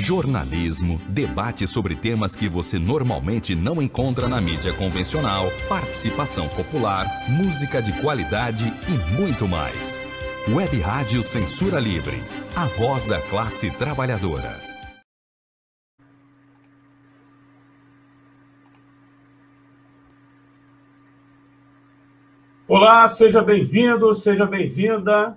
Jornalismo, debate sobre temas que você normalmente não encontra na mídia convencional, participação popular, música de qualidade e muito mais. Web Rádio Censura Livre, a voz da classe trabalhadora. Olá, seja bem-vindo, seja bem-vinda.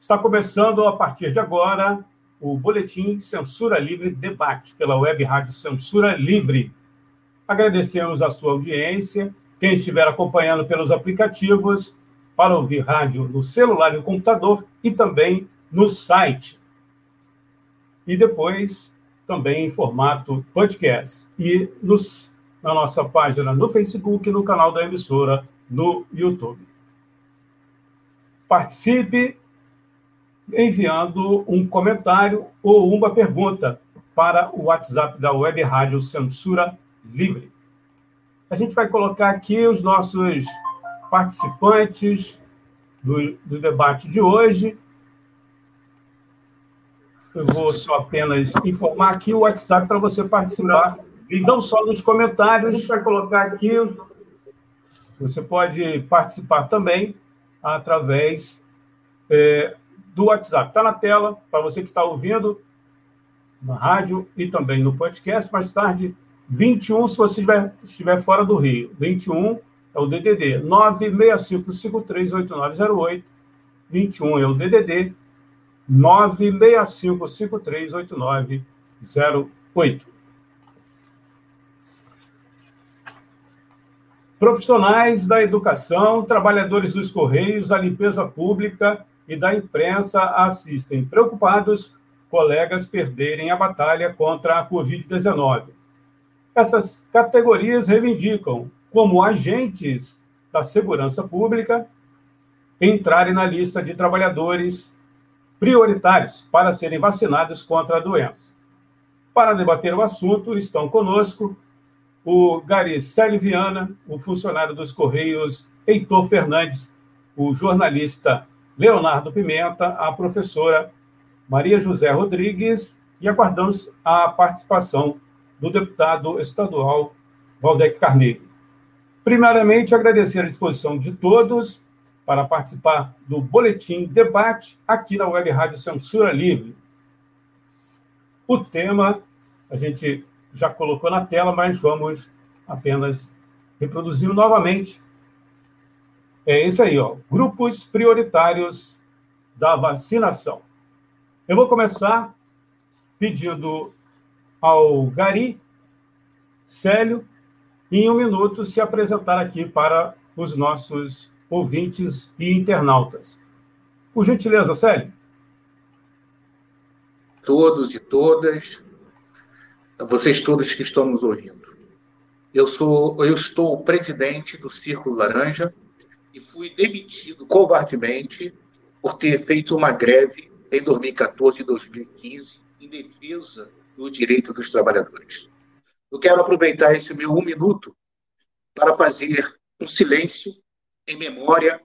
Está começando a partir de agora o Boletim Censura Livre Debate pela Web Rádio Censura Livre. Agradecemos a sua audiência, quem estiver acompanhando pelos aplicativos, para ouvir rádio no celular e no computador e também no site. E depois também em formato podcast. E nos, na nossa página no Facebook no canal da emissora no YouTube. Participe enviando um comentário ou uma pergunta para o WhatsApp da Web Rádio Censura Livre. A gente vai colocar aqui os nossos participantes do, do debate de hoje. Eu vou só apenas informar aqui o WhatsApp para você participar. Então, só nos comentários, a gente vai colocar aqui você pode participar também através é, do WhatsApp. Está na tela, para você que está ouvindo na rádio e também no podcast. Mais tarde, 21, se você estiver, estiver fora do Rio. 21 é o DDD, 965538908. 21 é o DDD, 965538908. Profissionais da educação, trabalhadores dos Correios, da limpeza pública e da imprensa assistem preocupados colegas perderem a batalha contra a Covid-19. Essas categorias reivindicam, como agentes da segurança pública, entrarem na lista de trabalhadores prioritários para serem vacinados contra a doença. Para debater o assunto, estão conosco o Garicele Viana, o funcionário dos Correios Heitor Fernandes, o jornalista Leonardo Pimenta, a professora Maria José Rodrigues e aguardamos a participação do deputado estadual Valdec Carneiro. Primeiramente, agradecer a disposição de todos para participar do Boletim Debate aqui na Web Rádio Censura Livre. O tema, a gente já colocou na tela, mas vamos apenas reproduzir novamente. É isso aí, ó. Grupos prioritários da vacinação. Eu vou começar pedindo ao Gari Célio, em um minuto, se apresentar aqui para os nossos ouvintes e internautas. Por gentileza, Célio. Todos e todas, vocês todos que estão nos ouvindo. Eu sou, eu estou o presidente do Círculo Laranja e fui demitido covardemente por ter feito uma greve em 2014 e 2015 em defesa do direito dos trabalhadores. Eu quero aproveitar esse meu um minuto para fazer um silêncio em memória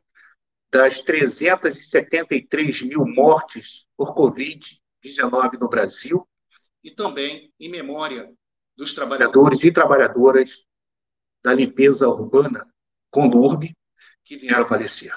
das 373 mil mortes por Covid-19 no Brasil e também em memória dos trabalhadores e trabalhadoras da limpeza urbana Condurb que vieram falecer.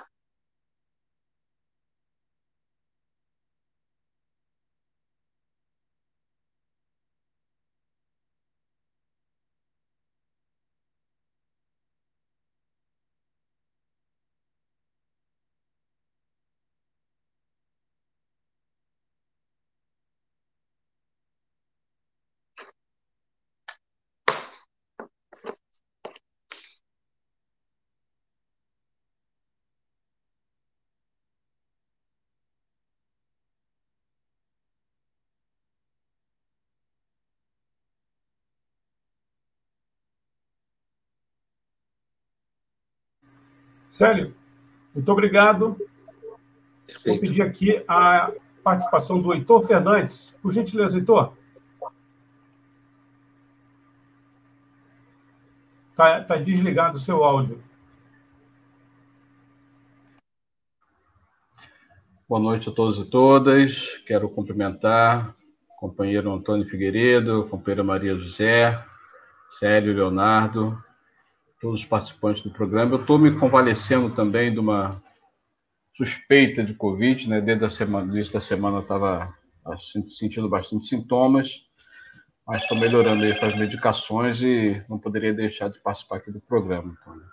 Célio, muito obrigado. Perfeito. Vou pedir aqui a participação do Heitor Fernandes. Por gentileza, Heitor. Está tá desligado o seu áudio. Boa noite a todos e todas. Quero cumprimentar companheiro Antônio Figueiredo, companheira Maria José, Célio Leonardo, todos os participantes do programa. Eu estou me convalescendo também de uma suspeita de Covid, né? Desde a semana, no início da semana eu estava sentindo bastante sintomas, mas estou melhorando aí com as medicações e não poderia deixar de participar aqui do programa, Antônio.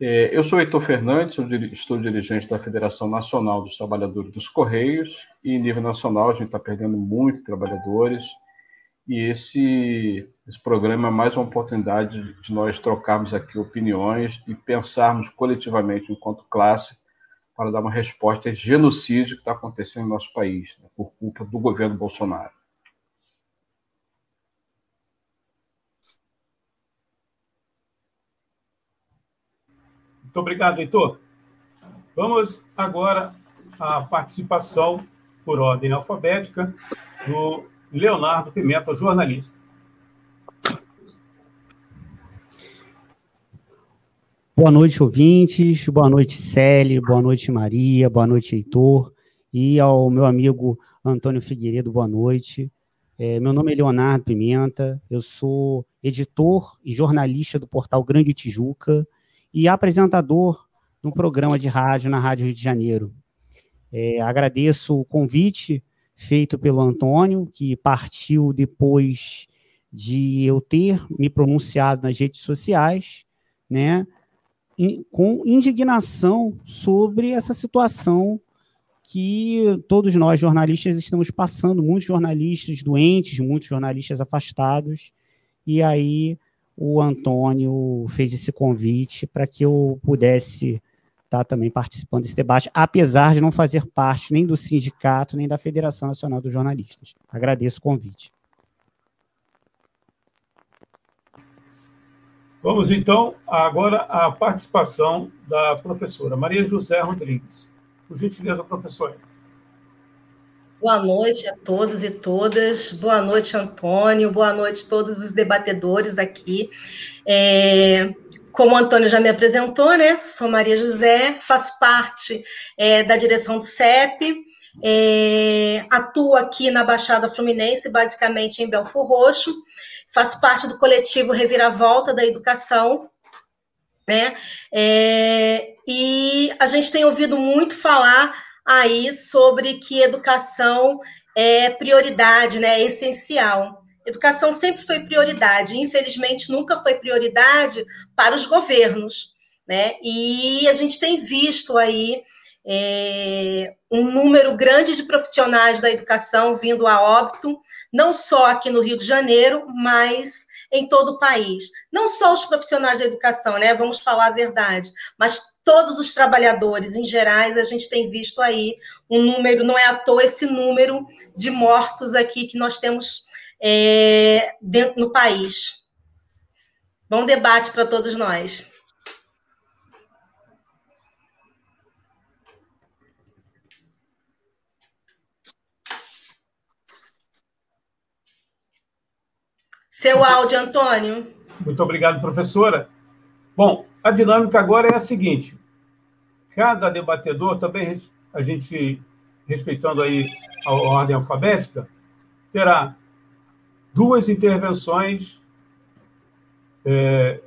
É, eu sou Heitor Fernandes, estou dirigente da Federação Nacional dos Trabalhadores dos Correios, e em nível nacional a gente está perdendo muitos trabalhadores, e esse, esse programa é mais uma oportunidade de nós trocarmos aqui opiniões e pensarmos coletivamente, enquanto classe, para dar uma resposta a esse genocídio que está acontecendo no nosso país, né, por culpa do governo Bolsonaro. Muito obrigado, Heitor. Vamos agora à participação por ordem alfabética do Leonardo Pimenta, jornalista. Boa noite, ouvintes. Boa noite, Célio. Boa noite, Maria. Boa noite, Heitor. E ao meu amigo Antônio Figueiredo, boa noite. É, meu nome é Leonardo Pimenta. Eu sou editor e jornalista do portal Grande Tijuca e apresentador um programa de rádio na Rádio Rio de Janeiro. É, agradeço o convite feito pelo Antônio, que partiu depois de eu ter me pronunciado nas redes sociais, né, com indignação sobre essa situação que todos nós jornalistas estamos passando, muitos jornalistas doentes, muitos jornalistas afastados, e aí o Antônio fez esse convite para que eu pudesse está também participando desse debate, apesar de não fazer parte nem do sindicato, nem da Federação Nacional dos Jornalistas. Agradeço o convite. Vamos então agora à participação da professora Maria José Rodrigues. Por gentileza, professora. Boa noite a todos e todas. Boa noite, Antônio. Boa noite a todos os debatedores aqui. É... Como o Antônio já me apresentou, né? Sou Maria José, faço parte é, da direção do CEP, é, atuo aqui na Baixada Fluminense, basicamente em Belfor Roxo, faço parte do coletivo Reviravolta da Educação, né? É, e a gente tem ouvido muito falar aí sobre que educação é prioridade, né? É essencial. Educação sempre foi prioridade, infelizmente nunca foi prioridade para os governos, né? E a gente tem visto aí é, um número grande de profissionais da educação vindo a óbito, não só aqui no Rio de Janeiro, mas em todo o país. Não só os profissionais da educação, né? Vamos falar a verdade, mas todos os trabalhadores em gerais, a gente tem visto aí um número, não é à toa esse número de mortos aqui que nós temos é, dentro no país. Bom debate para todos nós. Seu áudio, Antônio. Muito obrigado, professora. Bom, a dinâmica agora é a seguinte: cada debatedor, também a gente, respeitando aí a ordem alfabética, terá duas intervenções, é,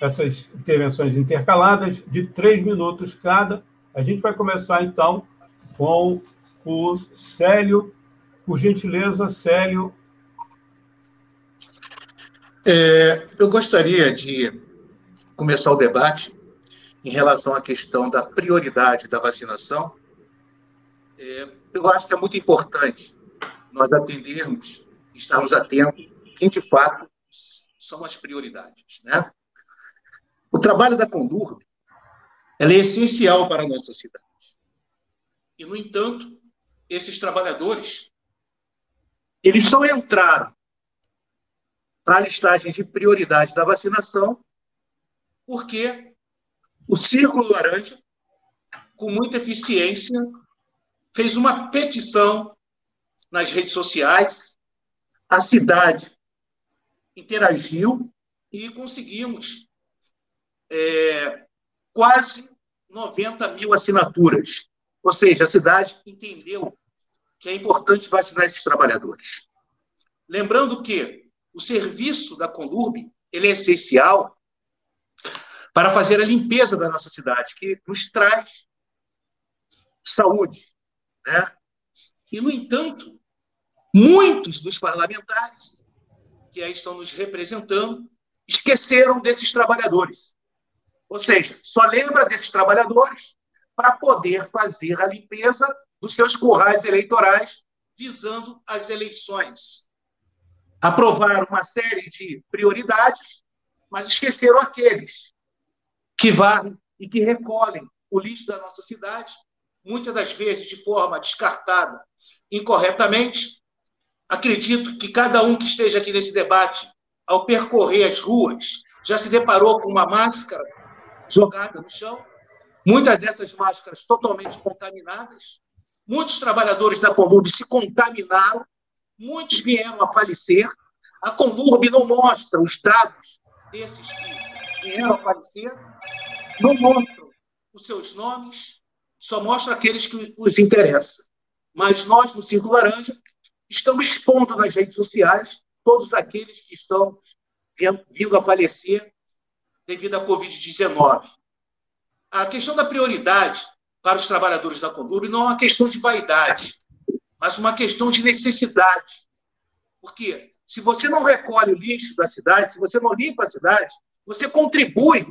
essas intervenções intercaladas, de três minutos cada. A gente vai começar, então, com o Célio. Por gentileza, Célio. É, eu gostaria de começar o debate em relação à questão da prioridade da vacinação. É, eu acho que é muito importante nós atendermos estarmos atentos quem de fato são as prioridades. Né? O trabalho da Condurb é essencial para a nossa cidade. E, no entanto, esses trabalhadores eles só entraram para a listagem de prioridade da vacinação porque o Círculo Laranja, com muita eficiência, fez uma petição nas redes sociais a cidade interagiu e conseguimos é, quase 90 mil assinaturas. Ou seja, a cidade entendeu que é importante vacinar esses trabalhadores. Lembrando que o serviço da Conurb ele é essencial para fazer a limpeza da nossa cidade, que nos traz saúde. Né? E, no entanto, muitos dos parlamentares que aí estão nos representando esqueceram desses trabalhadores. Ou seja, só lembra desses trabalhadores para poder fazer a limpeza dos seus currais eleitorais visando as eleições. Aprovaram uma série de prioridades, mas esqueceram aqueles que varrem e que recolhem o lixo da nossa cidade, muitas das vezes de forma descartada incorretamente. Acredito que cada um que esteja aqui nesse debate, ao percorrer as ruas, já se deparou com uma máscara jogada no chão, muitas dessas máscaras totalmente contaminadas. Muitos trabalhadores da Conlurb se contaminaram, muitos vieram a falecer. A Conlurb não mostra os dados desses que vieram a falecer, não mostram os seus nomes, só mostra aqueles que os interessam. Mas nós, no Círculo Laranja, estamos expondo nas redes sociais todos aqueles que estão vindo a falecer devido à Covid-19. A questão da prioridade para os trabalhadores da Condurb não é uma questão de vaidade, mas uma questão de necessidade. Porque se você não recolhe o lixo da cidade, se você não limpa a cidade, você contribui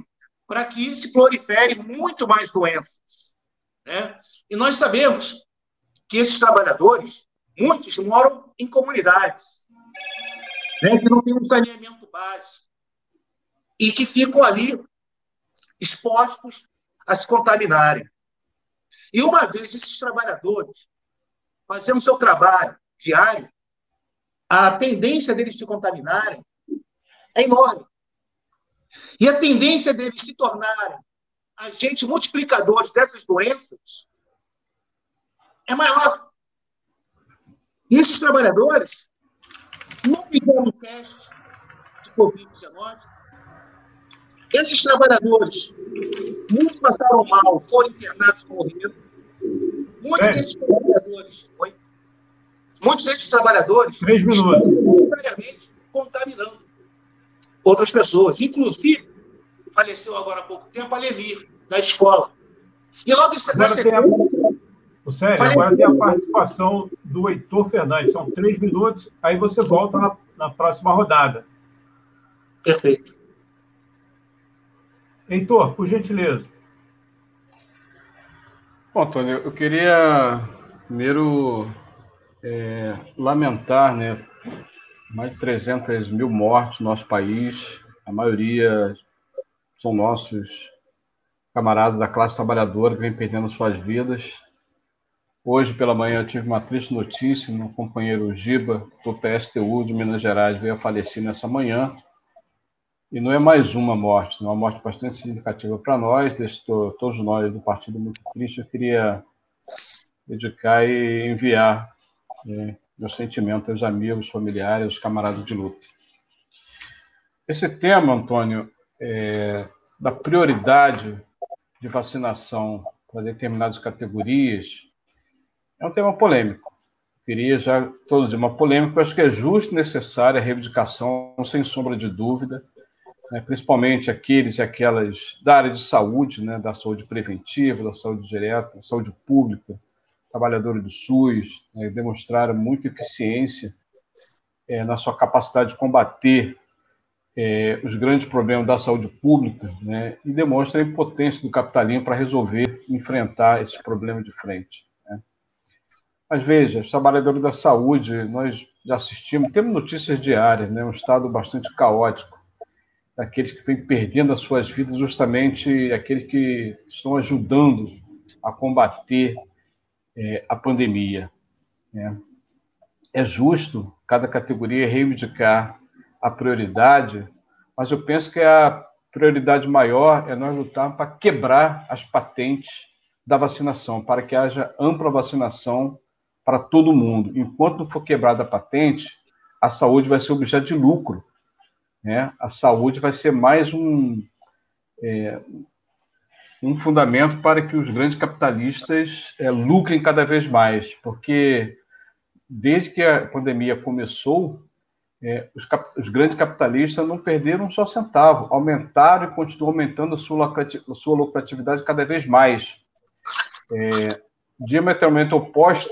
para que se prolifere muito mais doenças. Né? E nós sabemos que esses trabalhadores, muitos moram em comunidades, né, que não têm um saneamento básico, e que ficam ali expostos a se contaminarem. E uma vez esses trabalhadores fazendo seu trabalho diário, a tendência deles se contaminarem é enorme. E a tendência deles se tornarem agentes multiplicadores dessas doenças é maior. E esses trabalhadores não fizeram teste de Covid-19, esses trabalhadores, muitos passaram mal, foram internados, morreram. Muitos é. desses trabalhadores, foi, muitos desses trabalhadores Três minutos. voluntariamente contaminando outras pessoas. Inclusive, faleceu agora há pouco tempo a Levi, da escola. E logo isso agora tem a... O Sério, agora tem a participação do Heitor Fernandes. São três minutos, aí você volta na, na próxima rodada. Perfeito. Heitor, por gentileza. Bom, Antônio, eu queria primeiro é, lamentar, né, mais de 300 mil mortes no nosso país, a maioria são nossos camaradas da classe trabalhadora que vem perdendo suas vidas. Hoje pela manhã eu tive uma triste notícia, meu companheiro Giba, do PSTU de Minas Gerais, veio a falecer nessa manhã. E não é mais uma morte, é uma morte bastante significativa para nós, deixou todos nós do partido muito triste. Eu queria dedicar e enviar é, meus sentimentos aos amigos, familiares, aos camaradas de luta. Esse tema, Antônio, é, da prioridade de vacinação para determinadas categorias, é um tema polêmico. queria já introduzir uma polêmica, acho que é justo e necessária a reivindicação, sem sombra de dúvida, né, principalmente aqueles e aquelas da área de saúde, né, da saúde preventiva, da saúde direta, da saúde pública, trabalhadores do SUS, né, demonstraram muita eficiência é, na sua capacidade de combater é, os grandes problemas da saúde pública né, e demonstra a impotência do capitalismo para resolver, enfrentar esses problemas de frente. Né. Mas veja, os trabalhadores da saúde, nós já assistimos, temos notícias diárias, né, um estado bastante caótico daqueles que vêm perdendo as suas vidas, justamente aqueles que estão ajudando a combater é, a pandemia. Né? É justo cada categoria reivindicar a prioridade, mas eu penso que a prioridade maior é nós lutar para quebrar as patentes da vacinação, para que haja ampla vacinação para todo mundo. Enquanto não for quebrada a patente, a saúde vai ser objeto de lucro né, a saúde vai ser mais um, é, um fundamento para que os grandes capitalistas é, lucrem cada vez mais, porque desde que a pandemia começou, é, os, cap, os, grandes capitalistas não perderam um só centavo, aumentaram e continuam aumentando a sua, a sua lucratividade cada vez mais. É, diametralmente oposto,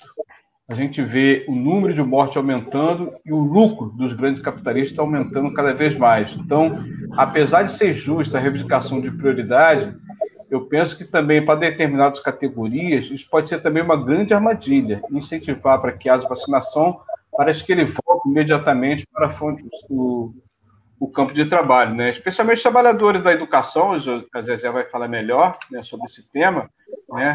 a gente vê o número de mortes aumentando e o lucro dos grandes capitalistas aumentando cada vez mais. Então, apesar de ser justa a reivindicação de prioridade, eu penso que também para determinadas categorias isso pode ser também uma grande armadilha, incentivar para que haja vacinação, parece que ele volte imediatamente para a fonte do o campo de trabalho, né? Especialmente os trabalhadores da educação, a Zezé vai falar melhor né, sobre esse tema, né?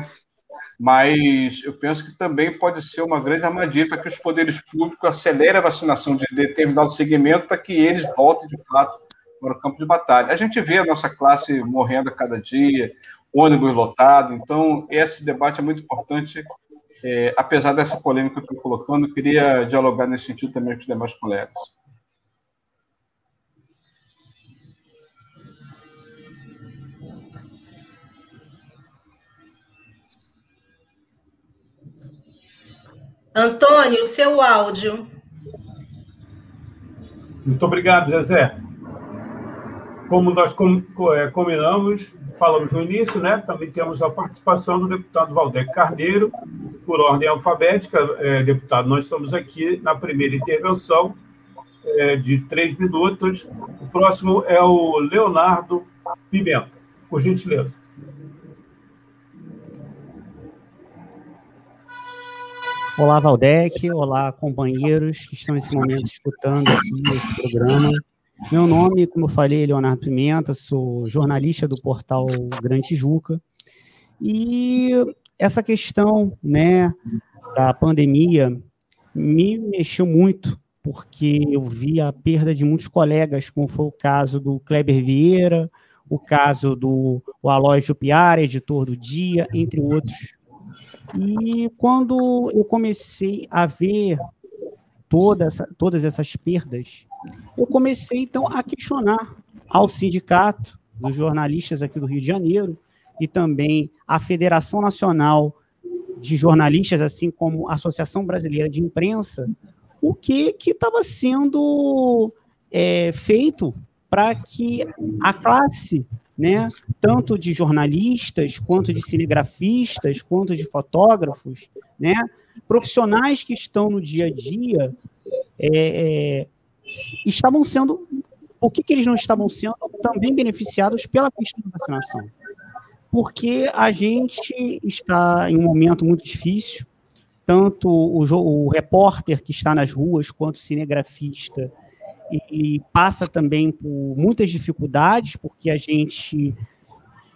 Mas eu penso que também pode ser uma grande armadilha para que os poderes públicos acelerem a vacinação de determinado segmento para que eles voltem de fato para o campo de batalha. A gente vê a nossa classe morrendo a cada dia, ônibus lotado, então esse debate é muito importante. É, apesar dessa polêmica que eu estou colocando, eu queria dialogar nesse sentido também com os demais colegas. Antônio, seu áudio. Muito obrigado, Zezé. Como nós é, combinamos, falamos no início, né? Também temos a participação do deputado Valdec Carneiro, por ordem alfabética. É, deputado, nós estamos aqui na primeira intervenção é, de três minutos. O próximo é o Leonardo Pimenta, por gentileza. Olá, Valdec. Olá, companheiros que estão nesse momento escutando aqui esse programa. Meu nome, como eu falei, é Leonardo Pimenta, sou jornalista do portal Grande Tijuca. E essa questão né, da pandemia me mexeu muito, porque eu vi a perda de muitos colegas, como foi o caso do Kleber Vieira, o caso do o Aloysio Piara, editor do Dia, entre outros. E quando eu comecei a ver toda essa, todas essas perdas, eu comecei então a questionar ao sindicato dos jornalistas aqui do Rio de Janeiro e também a Federação Nacional de Jornalistas, assim como a Associação Brasileira de Imprensa, o que estava sendo é, feito para que a classe, né, tanto de jornalistas, quanto de cinegrafistas, quanto de fotógrafos, né, profissionais que estão no dia a dia, é, é, estavam sendo. Por que, que eles não estavam sendo também beneficiados pela questão da vacinação? Porque a gente está em um momento muito difícil, tanto o, o repórter que está nas ruas, quanto o cinegrafista, e, passa também por muitas dificuldades, porque a gente,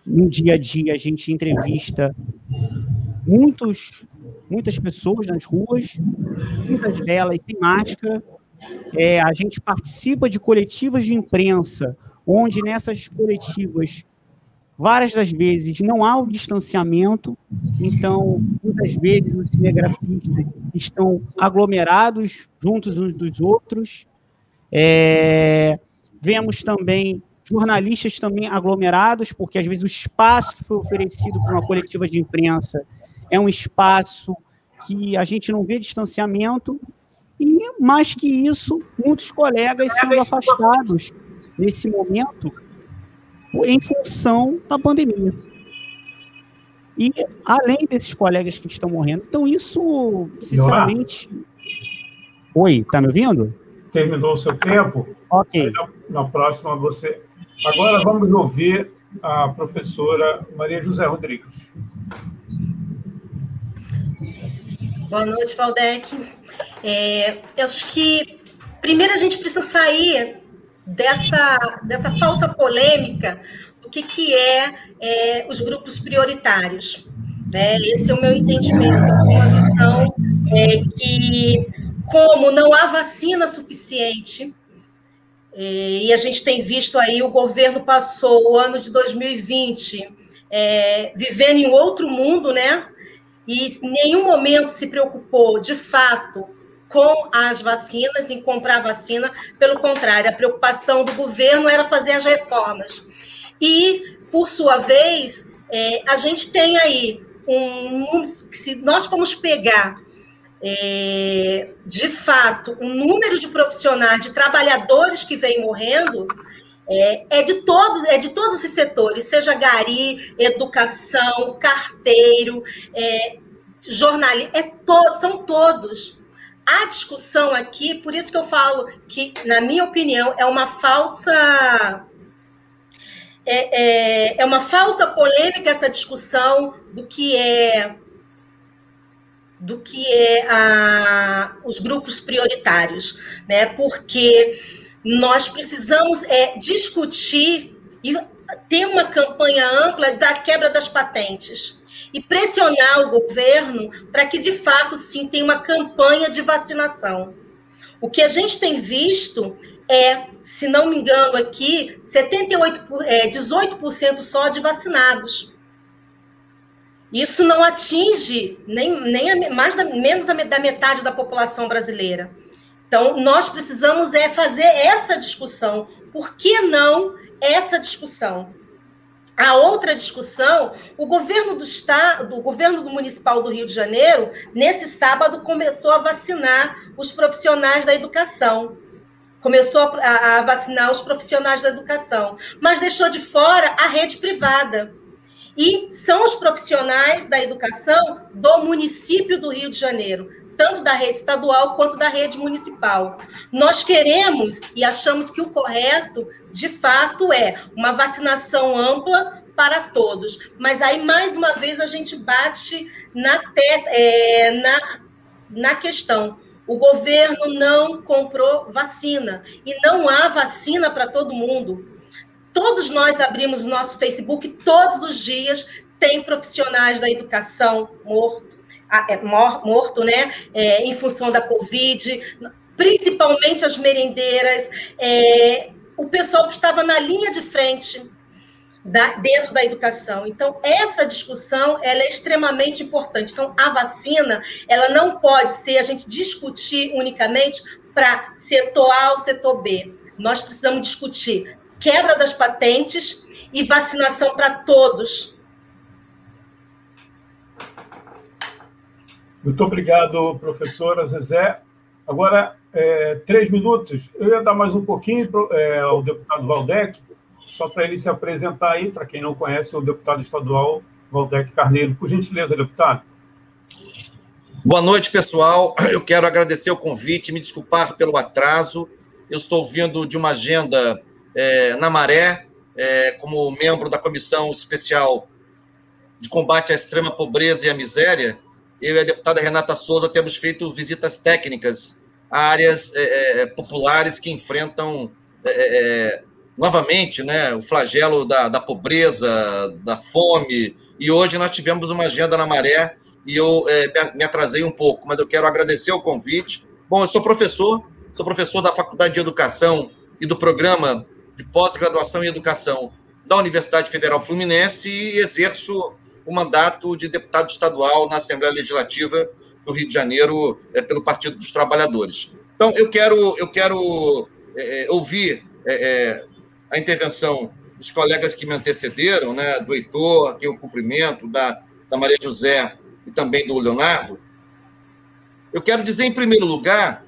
no dia a dia, a gente entrevista muitos, muitas pessoas nas ruas, muitas delas sem máscara, é, a gente participa de coletivas de imprensa, onde nessas coletivas, várias das vezes, não há o distanciamento, então, muitas vezes, os cinegrafistas estão aglomerados juntos uns dos outros. É, vemos também jornalistas também aglomerados, porque às vezes o espaço que foi oferecido para uma coletiva de imprensa é um espaço que a gente não vê distanciamento, e, mais que isso, muitos colegas sendo afastados nesse momento em função da pandemia. E além desses colegas que estão morrendo. Então, isso, sinceramente. Oi, tá me ouvindo? Terminou o seu tempo. Ok. Na, na próxima você. Agora vamos ouvir a professora Maria José Rodrigues. Boa noite, Valdec. É, eu acho que primeiro a gente precisa sair dessa, dessa falsa polêmica do que, que é, é os grupos prioritários. Né? Esse é o meu entendimento, uma visão é, que, como não há vacina suficiente, é, e a gente tem visto aí, o governo passou o ano de 2020 é, vivendo em outro mundo, né? e nenhum momento se preocupou, de fato, com as vacinas, em comprar vacina. Pelo contrário, a preocupação do governo era fazer as reformas. E, por sua vez, é, a gente tem aí um. Se nós formos pegar é, de fato, o número de profissionais, de trabalhadores que vem morrendo, é, é, de todos, é de todos os setores, seja gari, educação, carteiro, é, jornalismo, é to, são todos. A discussão aqui, por isso que eu falo que, na minha opinião, é uma falsa é, é, é, uma falsa polêmica essa discussão do que é do que é a, os grupos prioritários, né? Porque nós precisamos é, discutir e ter uma campanha ampla da quebra das patentes e pressionar o governo para que, de fato, sim, tenha uma campanha de vacinação. O que a gente tem visto é, se não me engano aqui, 78, é, 18% só de vacinados. Isso não atinge nem, nem a, mais da, menos da metade da população brasileira. Então, nós precisamos é fazer essa discussão. Por que não essa discussão? A outra discussão, o governo do estado, o governo do municipal do Rio de Janeiro, nesse sábado começou a vacinar os profissionais da educação. Começou a, a vacinar os profissionais da educação, mas deixou de fora a rede privada. E são os profissionais da educação do município do Rio de Janeiro, tanto da rede estadual quanto da rede municipal. Nós queremos e achamos que o correto, de fato, é uma vacinação ampla para todos. Mas aí, mais uma vez, a gente bate na, te, é, na, na questão. O governo não comprou vacina e não há vacina para todo mundo. Todos nós abrimos o nosso Facebook todos os dias, tem profissionais da educação morto, é, morto, né? É, em função da Covid, principalmente as merendeiras, é, o pessoal que estava na linha de frente da, dentro da educação. Então, essa discussão ela é extremamente importante. Então, a vacina ela não pode ser a gente discutir unicamente para setor A ou setor B. Nós precisamos discutir quebra das patentes e vacinação para todos. Muito obrigado, professora Zezé. Agora, é, três minutos. Eu ia dar mais um pouquinho é, ao deputado Valdec, só para ele se apresentar aí, para quem não conhece, o deputado estadual Valdec Carneiro. Por gentileza, deputado. Boa noite, pessoal. Eu quero agradecer o convite, me desculpar pelo atraso. Eu estou vindo de uma agenda é, na Maré, é, como membro da Comissão Especial de Combate à Extrema Pobreza e à Miséria. Eu e a deputada Renata Souza temos feito visitas técnicas a áreas é, é populares que enfrentam é, é, novamente né, o flagelo da, da pobreza, da fome. E hoje nós tivemos uma agenda na Maré e eu me atrasei um pouco, mas eu quero agradecer o convite. Bom, eu sou professor, sou professor da Faculdade de Educação e do programa de pós-graduação em educação da Universidade Federal Fluminense e exerço o mandato de deputado estadual na Assembleia Legislativa do Rio de Janeiro é, pelo Partido dos Trabalhadores. Então, eu quero, eu quero é, ouvir é, a intervenção dos colegas que me antecederam, né, do Heitor, aqui o cumprimento, da, da Maria José e também do Leonardo. Eu quero dizer, em primeiro lugar,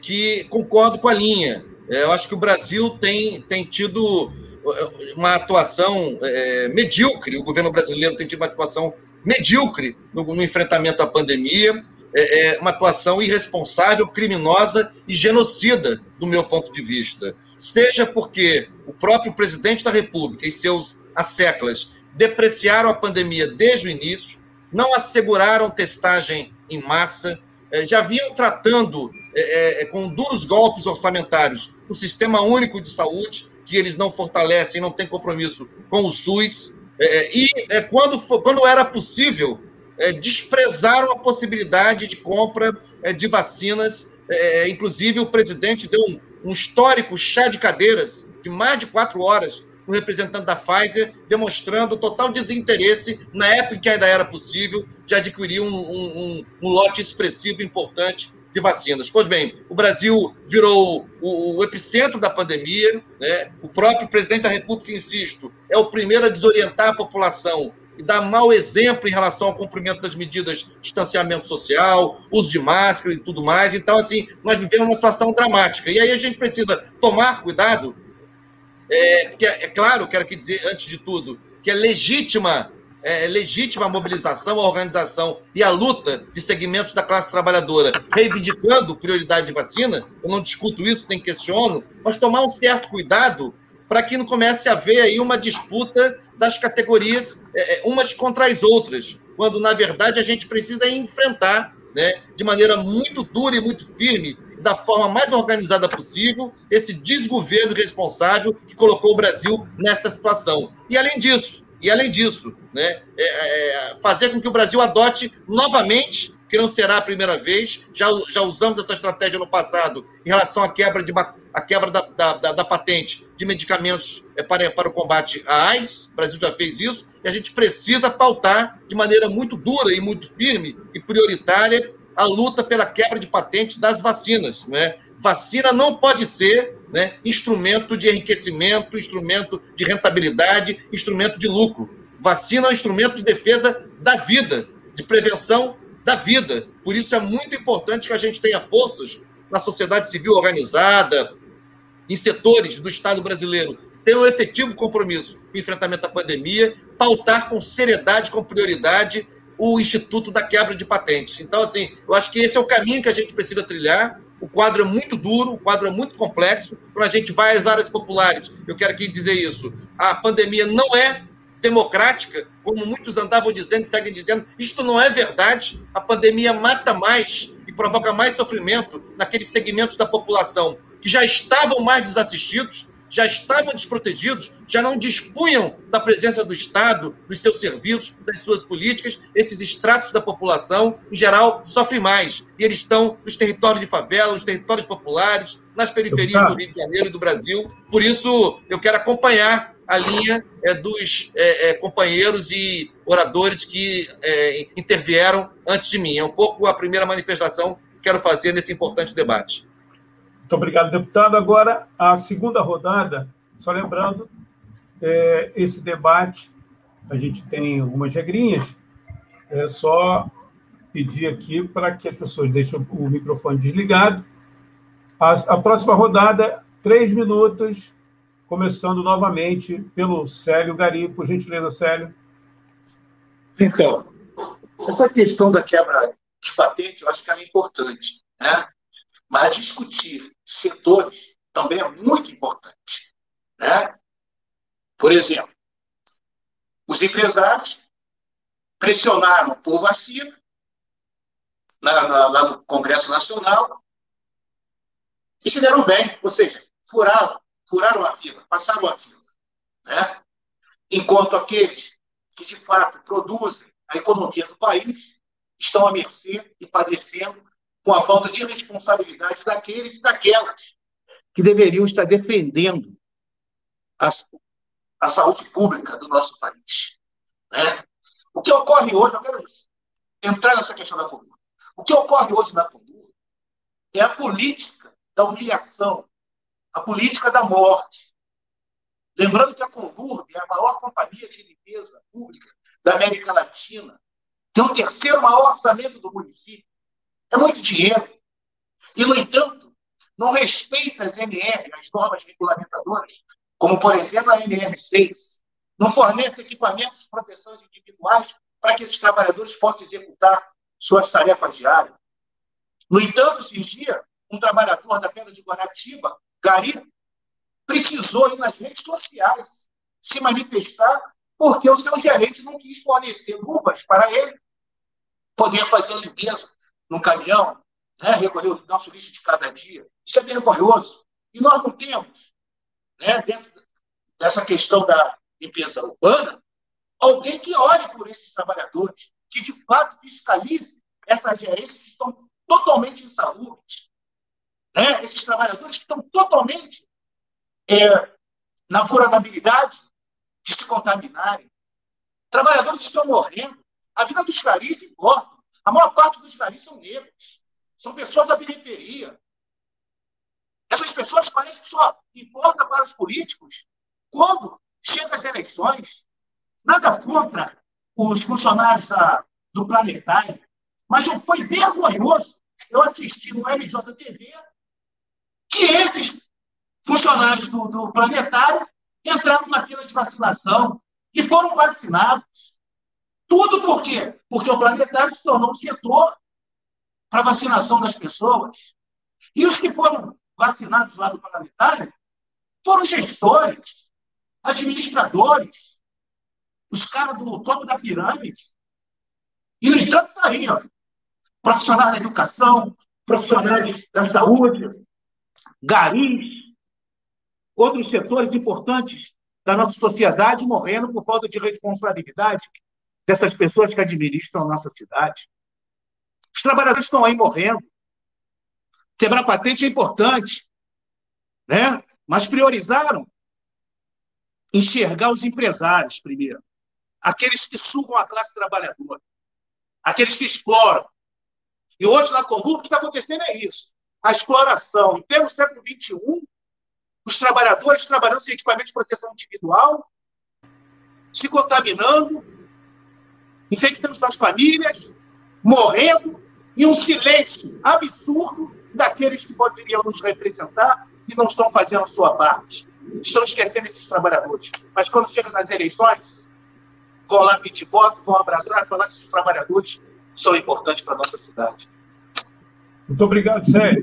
que concordo com a linha eu acho que o Brasil tem, tem tido é, uma atuação é, medíocre, o governo brasileiro tem tido uma atuação medíocre no, no enfrentamento à pandemia, é, é, uma atuação irresponsável, criminosa e genocida, do meu ponto de vista. Seja porque o próprio presidente da República e seus asseclas depreciaram a pandemia desde o início, não asseguraram testagem em massa, é, já vinham tratando é, é, com duros golpes orçamentários o Sistema Único de Saúde, que eles não fortalecem, não têm compromisso com o SUS. É, e é, quando, quando era possível, é, desprezaram a possibilidade de compra é, de vacinas. É, inclusive, o presidente deu um, um histórico chá de cadeiras de mais de quatro horas o representante da Pfizer, demonstrando total desinteresse, na época que ainda era possível, de adquirir um, um, um lote expressivo importante de vacinas. Pois bem, o Brasil virou o, o epicentro da pandemia, né? o próprio presidente da República, insisto, é o primeiro a desorientar a população e dá mau exemplo em relação ao cumprimento das medidas de distanciamento social, uso de máscara e tudo mais. Então, assim, nós vivemos uma situação dramática. E aí a gente precisa tomar cuidado, é, porque, é claro, quero aqui dizer, antes de tudo, que é legítima é, legítima a mobilização, a organização e a luta de segmentos da classe trabalhadora, reivindicando prioridade de vacina, eu não discuto isso, nem questiono, mas tomar um certo cuidado para que não comece a haver aí uma disputa das categorias é, é, umas contra as outras, quando, na verdade, a gente precisa enfrentar né, de maneira muito dura e muito firme, da forma mais organizada possível, esse desgoverno responsável que colocou o Brasil nesta situação. E, além disso, e, além disso, né, é, é, fazer com que o Brasil adote novamente, que não será a primeira vez, já, já usamos essa estratégia no passado, em relação à quebra, de, à quebra da, da, da patente de medicamentos é, para, para o combate à AIDS, o Brasil já fez isso, e a gente precisa pautar de maneira muito dura e muito firme e prioritária a luta pela quebra de patente das vacinas. Né? Vacina não pode ser né, instrumento de enriquecimento, instrumento de rentabilidade, instrumento de lucro. Vacina é um instrumento de defesa da vida, de prevenção da vida. Por isso é muito importante que a gente tenha forças na sociedade civil organizada, em setores do Estado brasileiro, que tenham um efetivo compromisso com o enfrentamento da pandemia, pautar com seriedade, com prioridade, o Instituto da Quebra de Patentes. Então, assim, eu acho que esse é o caminho que a gente precisa trilhar o quadro é muito duro, o quadro é muito complexo. Quando a gente vai às áreas populares, eu quero aqui dizer isso: a pandemia não é democrática, como muitos andavam dizendo e seguem dizendo. Isto não é verdade. A pandemia mata mais e provoca mais sofrimento naqueles segmentos da população que já estavam mais desassistidos, já estavam desprotegidos, já não dispunham da presença do Estado, dos seus serviços, das suas políticas. Esses estratos da população, em geral, sofrem mais. E eles estão nos territórios de favela, nos territórios populares, nas periferias do Rio de Janeiro e do Brasil. Por isso, eu quero acompanhar a linha é, dos é, é, companheiros e oradores que é, intervieram antes de mim. É um pouco a primeira manifestação que quero fazer nesse importante debate. Muito obrigado, deputado. Agora, a segunda rodada, só lembrando, é, esse debate, a gente tem algumas regrinhas, é só pedir aqui para que as pessoas deixem o microfone desligado. A, a próxima rodada, três minutos, começando novamente pelo Célio Gari. Por gentileza, Célio. Então, essa questão da quebra de patente, eu acho que ela é importante. Né? Mas discutir setores também é muito importante. Né? Por exemplo, os empresários pressionaram por vacina lá, lá no Congresso Nacional e se deram bem, ou seja, furaram, furaram a fila, passaram a fila. Né? Enquanto aqueles que, de fato, produzem a economia do país estão à mercê e padecendo com a falta de responsabilidade daqueles e daquelas que deveriam estar defendendo a, a saúde pública do nosso país. Né? O que ocorre hoje, eu quero entrar nessa questão da Condur. O que ocorre hoje na Condur é a política da humilhação, a política da morte. Lembrando que a Condur é a maior companhia de limpeza pública da América Latina, tem o terceiro maior orçamento do município, é muito dinheiro. E, no entanto, não respeita as NR, as normas regulamentadoras, como, por exemplo, a NR6. Não fornece equipamentos de proteção individuais para que esses trabalhadores possam executar suas tarefas diárias. No entanto, dias, um trabalhador da Pedra de Guaratiba, Gari, precisou ir nas redes sociais se manifestar porque o seu gerente não quis fornecer luvas para ele poder fazer limpeza no caminhão, né, recolher o nosso lixo de cada dia. Isso é vergonhoso. E nós não temos, né, dentro dessa questão da limpeza urbana, alguém que olhe por esses trabalhadores, que de fato fiscalize essas gerências que estão totalmente insalubres. Né? Esses trabalhadores que estão totalmente é, na vulnerabilidade de se contaminarem. Trabalhadores estão morrendo. A vida dos caris importa. A maior parte dos garis são negros. São pessoas da periferia. Essas pessoas parecem que só importam para os políticos quando chegam as eleições. Nada contra os funcionários da, do Planetário, mas foi vergonhoso eu assisti no RJTV que esses funcionários do, do Planetário entraram na fila de vacinação e foram vacinados. Tudo por quê? Porque o Planetário se tornou um setor para vacinação das pessoas. E os que foram vacinados lá do Planetário foram gestores, administradores, os caras do topo da pirâmide. E, no entanto, está aí, ó, profissionais da educação, profissionais da saúde, garis, outros setores importantes da nossa sociedade morrendo por falta de responsabilidade dessas pessoas que administram a nossa cidade. Os trabalhadores estão aí morrendo. Quebrar patente é importante, né? mas priorizaram enxergar os empresários primeiro, aqueles que sugam a classe trabalhadora, aqueles que exploram. E hoje na Coluna o que está acontecendo é isso. A exploração. Termos do século XXI, os trabalhadores trabalhando sem equipamento de proteção individual, se contaminando, infectando suas famílias, morrendo, e um silêncio absurdo daqueles que poderiam nos representar e não estão fazendo a sua parte. Estão esquecendo esses trabalhadores. Mas quando chega nas eleições, vão lá pedir voto, vão abraçar, falar que esses trabalhadores são importantes para a nossa cidade. Muito obrigado, Sérgio.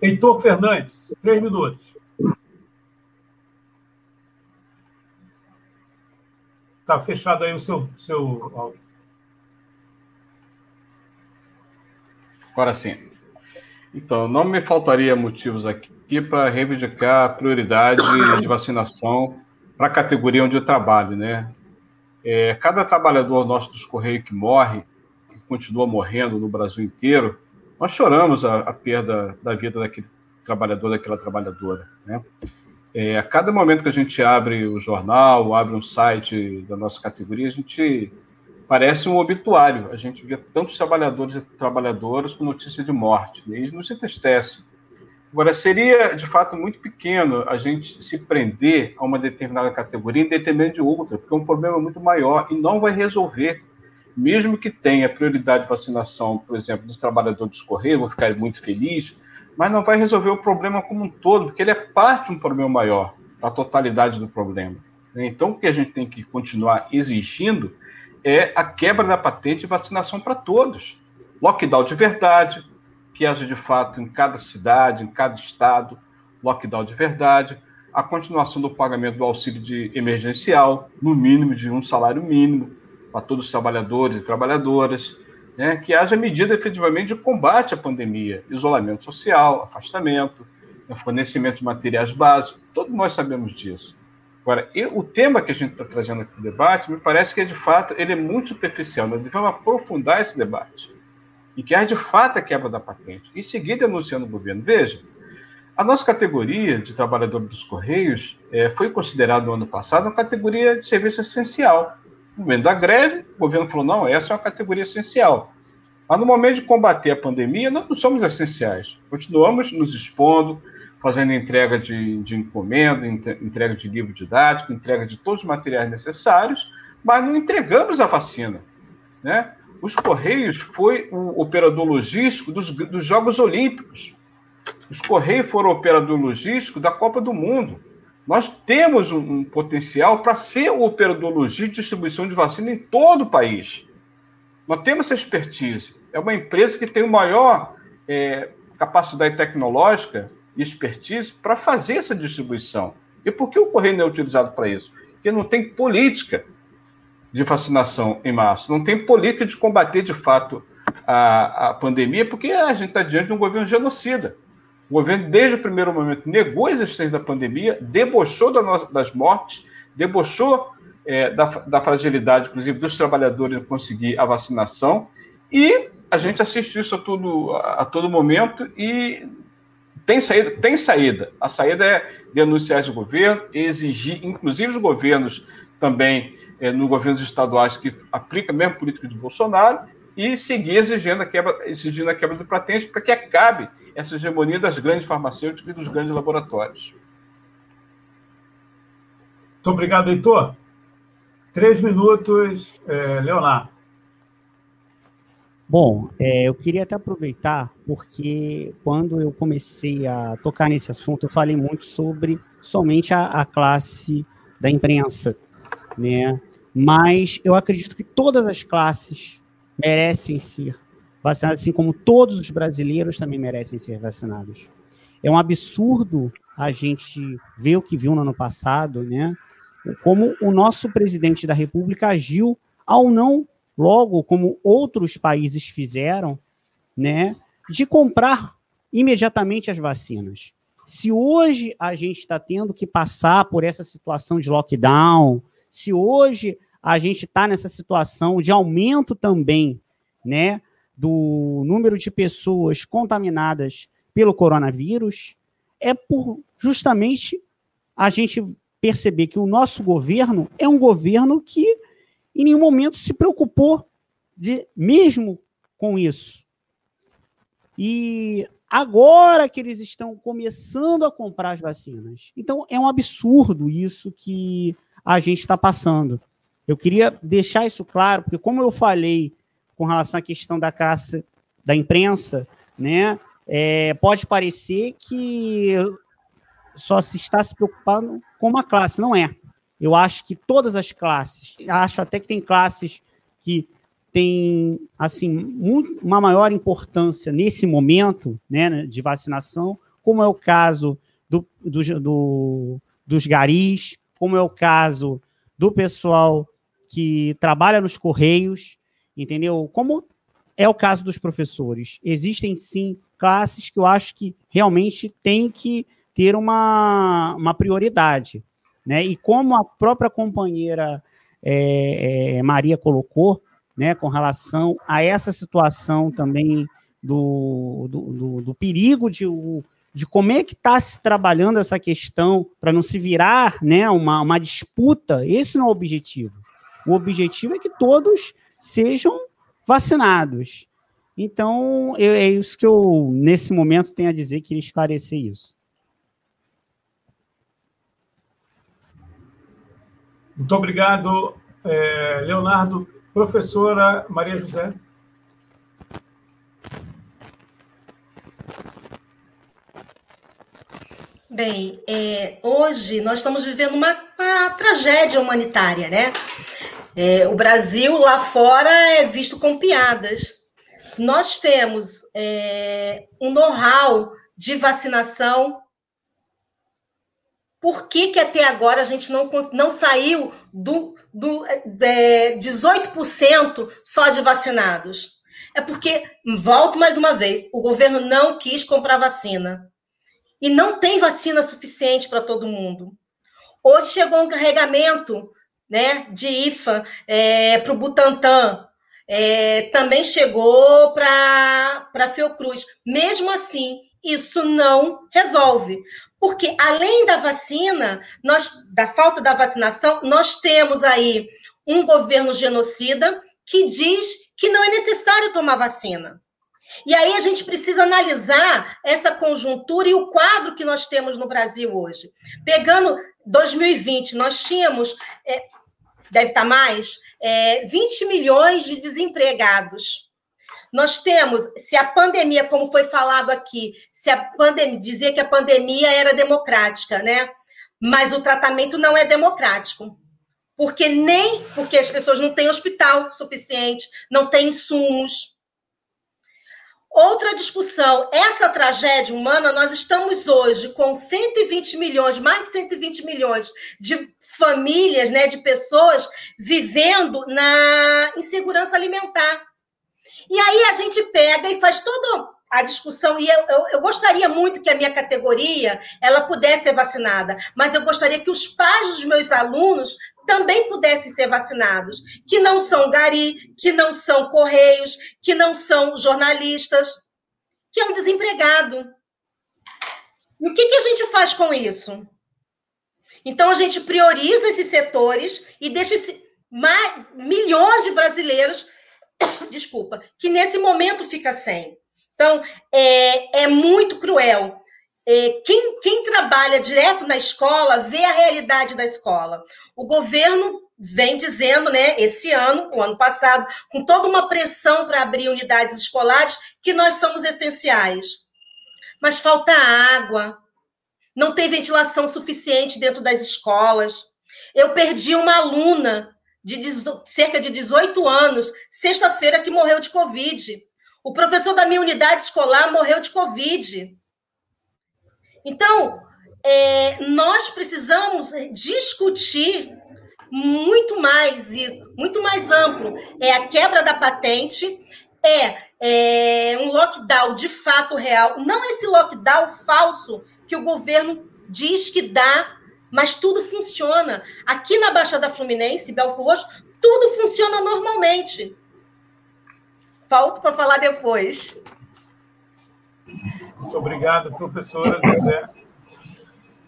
Heitor Fernandes, três minutos. Está fechado aí o seu, seu áudio. Agora sim. Então, não me faltaria motivos aqui para reivindicar a prioridade de vacinação para a categoria onde eu trabalho, né? É, cada trabalhador nosso dos Correios que morre, que continua morrendo no Brasil inteiro, nós choramos a, a perda da vida daquele trabalhador, daquela trabalhadora, né? É, a cada momento que a gente abre o jornal, abre um site da nossa categoria, a gente parece um obituário. A gente vê tantos trabalhadores e trabalhadoras com notícia de morte, né? e nos entristece. Agora, seria de fato muito pequeno a gente se prender a uma determinada categoria em detrimento de outra, porque é um problema muito maior e não vai resolver. Mesmo que tenha prioridade de vacinação, por exemplo, dos trabalhadores dos Correios, vou ficar muito feliz, mas não vai resolver o problema como um todo, porque ele é parte de um problema maior, da totalidade do problema. Então, o que a gente tem que continuar exigindo é a quebra da patente de vacinação para todos. Lockdown de verdade, que haja de fato em cada cidade, em cada estado, lockdown de verdade, a continuação do pagamento do auxílio de emergencial, no mínimo de um salário mínimo, para todos os trabalhadores e trabalhadoras, né, que haja medida efetivamente de combate à pandemia, isolamento social, afastamento, né, fornecimento de materiais básicos, todos nós sabemos disso. Agora, o tema que a gente está trazendo aqui no debate, me parece que, é, de fato, ele é muito superficial. Nós devemos aprofundar esse debate. E que haja, de fato, a quebra da patente. E seguir denunciando o governo. Veja, a nossa categoria de trabalhador dos Correios é, foi considerada no ano passado uma categoria de serviço essencial no momento da greve, o governo falou: não, essa é uma categoria essencial. Mas no momento de combater a pandemia, nós não somos essenciais. Continuamos nos expondo, fazendo entrega de, de encomenda, entrega de livro didático, entrega de todos os materiais necessários, mas não entregamos a vacina. Né? Os Correios foi o operador logístico dos, dos Jogos Olímpicos. Os Correios foram o operador logístico da Copa do Mundo. Nós temos um, um potencial para ser o operador logístico de distribuição de vacina em todo o país. Nós temos essa expertise. É uma empresa que tem o maior é, capacidade tecnológica e expertise para fazer essa distribuição. E por que o correio não é utilizado para isso? Porque não tem política de vacinação em massa, não tem política de combater de fato a, a pandemia, porque a gente está diante de um governo genocida. O governo, desde o primeiro momento, negou a existência da pandemia, debochou das mortes, debochou é, da, da, fragilidade, inclusive, dos trabalhadores em conseguir a vacinação, e a gente assiste isso a todo, a, a todo momento e tem saída, tem saída. A saída é denunciar esse governo, exigir, inclusive os governos também, é, no governos estaduais que aplica a mesma política de Bolsonaro, e seguir exigindo a quebra, exigindo a quebra do patente para que acabe essa hegemonia das grandes farmacêuticas e dos grandes laboratórios. Muito obrigado, Heitor. Três minutos, é, Leonardo. Bom, é, eu queria até aproveitar, porque quando eu comecei a tocar nesse assunto, eu falei muito sobre somente a, a classe da imprensa, né? Mas eu acredito que todas as classes merecem ser vacinadas, assim como todos os brasileiros também merecem ser vacinados. É um absurdo a gente ver o que viu no ano passado, né? Como o nosso presidente da República agiu ao não logo como outros países fizeram, né, de comprar imediatamente as vacinas. Se hoje a gente está tendo que passar por essa situação de lockdown, se hoje a gente está nessa situação de aumento também, né, do número de pessoas contaminadas pelo coronavírus, é por justamente a gente perceber que o nosso governo é um governo que em nenhum momento se preocupou de mesmo com isso. E agora que eles estão começando a comprar as vacinas. Então é um absurdo isso que a gente está passando. Eu queria deixar isso claro, porque como eu falei com relação à questão da classe da imprensa, né, é, pode parecer que só se está se preocupando com uma classe, não é. Eu acho que todas as classes, acho até que tem classes que têm assim uma maior importância nesse momento né, de vacinação, como é o caso do, do, do, dos garis, como é o caso do pessoal que trabalha nos correios, entendeu? Como é o caso dos professores. Existem sim classes que eu acho que realmente tem que ter uma, uma prioridade. Né? E como a própria companheira é, é, Maria colocou, né, com relação a essa situação também do, do, do, do perigo de, de como é que está se trabalhando essa questão para não se virar né, uma, uma disputa, esse não é o objetivo. O objetivo é que todos sejam vacinados. Então, é isso que eu, nesse momento, tenho a dizer, queria esclarecer isso. Muito obrigado, é, Leonardo. Professora Maria José. Bem, é, hoje nós estamos vivendo uma, uma tragédia humanitária, né? É, o Brasil lá fora é visto com piadas. Nós temos é, um know-how de vacinação por que, que até agora a gente não, não saiu do, do é, 18% só de vacinados? É porque, volto mais uma vez, o governo não quis comprar vacina. E não tem vacina suficiente para todo mundo. Hoje chegou um carregamento né, de IFA é, para o Butantan. É, também chegou para a Fiocruz. Mesmo assim, isso não resolve. Porque além da vacina, nós da falta da vacinação, nós temos aí um governo genocida que diz que não é necessário tomar vacina. E aí a gente precisa analisar essa conjuntura e o quadro que nós temos no Brasil hoje. Pegando 2020, nós tínhamos, é, deve estar mais, é, 20 milhões de desempregados. Nós temos, se a pandemia, como foi falado aqui, se a pandemia, dizer que a pandemia era democrática, né? Mas o tratamento não é democrático. Porque nem porque as pessoas não têm hospital suficiente, não têm insumos. Outra discussão, essa tragédia humana, nós estamos hoje com 120 milhões, mais de 120 milhões de famílias, né, de pessoas vivendo na insegurança alimentar. E aí a gente pega e faz toda a discussão, e eu, eu, eu, gostaria muito que a minha categoria ela pudesse ser vacinada, mas eu gostaria que os pais dos meus alunos também pudessem ser vacinados, que não são gari, que não são correios, que não são jornalistas, que é um desempregado. E o que, que a gente faz com isso? Então a gente prioriza esses setores e deixa esse, mais, milhões de brasileiros desculpa, que nesse momento fica sem. Então, é, é muito cruel. É, quem, quem trabalha direto na escola vê a realidade da escola. O governo vem dizendo, né, esse ano, o ano passado, com toda uma pressão para abrir unidades escolares, que nós somos essenciais. Mas falta água, não tem ventilação suficiente dentro das escolas. Eu perdi uma aluna de cerca de 18 anos, sexta-feira, que morreu de Covid. O professor da minha unidade escolar morreu de Covid. Então, é, nós precisamos discutir muito mais isso, muito mais amplo. É a quebra da patente, é, é um lockdown de fato real, não esse lockdown falso que o governo diz que dá, mas tudo funciona. Aqui na Baixada Fluminense, Belfort Roxo, tudo funciona normalmente. Falta para falar depois. Muito obrigado, professora José.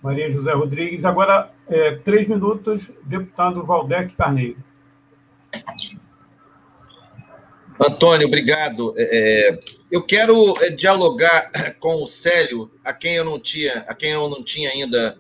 Maria José Rodrigues. Agora, é, três minutos, deputado Valdec Carneiro. Antônio, obrigado. É, é eu quero é, dialogar com o Célio, a quem eu não tinha, a quem eu não tinha ainda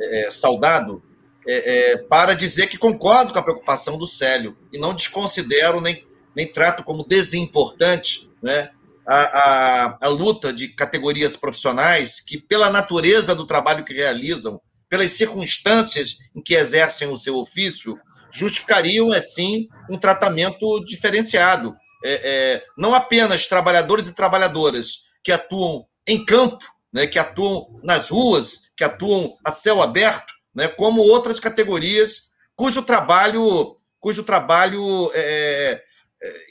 é, saudado, é, para dizer que concordo com a preocupação do Célio e não desconsidero nem, nem trato como desimportante né, a, a, a luta de categorias profissionais que, pela natureza do trabalho que realizam, pelas circunstâncias em que exercem o seu ofício, justificariam, assim, um tratamento diferenciado. É, é, não apenas trabalhadores e trabalhadoras que atuam em campo, né, que atuam nas ruas, que atuam a céu aberto, né, como outras categorias cujo trabalho, cujo trabalho é, é,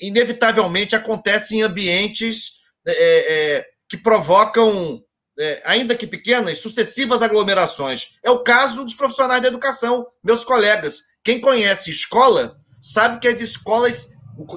inevitavelmente acontece em ambientes é, é, que provocam, é, ainda que pequenas, sucessivas aglomerações. É o caso dos profissionais da educação, meus colegas. Quem conhece escola sabe que as escolas,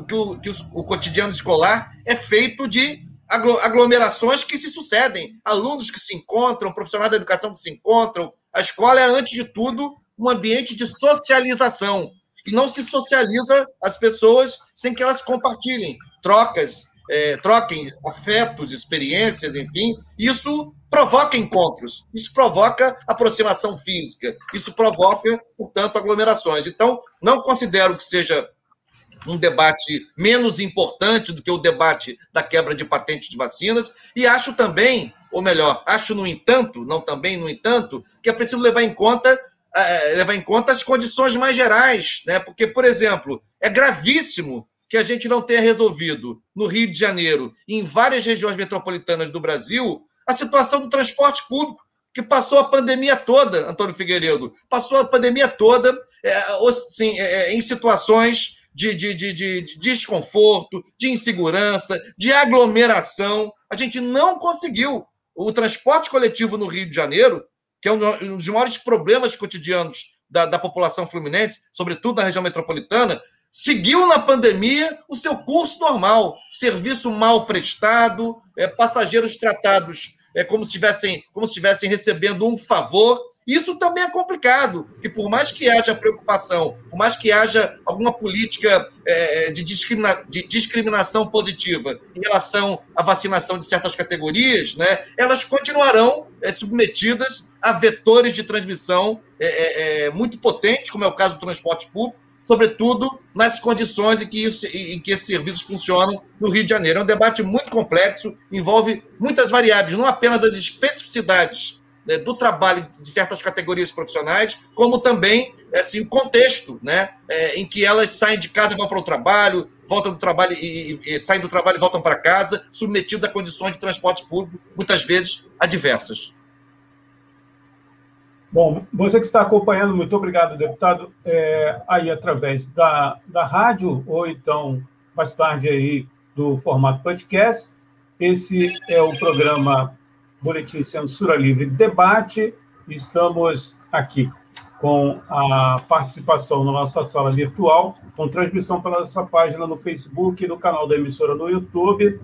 que o, que o cotidiano escolar é feito de aglomerações que se sucedem, alunos que se encontram, profissionais da educação que se encontram. A escola é, antes de tudo, um ambiente de socialização e não se socializa as pessoas sem que elas compartilhem trocas, é, troquem afetos, experiências, enfim. Isso provoca encontros, isso provoca aproximação física, isso provoca, portanto, aglomerações. Então, não considero que seja um debate menos importante do que o debate da quebra de patente de vacinas, e acho também, ou melhor, acho, no entanto, não também, no entanto, que é preciso levar em conta levar em conta as condições mais gerais, né? Porque, por exemplo, é gravíssimo que a gente não tenha resolvido no Rio de Janeiro e em várias regiões metropolitanas do Brasil a situação do transporte público, que passou a pandemia toda, Antônio Figueiredo, passou a pandemia toda é, assim, é, em situações de, de, de, de, desconforto, de insegurança, de aglomeração. A gente não conseguiu. O transporte coletivo no Rio de Janeiro que é um dos maiores problemas cotidianos da, da população fluminense, sobretudo na região metropolitana, seguiu na pandemia o seu curso normal, serviço mal prestado, é, passageiros tratados é, como se estivessem como se estivessem recebendo um favor isso também é complicado, que por mais que haja preocupação, por mais que haja alguma política é, de, discrimina de, discriminação positiva em relação à vacinação de certas categorias, né, elas continuarão é, submetidas a vetores de transmissão é, muito potentes, como é o caso do transporte público, sobretudo nas condições em que, isso, em que esses serviços funcionam no Rio de Janeiro. É um debate muito complexo, envolve muitas variáveis, não apenas as especificidades né, do trabalho de certas categorias profissionais, como também assim, o contexto né, é, em que elas saem de casa e vão para o trabalho, voltam do trabalho e, e, e saem do trabalho e voltam para casa, submetidos a condições de transporte público, muitas vezes adversas. Bom, você que está acompanhando, muito obrigado, deputado, é, aí através da, da rádio, ou então mais tarde aí do formato podcast. Esse é o programa Boletim Censura Livre Debate. Estamos aqui com a participação na nossa sala virtual, com transmissão pela nossa página no Facebook no canal da emissora no YouTube,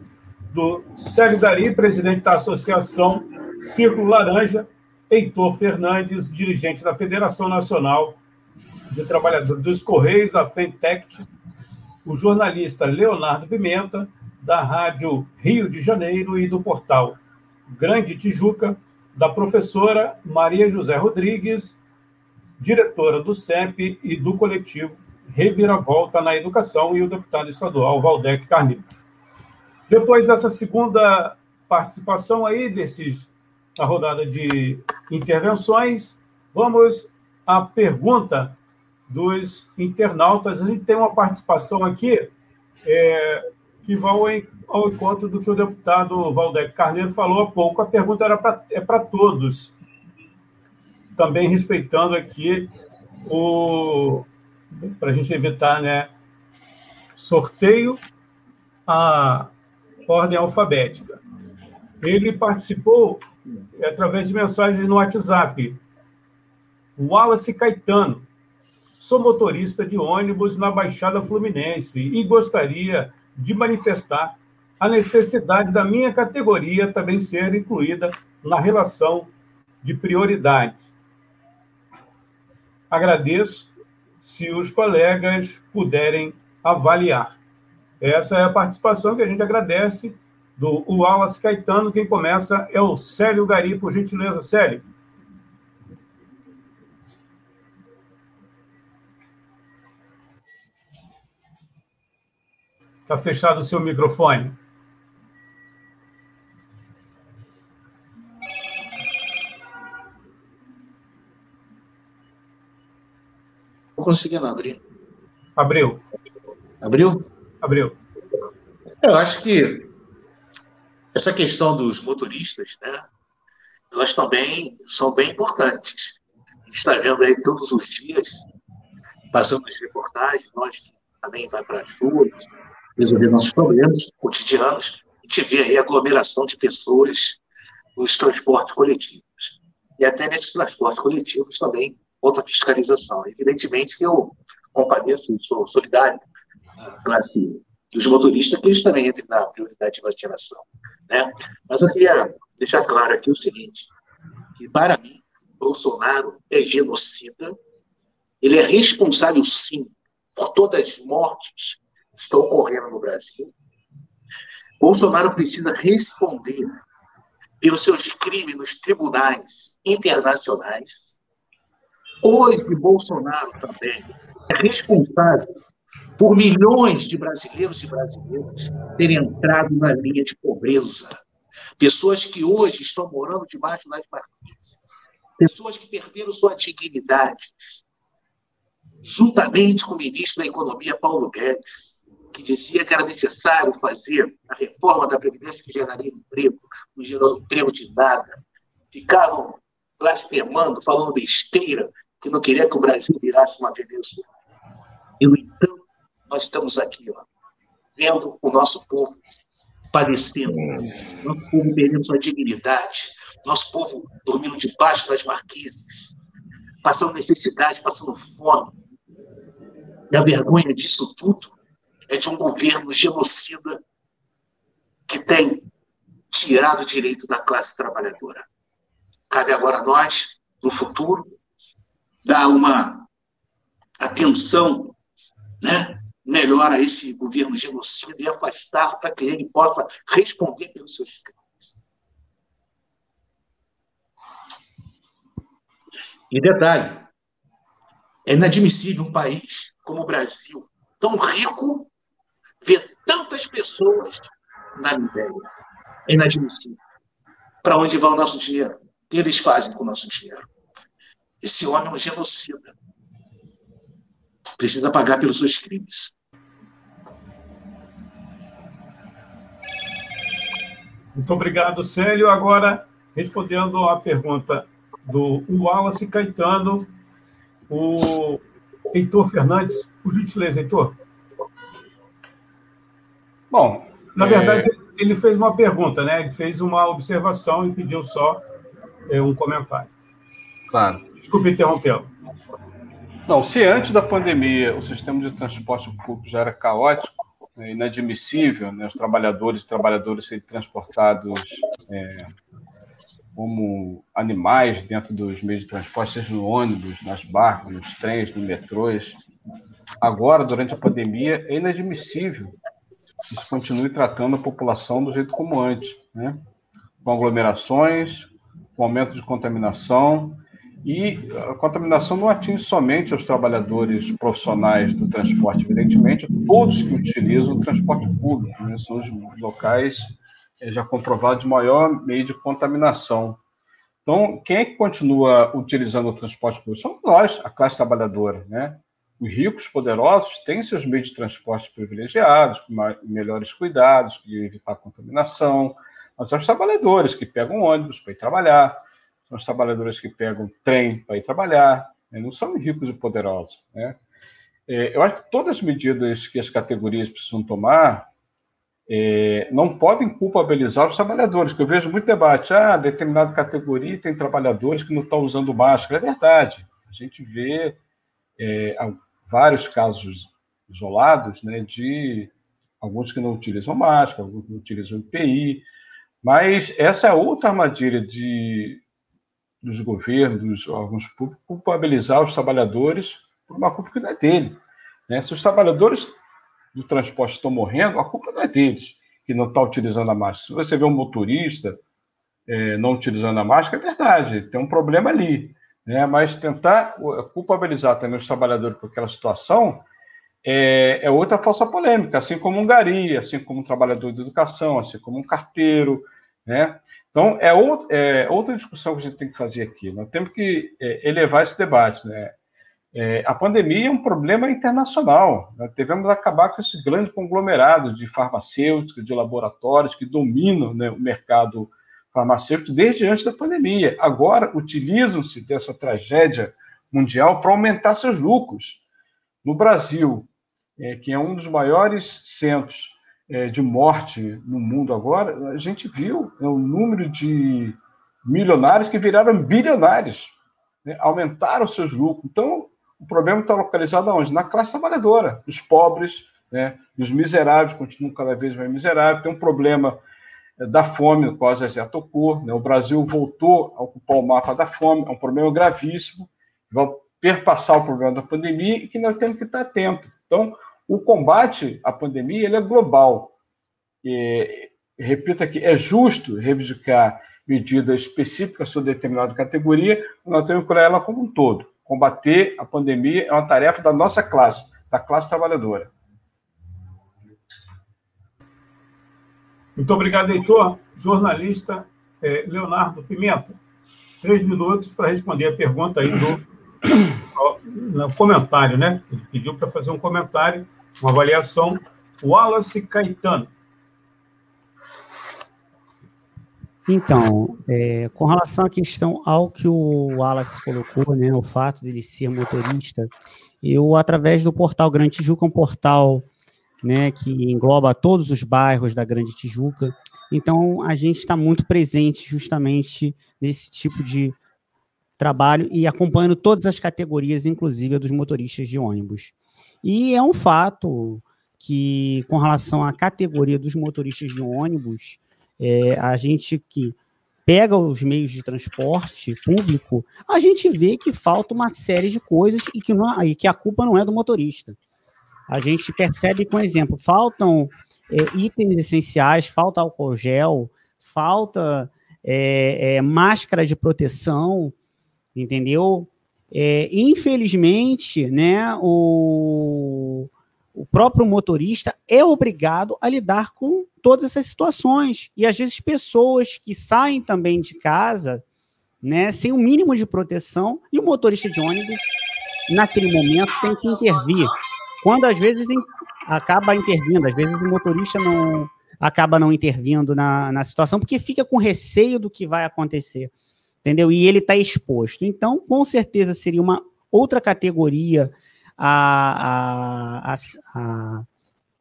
do Célio Dari, presidente da Associação Círculo Laranja, Heitor Fernandes, dirigente da Federação Nacional de Trabalhadores dos Correios, a FENTECT, o jornalista Leonardo Pimenta, da Rádio Rio de Janeiro e do portal Grande Tijuca, da professora Maria José Rodrigues, diretora do CEP e do coletivo Reviravolta na Educação, e o deputado estadual Valdec Carneiro. Depois dessa segunda participação aí, desses, na rodada de intervenções, vamos à pergunta dos internautas. A gente tem uma participação aqui é, que vai ao encontro do que o deputado Valdec Carneiro falou há pouco. A pergunta era pra, é para todos, também respeitando aqui o para a gente evitar, né, sorteio a ordem alfabética. Ele participou através de mensagens no WhatsApp. Wallace Caetano, sou motorista de ônibus na Baixada Fluminense e gostaria de manifestar a necessidade da minha categoria também ser incluída na relação de prioridade. Agradeço se os colegas puderem avaliar. Essa é a participação que a gente agradece do Wallace Caetano. Quem começa é o Célio Gari, por gentileza, Célio. Está fechado o seu microfone. Não conseguindo abrir. Abriu. Abriu? Abriu. Eu acho que essa questão dos motoristas, né? Elas também são bem importantes. A gente está vendo aí todos os dias, passando as reportagens, nós também vai para as ruas, resolver nossos problemas cotidianos. A gente aí aglomeração de pessoas nos transportes coletivos. E até nesses transportes coletivos também outra fiscalização. Evidentemente que eu compareço e sou solidário à classe dos motoristas, que eles também entrem na prioridade de vacinação. Né? Mas eu queria deixar claro aqui o seguinte, que para mim, Bolsonaro é genocida, ele é responsável, sim, por todas as mortes estão ocorrendo no Brasil. Bolsonaro precisa responder pelos seus crimes nos tribunais internacionais. Hoje, Bolsonaro também é responsável por milhões de brasileiros e brasileiras terem entrado na linha de pobreza. Pessoas que hoje estão morando debaixo das marquises. Pessoas que perderam sua dignidade. Juntamente com o ministro da Economia, Paulo Guedes que dizia que era necessário fazer a reforma da Previdência que geraria emprego, não gerou emprego de nada. Ficavam blasfemando, falando besteira, que não queria que o Brasil virasse uma Venezuela. E, no entanto, nós estamos aqui, ó, vendo o nosso povo padecendo, nosso povo perdendo sua dignidade, nosso povo dormindo debaixo das marquises, passando necessidade, passando fome. E a vergonha disso tudo é de um governo genocida que tem tirado o direito da classe trabalhadora. Cabe agora a nós, no futuro, dar uma atenção né, melhor a esse governo genocida e afastar para que ele possa responder pelos seus crimes. E detalhe, é inadmissível um país como o Brasil, tão rico ver tantas pessoas na miséria. É inadmissível. Para onde vai o nosso dinheiro? O que eles fazem com o nosso dinheiro? Esse homem é um genocida. Precisa pagar pelos seus crimes. Muito obrigado, Célio. Agora, respondendo à pergunta do Wallace Caetano, o Heitor Fernandes, por gentileza, Heitor. Bom. Na verdade, é... ele fez uma pergunta, né? Ele fez uma observação e pediu só é, um comentário. Claro. Desculpe interrompê-lo. Não, se antes da pandemia o sistema de transporte público já era caótico, é inadmissível, né, os trabalhadores e trabalhadoras serem transportados é, como animais dentro dos meios de transporte, seja no ônibus, nas barcas, nos trens, nos metrôs. Agora, durante a pandemia, é inadmissível se continue tratando a população do jeito como antes, né? com aglomerações, com aumento de contaminação E a contaminação não atinge somente os trabalhadores profissionais do transporte, evidentemente, todos que utilizam o transporte público, né? são os locais é, já comprovados de maior meio de contaminação. Então, quem é que continua utilizando o transporte público? Somos nós, a classe trabalhadora, né? Os ricos, poderosos, têm seus meios de transporte privilegiados, com melhores cuidados, de evitar contaminação, mas são os trabalhadores que pegam ônibus para ir trabalhar, são os trabalhadores que pegam trem para ir trabalhar, né? não são ricos e poderosos. Né? É, eu acho que todas as medidas que as categorias precisam tomar é, não podem culpabilizar os trabalhadores, que eu vejo muito debate, ah, determinada categoria tem trabalhadores que não estão usando máscara. É verdade, a gente vê é, vários casos isolados né, de alguns que não utilizam máscara, alguns que não utilizam EPI, mas essa é outra armadilha de, dos governos, órgãos públicos, culpabilizar os trabalhadores por uma culpa que não é dele. Né? Se os trabalhadores do transporte estão morrendo, a culpa não é deles, que não está utilizando a máscara. Se você vê um motorista é, não utilizando a máscara, é verdade, tem um problema ali. Né? Mas tentar culpabilizar também os trabalhadores por aquela situação é, é, outra falsa polêmica, assim como um gari, assim como um trabalhador de educação, assim como um carteiro, né? Então, é, outro, é outra discussão que a gente tem que fazer aqui. Nós temos que é, elevar esse debate, né? É, a pandemia é um problema internacional. Nós devemos acabar com esse grande conglomerado de farmacêuticos, de laboratórios que dominam né, o mercado farmacêutico desde antes da pandemia. Agora, utilizam-se dessa tragédia mundial para aumentar seus lucros. No Brasil, é, que é um dos maiores centros é, de morte no mundo agora, a gente viu é, o número de milionários que viraram bilionários, né? aumentaram seus lucros. Então, o problema está localizado aonde? Na classe trabalhadora, os pobres, né? miseráveis continuam cada vez mais miseráveis. Tem um problema da fome, no qual a Zezé tocou. Né? O Brasil voltou a ocupar o mapa da fome, é um problema gravíssimo, vai perpassar o problema da pandemia e que nós temos que estar atentos. Então, o combate à pandemia ele é global. E, repito aqui, é justo reivindicar medidas específicas sobre determinada categoria, nós temos que olhar ela como um todo. Combater a pandemia é uma tarefa da nossa classe, da classe trabalhadora. Muito obrigado, Heitor. Jornalista é, Leonardo Pimenta. Três minutos para responder a pergunta aí do no comentário, né? Ele pediu para fazer um comentário uma avaliação. Wallace Caetano. Então, é, com relação à questão ao que o Wallace colocou, né, o fato dele ser motorista, eu, através do portal Grande Tijuca, um portal né, que engloba todos os bairros da Grande Tijuca, então a gente está muito presente justamente nesse tipo de trabalho e acompanhando todas as categorias, inclusive a dos motoristas de ônibus. E é um fato que, com relação à categoria dos motoristas de ônibus, é, a gente que pega os meios de transporte público, a gente vê que falta uma série de coisas e que, não, e que a culpa não é do motorista. A gente percebe, com exemplo, faltam é, itens essenciais, falta álcool gel, falta é, é, máscara de proteção, entendeu? Infelizmente, né, o, o próprio motorista é obrigado a lidar com todas essas situações. E às vezes pessoas que saem também de casa, né, sem o mínimo de proteção, e o motorista de ônibus, naquele momento, tem que intervir. Quando às vezes acaba intervindo, às vezes o motorista não acaba não intervindo na, na situação, porque fica com receio do que vai acontecer entendeu? E ele está exposto. Então, com certeza seria uma outra categoria a, a, a, a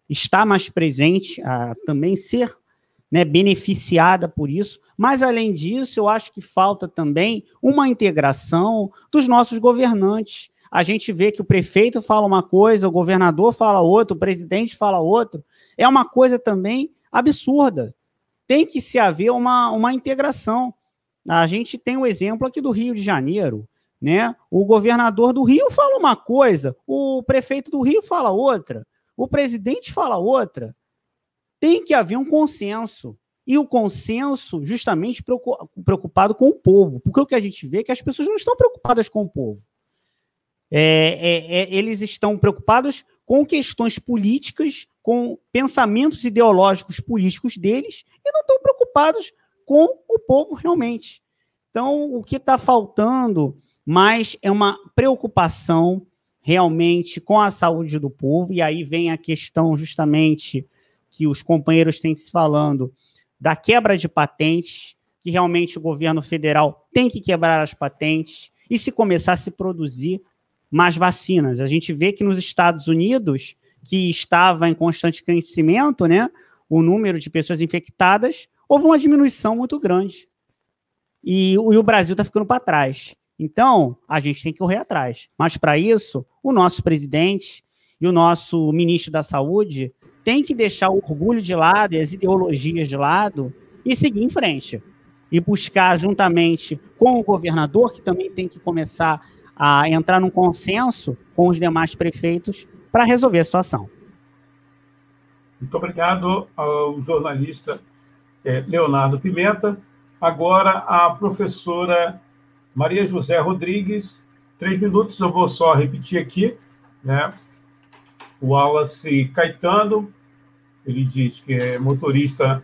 estar mais presente, a também ser né, beneficiada por isso. Mas, além disso, eu acho que falta também uma integração dos nossos governantes. A gente vê que o prefeito fala uma coisa, o governador fala outra, o presidente fala outra. É uma coisa também absurda. Tem que se haver uma, uma integração. A gente tem o um exemplo aqui do Rio de Janeiro, né? O governador do Rio fala uma coisa, o prefeito do Rio fala outra, o presidente fala outra. Tem que haver um consenso. e o consenso justamente preocupado com o povo, porque o que a gente vê é que as pessoas não estão preocupadas com o povo. É, é, é, eles estão preocupados com questões políticas, com pensamentos ideológicos políticos deles, e não estão preocupados com o povo realmente. Então, o que está faltando mais é uma preocupação realmente com a saúde do povo, e aí vem a questão justamente que os companheiros têm se falando da quebra de patentes, que realmente o governo federal tem que quebrar as patentes e se começar a se produzir mais vacinas. A gente vê que nos Estados Unidos, que estava em constante crescimento, né, o número de pessoas infectadas, houve uma diminuição muito grande. E, e o Brasil está ficando para trás. Então, a gente tem que correr atrás. Mas, para isso, o nosso presidente e o nosso ministro da Saúde tem que deixar o orgulho de lado e as ideologias de lado e seguir em frente. E buscar, juntamente com o governador, que também tem que começar a entrar num consenso com os demais prefeitos para resolver a situação. Muito obrigado ao jornalista é, Leonardo Pimenta. Agora, a professora Maria José Rodrigues. Três minutos, eu vou só repetir aqui, né? O Wallace Caetano, ele diz que é motorista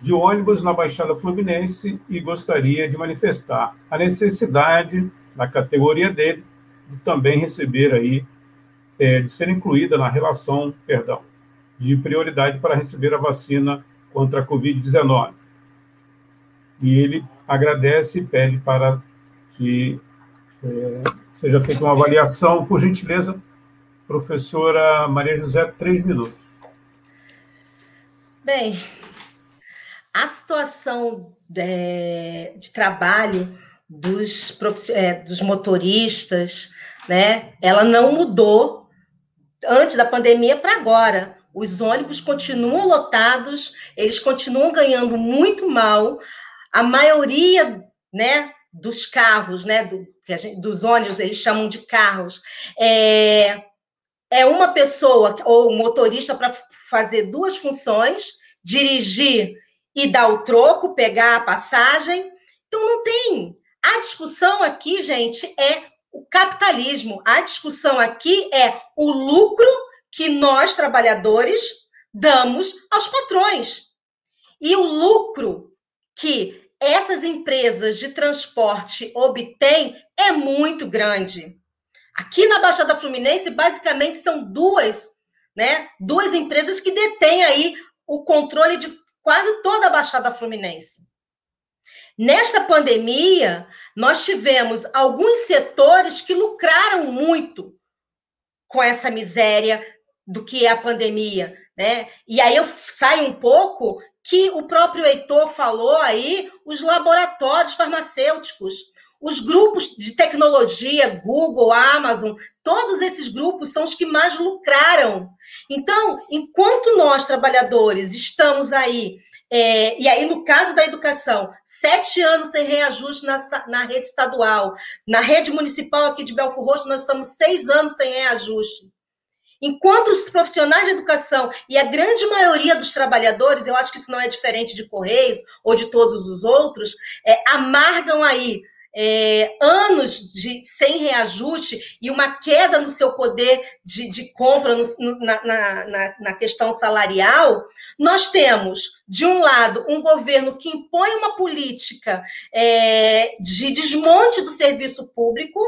de ônibus na Baixada Fluminense e gostaria de manifestar a necessidade, na categoria dele, de também receber aí, é, de ser incluída na relação, perdão, de prioridade para receber a vacina contra a Covid-19. E ele agradece e pede para que é, seja feita uma avaliação, por gentileza, professora Maria José, três minutos. Bem, a situação de, é, de trabalho dos, é, dos motoristas, né, ela não mudou antes da pandemia para agora. Os ônibus continuam lotados, eles continuam ganhando muito mal. A maioria, né, dos carros, né, do, gente, dos ônibus, eles chamam de carros, é, é uma pessoa ou motorista para fazer duas funções, dirigir e dar o troco, pegar a passagem. Então, não tem. A discussão aqui, gente, é o capitalismo. A discussão aqui é o lucro que nós, trabalhadores, damos aos patrões. E o lucro que essas empresas de transporte obtêm é muito grande. Aqui na Baixada Fluminense, basicamente, são duas, né? Duas empresas que detêm aí o controle de quase toda a Baixada Fluminense. Nesta pandemia, nós tivemos alguns setores que lucraram muito com essa miséria do que é a pandemia, né? E aí eu saio um pouco que o próprio Heitor falou aí, os laboratórios farmacêuticos os grupos de tecnologia, Google, Amazon, todos esses grupos são os que mais lucraram. Então, enquanto nós, trabalhadores, estamos aí, é, e aí no caso da educação, sete anos sem reajuste na, na rede estadual, na rede municipal aqui de Belfort Roxo, nós estamos seis anos sem reajuste. Enquanto os profissionais de educação e a grande maioria dos trabalhadores, eu acho que isso não é diferente de Correios ou de todos os outros, é, amargam aí é, anos de, sem reajuste e uma queda no seu poder de, de compra no, no, na, na, na questão salarial, nós temos, de um lado, um governo que impõe uma política é, de desmonte do serviço público,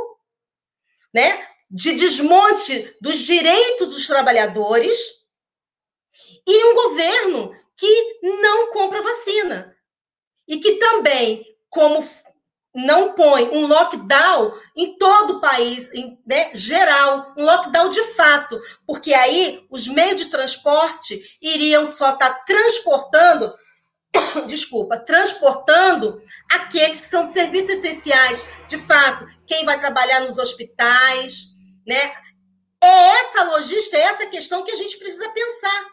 né? de desmonte dos direitos dos trabalhadores, e um governo que não compra vacina. E que também, como não põe um lockdown em todo o país, em, né, geral, um lockdown de fato, porque aí os meios de transporte iriam só estar tá transportando, desculpa, transportando aqueles que são de serviços essenciais, de fato, quem vai trabalhar nos hospitais, né? É essa logística, é essa questão que a gente precisa pensar.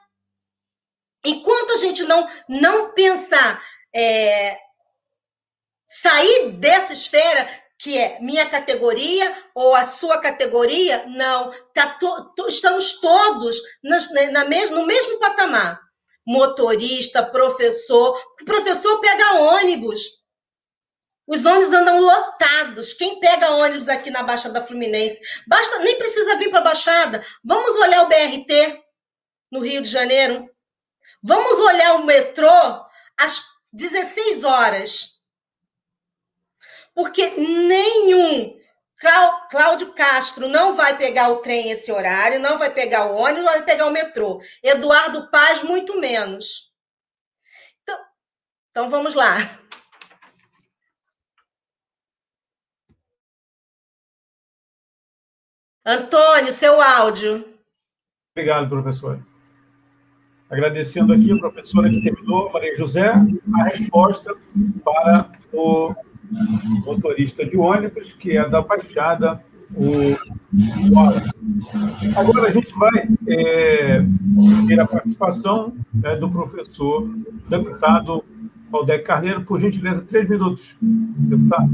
Enquanto a gente não não pensar é, Sair dessa esfera que é minha categoria ou a sua categoria, não. Tá to, to, estamos todos nas, na, na no mesmo patamar. motorista, professor. O professor pega ônibus. Os ônibus andam lotados. Quem pega ônibus aqui na Baixada Fluminense? Basta, nem precisa vir para a Baixada. Vamos olhar o BRT no Rio de Janeiro. Vamos olhar o metrô às 16 horas. Porque nenhum Cláudio Castro não vai pegar o trem esse horário, não vai pegar o ônibus, não vai pegar o metrô. Eduardo Paz, muito menos. Então, então vamos lá. Antônio, seu áudio. Obrigado, professor. Agradecendo aqui a professora que terminou, Maria José, a resposta para o motorista de ônibus, que é da Baixada, o Wallace. Agora a gente vai é, ter a participação né, do professor deputado Valdec Carneiro, por gentileza, três minutos, deputado.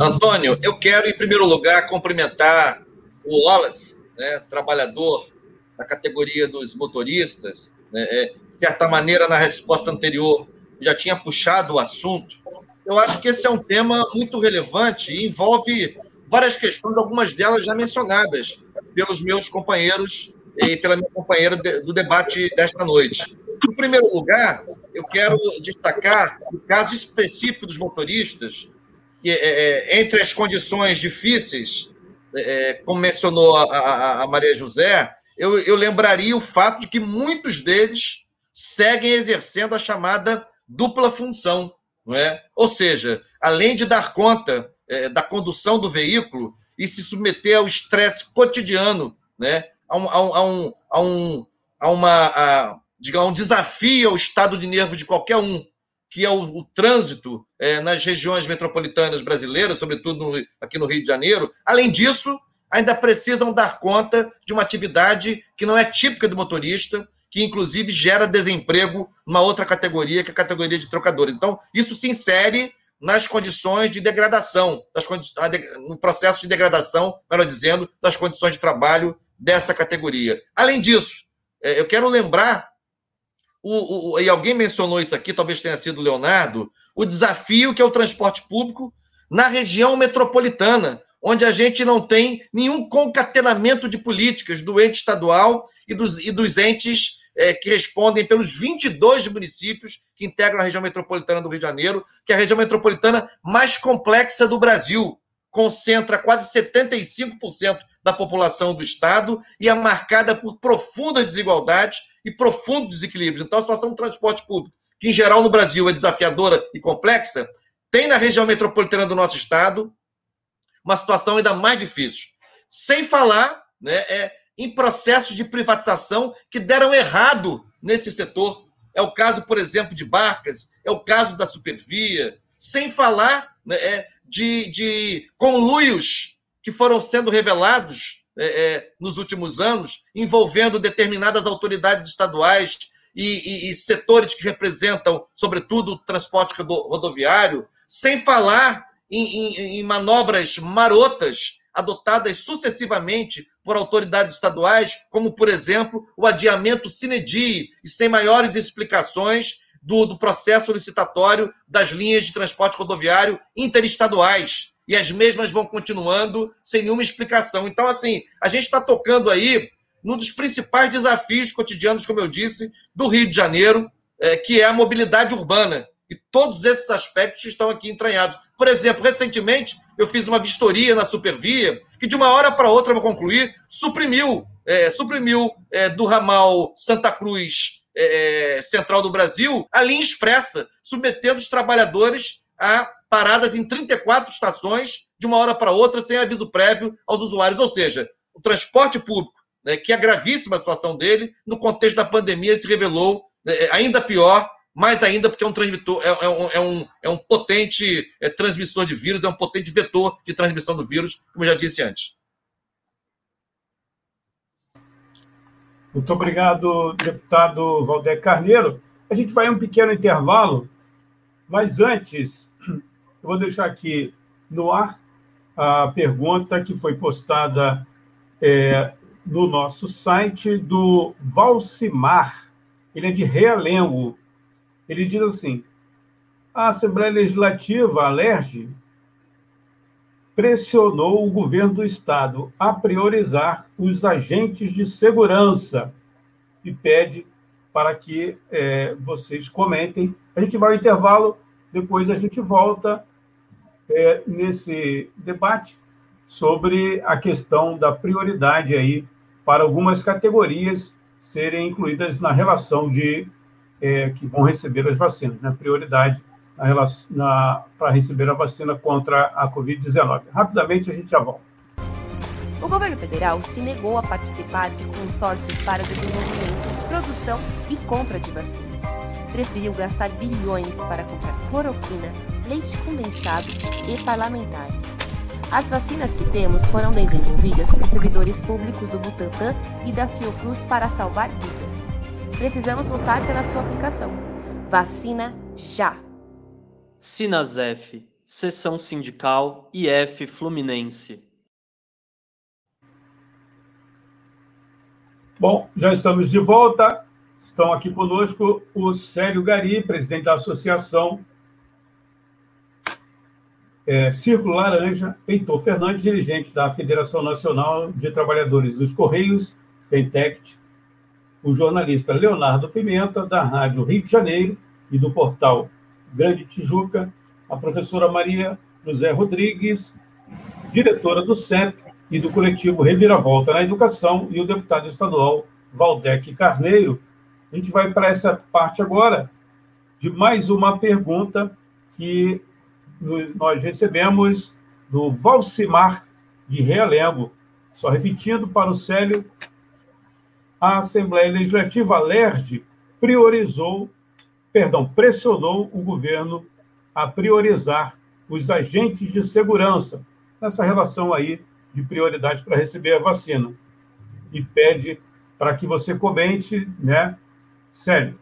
Antônio, eu quero, em primeiro lugar, cumprimentar o Wallace, né, trabalhador da categoria dos motoristas. Né, é, de certa maneira, na resposta anterior, já tinha puxado o assunto eu acho que esse é um tema muito relevante e envolve várias questões, algumas delas já mencionadas pelos meus companheiros e pela minha companheira do debate desta noite. Em primeiro lugar, eu quero destacar o caso específico dos motoristas, que é, é entre as condições difíceis, é, é, como mencionou a, a, a Maria José, eu, eu lembraria o fato de que muitos deles seguem exercendo a chamada dupla função não é? Ou seja, além de dar conta é, da condução do veículo e se submeter ao estresse cotidiano, né? a, um, a, um, a, um, a uma, a, digamos, um desafio ao estado de nervo de qualquer um, que é o, o trânsito é, nas regiões metropolitanas brasileiras, sobretudo no, aqui no Rio de Janeiro. Além disso, ainda precisam dar conta de uma atividade que não é típica do motorista, que inclusive gera desemprego numa outra categoria, que é a categoria de trocadores. Então, isso se insere nas condições de degradação, das condi no processo de degradação, melhor dizendo, das condições de trabalho dessa categoria. Além disso, é, eu quero lembrar, o, o, e alguém mencionou isso aqui, talvez tenha sido o Leonardo, o desafio que é o transporte público na região metropolitana, onde a gente não tem nenhum concatenamento de políticas do ente estadual e dos, e dos entes é, que respondem pelos 22 municípios que integram a região metropolitana do Rio de Janeiro, que é a região metropolitana mais complexa do Brasil. Concentra quase 75% da população do Estado e é marcada por profundas desigualdades e profundos desequilíbrios. Então, a situação do transporte público, que em geral no Brasil é desafiadora e complexa, tem na região metropolitana do nosso Estado uma situação ainda mais difícil. Sem falar né, é, em processos de privatização que deram errado nesse setor. É o caso, por exemplo, de Barcas, é o caso da Supervia, sem falar né, é, de, de conluios que foram sendo revelados é, é, nos últimos anos, envolvendo determinadas autoridades estaduais e, e, e setores que representam, sobretudo, o transporte rodoviário, sem falar em, em, em manobras marotas adotadas sucessivamente por autoridades estaduais, como, por exemplo, o adiamento sine die e sem maiores explicações do, do, processo licitatório das linhas de transporte rodoviário interestaduais. E as mesmas vão continuando sem nenhuma explicação. Então, assim, a gente está tocando aí num dos principais desafios cotidianos, como eu disse, do Rio de Janeiro, é, que é a mobilidade urbana. E todos esses aspectos estão aqui entranhados. Por exemplo, recentemente eu fiz uma vistoria na Supervia, que de uma hora para outra, vou concluir, suprimiu, é, suprimiu é, do ramal Santa Cruz é, Central do Brasil a linha expressa, submetendo os trabalhadores a paradas em 34 estações de uma hora para outra, sem aviso prévio aos usuários. Ou seja, o transporte público, né, que é gravíssima a situação dele, no contexto da pandemia se revelou né, ainda pior mais ainda porque é um transmissor, é, é, um, é um, é um potente é, transmissor de vírus, é um potente vetor de transmissão do vírus, como eu já disse antes. Muito obrigado, deputado Valdeir Carneiro. A gente vai um pequeno intervalo, mas antes, eu vou deixar aqui no ar a pergunta que foi postada é, no nosso site do Valcimar ele é de Realengo. Ele diz assim: a Assembleia Legislativa, a LERJ, pressionou o governo do Estado a priorizar os agentes de segurança e pede para que é, vocês comentem. A gente vai ao intervalo, depois a gente volta é, nesse debate sobre a questão da prioridade aí para algumas categorias serem incluídas na relação de é, que vão receber as vacinas, né? Prioridade para receber a vacina contra a Covid-19. Rapidamente a gente já volta. O governo federal se negou a participar de consórcios para desenvolvimento, produção e compra de vacinas. Preferiu gastar bilhões para comprar cloroquina, leite condensado e parlamentares. As vacinas que temos foram desenvolvidas por servidores públicos do Butantan e da Fiocruz para salvar vidas. Precisamos lutar pela sua aplicação. Vacina já! Sinasef, Seção Sindical IF Fluminense. Bom, já estamos de volta. Estão aqui conosco o Célio Gari, presidente da Associação é, Círculo Laranja, Heitor Fernandes, dirigente da Federação Nacional de Trabalhadores dos Correios, FENTECT, o jornalista Leonardo Pimenta, da Rádio Rio de Janeiro e do portal Grande Tijuca, a professora Maria José Rodrigues, diretora do CEP e do coletivo Reviravolta na Educação, e o deputado estadual Valdec Carneiro. A gente vai para essa parte agora de mais uma pergunta que nós recebemos do Valcimar de Realengo. Só repetindo para o Célio, a Assembleia Legislativa LERJ priorizou perdão, pressionou o governo a priorizar os agentes de segurança nessa relação aí de prioridade para receber a vacina. E pede para que você comente, né, Sério.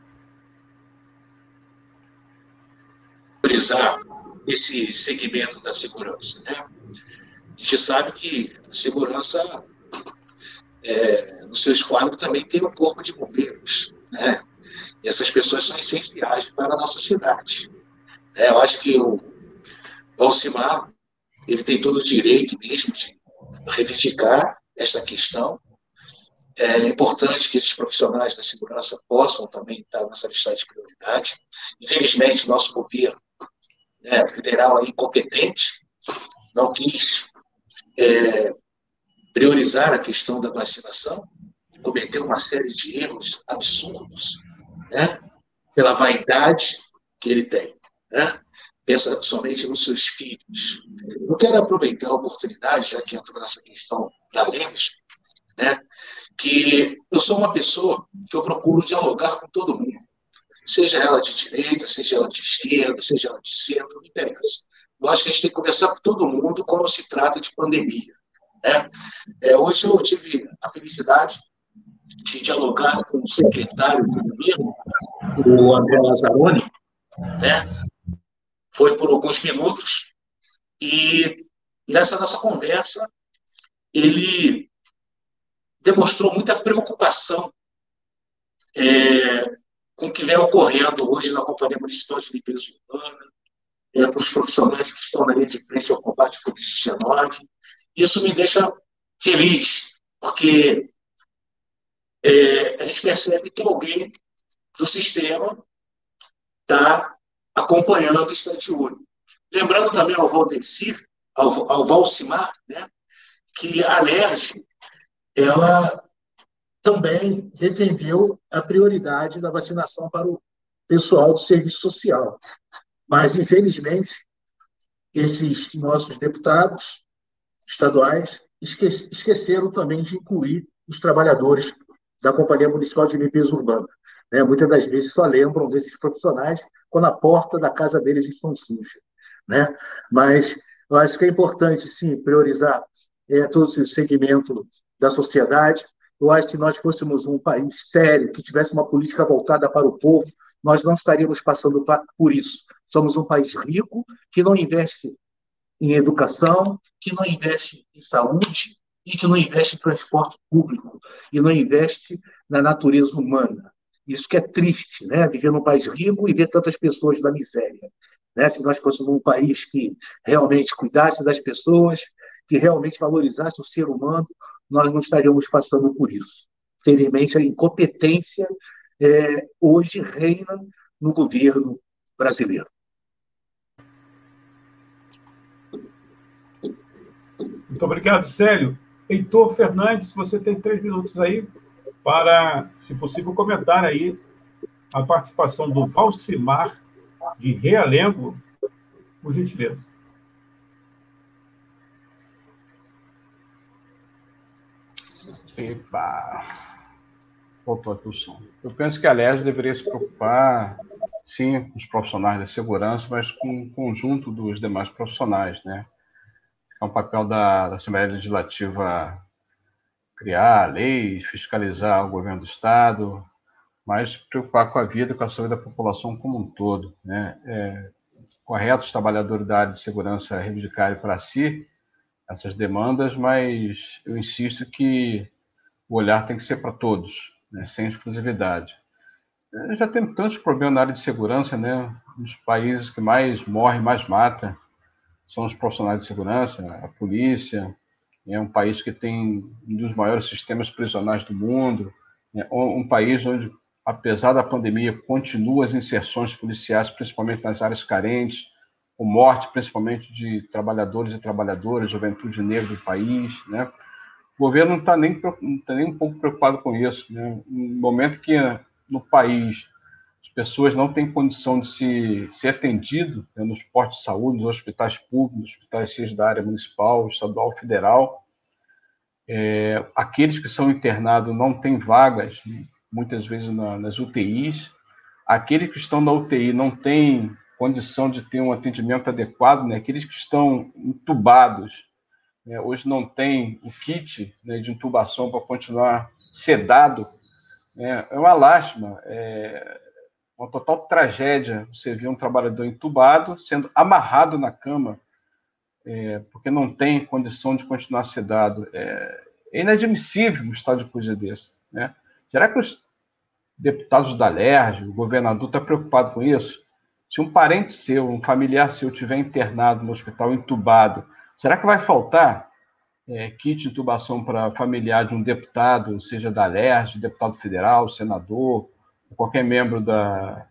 Priorizar esse segmento da segurança, né? A gente sabe que a segurança, é, no seu esquadro, também tem um corpo de bombeiros, né? E essas pessoas são essenciais para a nossa cidade. É, eu acho que o Valcimar ele tem todo o direito mesmo de reivindicar esta questão. É importante que esses profissionais da segurança possam também estar nessa lista de prioridade. Infelizmente, nosso governo né, federal é incompetente, não quis é, priorizar a questão da vacinação, cometeu uma série de erros absurdos né? pela vaidade que ele tem. Né? Pensa somente nos seus filhos. Eu quero aproveitar a oportunidade, já que entrou nessa questão da LERJ, né? que eu sou uma pessoa que eu procuro dialogar com todo mundo. Seja ela de direita, seja ela de esquerda, seja ela de centro, não interessa. Eu acho que a gente tem que conversar com todo mundo quando se trata de pandemia. Né? É, hoje eu tive a felicidade de dialogar com o secretário do governo, o André Lazzaroni, né? Foi por alguns minutos e nessa nossa conversa ele demonstrou muita preocupação é, com o que vem ocorrendo hoje na Companhia Municipal de Limpeza Urbana, é, para os profissionais que estão na linha de frente ao combate à Covid-19. Isso me deixa feliz, porque é, a gente percebe que alguém do sistema está acompanhando, está de. Lembrando também ao Valdecir, ao, ao Valcimar, né, que a LERJ, ela também defendeu a prioridade da vacinação para o pessoal do serviço social. Mas, infelizmente, esses nossos deputados estaduais esqueceram também de incluir os trabalhadores da Companhia Municipal de Limpeza Urbana. Né? Muitas das vezes só lembram desses profissionais quando a porta da casa deles está suja. Né? Mas eu acho que é importante, sim, priorizar é, todos os segmentos da sociedade. Eu acho que se nós fôssemos um país sério, que tivesse uma política voltada para o povo, nós não estaríamos passando por isso. Somos um país rico, que não investe em educação, que não investe em saúde, e que não investe em transporte público e não investe na natureza humana. Isso que é triste, né? Viver num país rico e ver tantas pessoas na miséria. Né? Se nós fôssemos um país que realmente cuidasse das pessoas, que realmente valorizasse o ser humano, nós não estaríamos passando por isso. Felizmente, a incompetência é, hoje reina no governo brasileiro. Muito obrigado, Célio. Heitor Fernandes, você tem três minutos aí para, se possível, comentar aí a participação do Valcimar de Realengo, por gentileza. Epa! Voltou aqui o som. Eu penso que a LERJ deveria se preocupar, sim, com os profissionais da segurança, mas com o conjunto dos demais profissionais, né? É um papel da, da Assembleia Legislativa criar leis, fiscalizar o governo do Estado, mas preocupar com a vida, com a saúde da população como um todo. Né? É correto os trabalhadores da área de segurança reivindicarem para si essas demandas, mas eu insisto que o olhar tem que ser para todos, né? sem exclusividade. Já tem tantos problemas na área de segurança, né? Os países que mais morrem, mais matam, são os profissionais de segurança, a polícia, é um país que tem um dos maiores sistemas prisionais do mundo, é um país onde, apesar da pandemia, continua as inserções policiais, principalmente nas áreas carentes, com morte, principalmente de trabalhadores e trabalhadoras, juventude negra do país, né? O governo não está nem, tá nem um pouco preocupado com isso, né? No momento que no país pessoas não têm condição de se ser atendido né, nos postos de saúde, nos hospitais públicos, nos hospitais seja da área municipal, estadual, federal. É, aqueles que são internados não têm vagas, muitas vezes na, nas UTIs. Aqueles que estão na UTI não têm condição de ter um atendimento adequado, né? aqueles que estão entubados, né? hoje não tem o kit né, de intubação para continuar sedado. Né? É uma lástima. É, uma total tragédia você ver um trabalhador entubado sendo amarrado na cama é, porque não tem condição de continuar sedado. É, é inadmissível um estado de coisa desse. Né? Será que os deputados da LERJ, o governador, está preocupado com isso? Se um parente seu, um familiar seu, tiver internado no hospital entubado, será que vai faltar é, kit de intubação para familiar de um deputado, seja da LERJ, deputado federal, senador, qualquer membro da,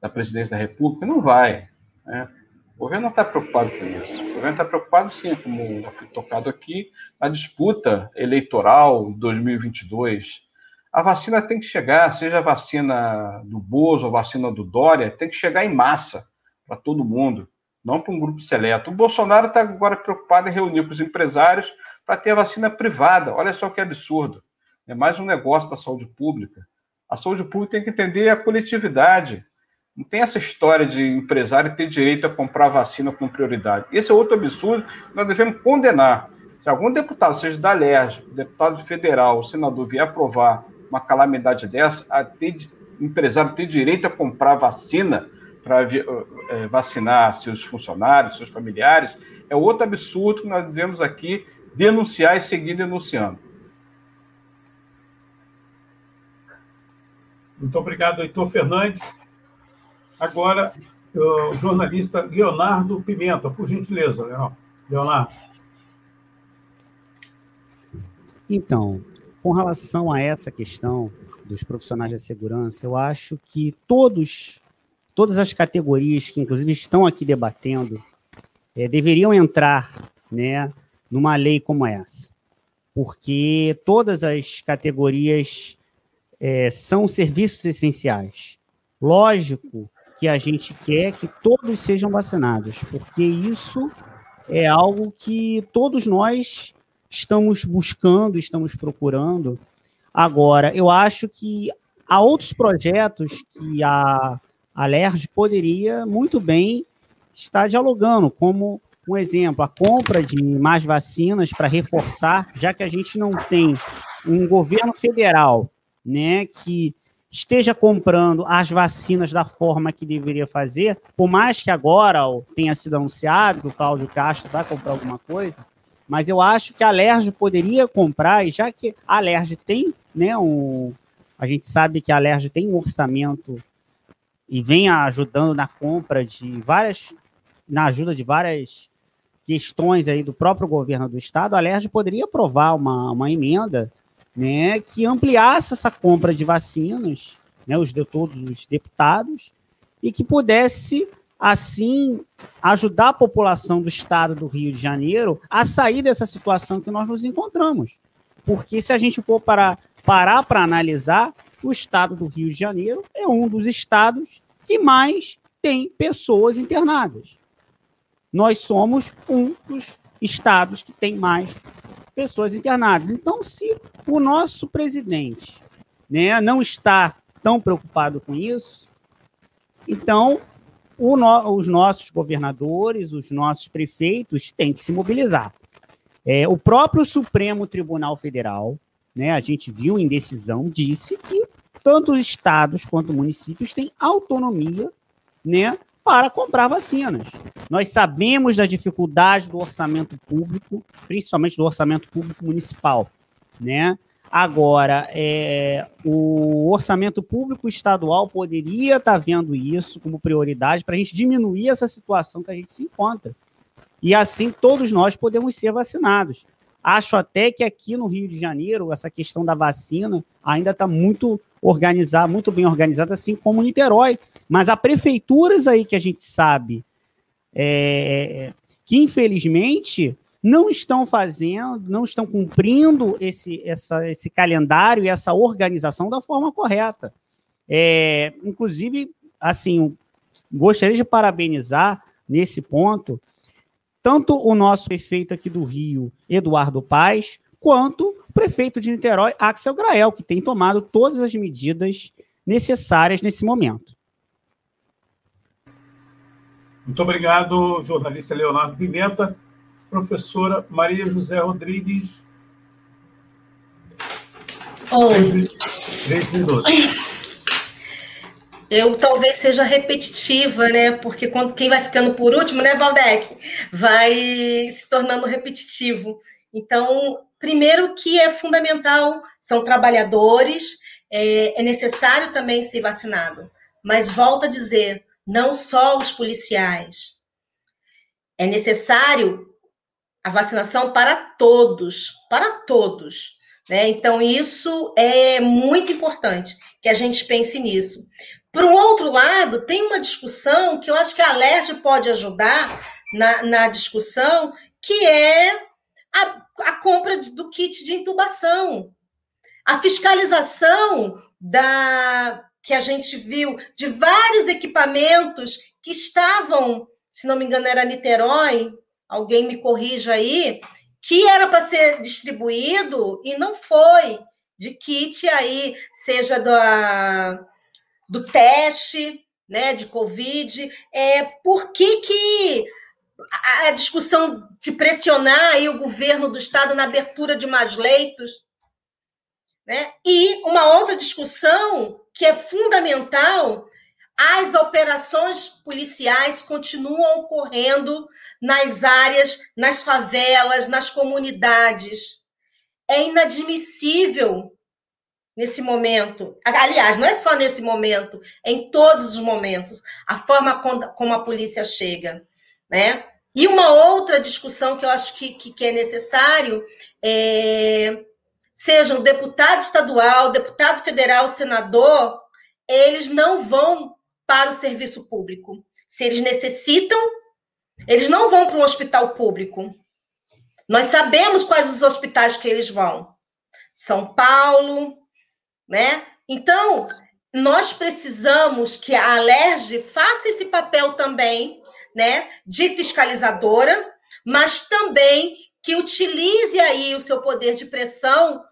da presidência da República, não vai. Né? O governo não está preocupado com isso. O governo está preocupado, sim, como foi tocado aqui, na disputa eleitoral 2022. A vacina tem que chegar, seja a vacina do Bozo ou a vacina do Dória, tem que chegar em massa para todo mundo, não para um grupo seleto. O Bolsonaro está agora preocupado em reunir com os empresários para ter a vacina privada. Olha só que absurdo. É mais um negócio da saúde pública. A saúde pública tem que entender a coletividade. Não tem essa história de empresário ter direito a comprar vacina com prioridade. Esse é outro absurdo que nós devemos condenar. Se algum deputado, seja da LERJ, deputado federal, senador, vier aprovar uma calamidade dessa, a ter, empresário ter direito a comprar vacina para é, vacinar seus funcionários, seus familiares, é outro absurdo que nós devemos aqui denunciar e seguir denunciando. Muito obrigado, Heitor Fernandes. Agora, o jornalista Leonardo Pimenta, por gentileza, Leonardo. Então, com relação a essa questão dos profissionais da segurança, eu acho que todos, todas as categorias que, inclusive, estão aqui debatendo, é, deveriam entrar né, numa lei como essa, porque todas as categorias é, são serviços essenciais. Lógico que a gente quer que todos sejam vacinados, porque isso é algo que todos nós estamos buscando, estamos procurando. Agora, eu acho que há outros projetos que a, a LERJ poderia muito bem estar dialogando, como um exemplo, a compra de mais vacinas para reforçar, já que a gente não tem um governo federal né, que esteja comprando as vacinas da forma que deveria fazer, por mais que agora tenha sido anunciado que o Cláudio Castro vai comprar alguma coisa, mas eu acho que a Lerge poderia comprar, e já que a Lerge tem né, um, A gente sabe que a Alerj tem um orçamento e vem ajudando na compra de várias, na ajuda de várias questões aí do próprio governo do estado. A Alerj poderia aprovar uma, uma emenda né, que ampliasse essa compra de vacinas, né, os de todos os deputados, e que pudesse assim ajudar a população do estado do Rio de Janeiro a sair dessa situação que nós nos encontramos. Porque se a gente for para, parar para analisar, o estado do Rio de Janeiro é um dos estados que mais tem pessoas internadas. Nós somos um dos estados que tem mais pessoas internadas. Então, se o nosso presidente né, não está tão preocupado com isso, então no, os nossos governadores, os nossos prefeitos têm que se mobilizar. É, o próprio Supremo Tribunal Federal, né, a gente viu em decisão, disse que tanto os estados quanto municípios têm autonomia né, para comprar vacinas. Nós sabemos da dificuldade do orçamento público, principalmente do orçamento público municipal, né? Agora, é, o orçamento público estadual poderia estar tá vendo isso como prioridade para a gente diminuir essa situação que a gente se encontra. E assim todos nós podemos ser vacinados. Acho até que aqui no Rio de Janeiro, essa questão da vacina ainda está muito organizada, muito bem organizada, assim como Niterói. Mas há prefeituras aí que a gente sabe é, que, infelizmente, não estão fazendo, não estão cumprindo esse, essa, esse calendário e essa organização da forma correta. É, inclusive, assim, gostaria de parabenizar nesse ponto tanto o nosso prefeito aqui do Rio, Eduardo Paz, quanto o prefeito de Niterói, Axel Grael, que tem tomado todas as medidas necessárias nesse momento. Muito obrigado, jornalista Leonardo Pimenta. Professora Maria José Rodrigues. Oi. Três minutos. Eu talvez seja repetitiva, né? Porque quando quem vai ficando por último, né, Valdec, vai se tornando repetitivo. Então, primeiro que é fundamental, são trabalhadores, é, é necessário também ser vacinado. Mas volto a dizer, não só os policiais. É necessário a vacinação para todos, para todos. Né? Então, isso é muito importante que a gente pense nisso. Por um outro lado, tem uma discussão que eu acho que a LERJ pode ajudar na, na discussão, que é a, a compra do kit de intubação. A fiscalização da, que a gente viu de vários equipamentos que estavam, se não me engano, era Niterói, alguém me corrija aí, que era para ser distribuído e não foi, de kit aí, seja do, do teste, né, de Covid. É, por que, que a discussão de pressionar aí o governo do Estado na abertura de mais leitos? Né? E uma outra discussão que é fundamental, as operações policiais continuam ocorrendo nas áreas, nas favelas, nas comunidades. É inadmissível nesse momento. Aliás, não é só nesse momento, é em todos os momentos, a forma como a polícia chega, né? E uma outra discussão que eu acho que, que, que é necessário é sejam deputado estadual, deputado federal, senador, eles não vão para o serviço público. Se eles necessitam, eles não vão para um hospital público. Nós sabemos quais os hospitais que eles vão. São Paulo, né? Então, nós precisamos que a Alerj faça esse papel também, né, de fiscalizadora, mas também que utilize aí o seu poder de pressão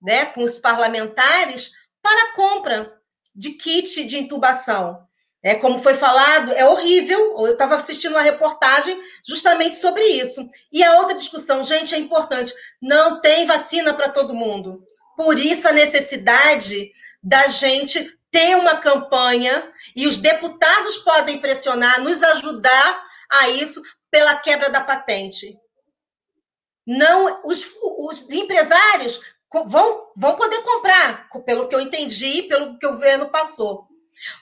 né, com os parlamentares para a compra de kit de intubação. É, como foi falado, é horrível. Eu estava assistindo uma reportagem justamente sobre isso. E a outra discussão, gente, é importante: não tem vacina para todo mundo. Por isso a necessidade da gente ter uma campanha e os deputados podem pressionar, nos ajudar a isso pela quebra da patente. Não, os, os empresários vão, vão poder comprar, pelo que eu entendi, pelo que o governo passou.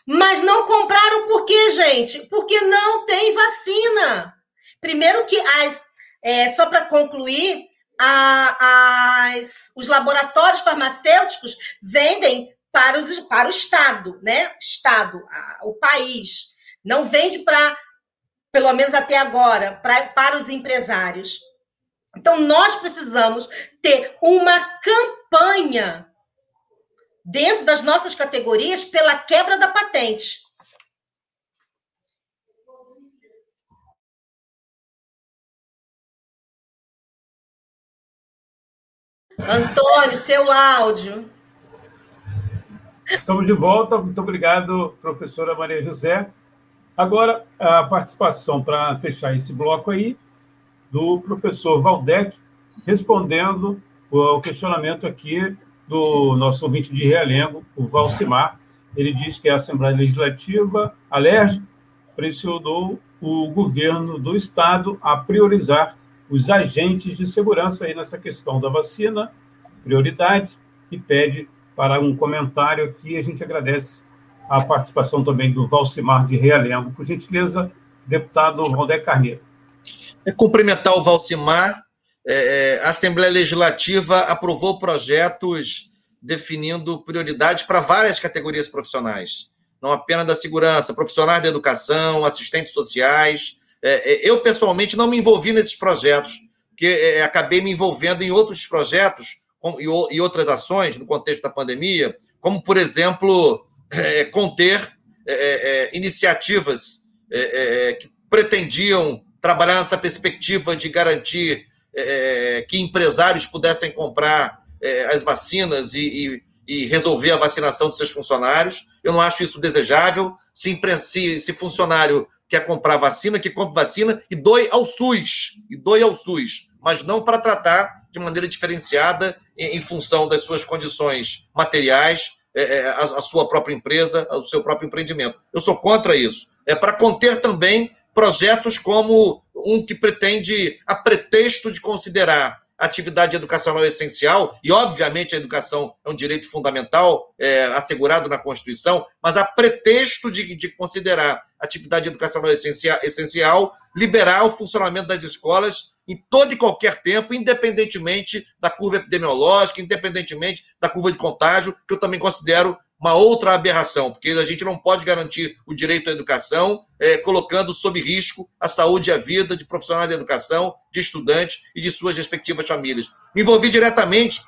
Mas não compraram por quê, gente? Porque não tem vacina. Primeiro que as, é, só para concluir, a, as, os laboratórios farmacêuticos vendem para, os, para o Estado, né? Estado, a, o país. Não vende para, pelo menos até agora, pra, para os empresários. Então, nós precisamos ter uma campanha dentro das nossas categorias pela quebra da patente. Antônio, seu áudio. Estamos de volta. Muito obrigado, professora Maria José. Agora, a participação para fechar esse bloco aí do professor Valdec, respondendo o questionamento aqui do nosso ouvinte de Realengo, o Valcimar. Ele diz que a Assembleia Legislativa, alérgica, pressionou o governo do Estado a priorizar os agentes de segurança aí nessa questão da vacina, prioridade, e pede para um comentário aqui. A gente agradece a participação também do Valcimar de Realengo. Por gentileza, deputado Valdé Carneiro. É cumprimentar o Valcimar. É, é, a Assembleia Legislativa aprovou projetos definindo prioridades para várias categorias profissionais, não apenas da segurança, profissionais da educação, assistentes sociais, é, é, eu, pessoalmente, não me envolvi nesses projetos, porque é, acabei me envolvendo em outros projetos e outras ações no contexto da pandemia, como, por exemplo, conter iniciativas que pretendiam trabalhar nessa perspectiva de garantir que empresários pudessem comprar as vacinas e, e, e, resolver a vacinação dos seus funcionários. Eu não acho isso desejável. Se, se, se funcionário quer comprar vacina, que compre vacina e doe ao SUS, e doe ao SUS, mas não para tratar de maneira diferenciada em, em função das suas condições materiais, é, é, a, a, sua própria empresa, o seu próprio empreendimento. Eu sou contra isso. É para conter também projetos como um que pretende, a pretexto de considerar atividade educacional essencial, e obviamente a educação é um direito fundamental é, assegurado na Constituição, mas a pretexto de, de considerar atividade educacional essencial, essencial, liberar o funcionamento das escolas em todo e qualquer tempo, independentemente da curva epidemiológica, independentemente da curva de contágio, que eu também considero uma outra aberração, porque a gente não pode garantir o direito à educação é, colocando sob risco a saúde e a vida de profissionais da educação, de estudantes e de suas respectivas famílias. Me envolvi diretamente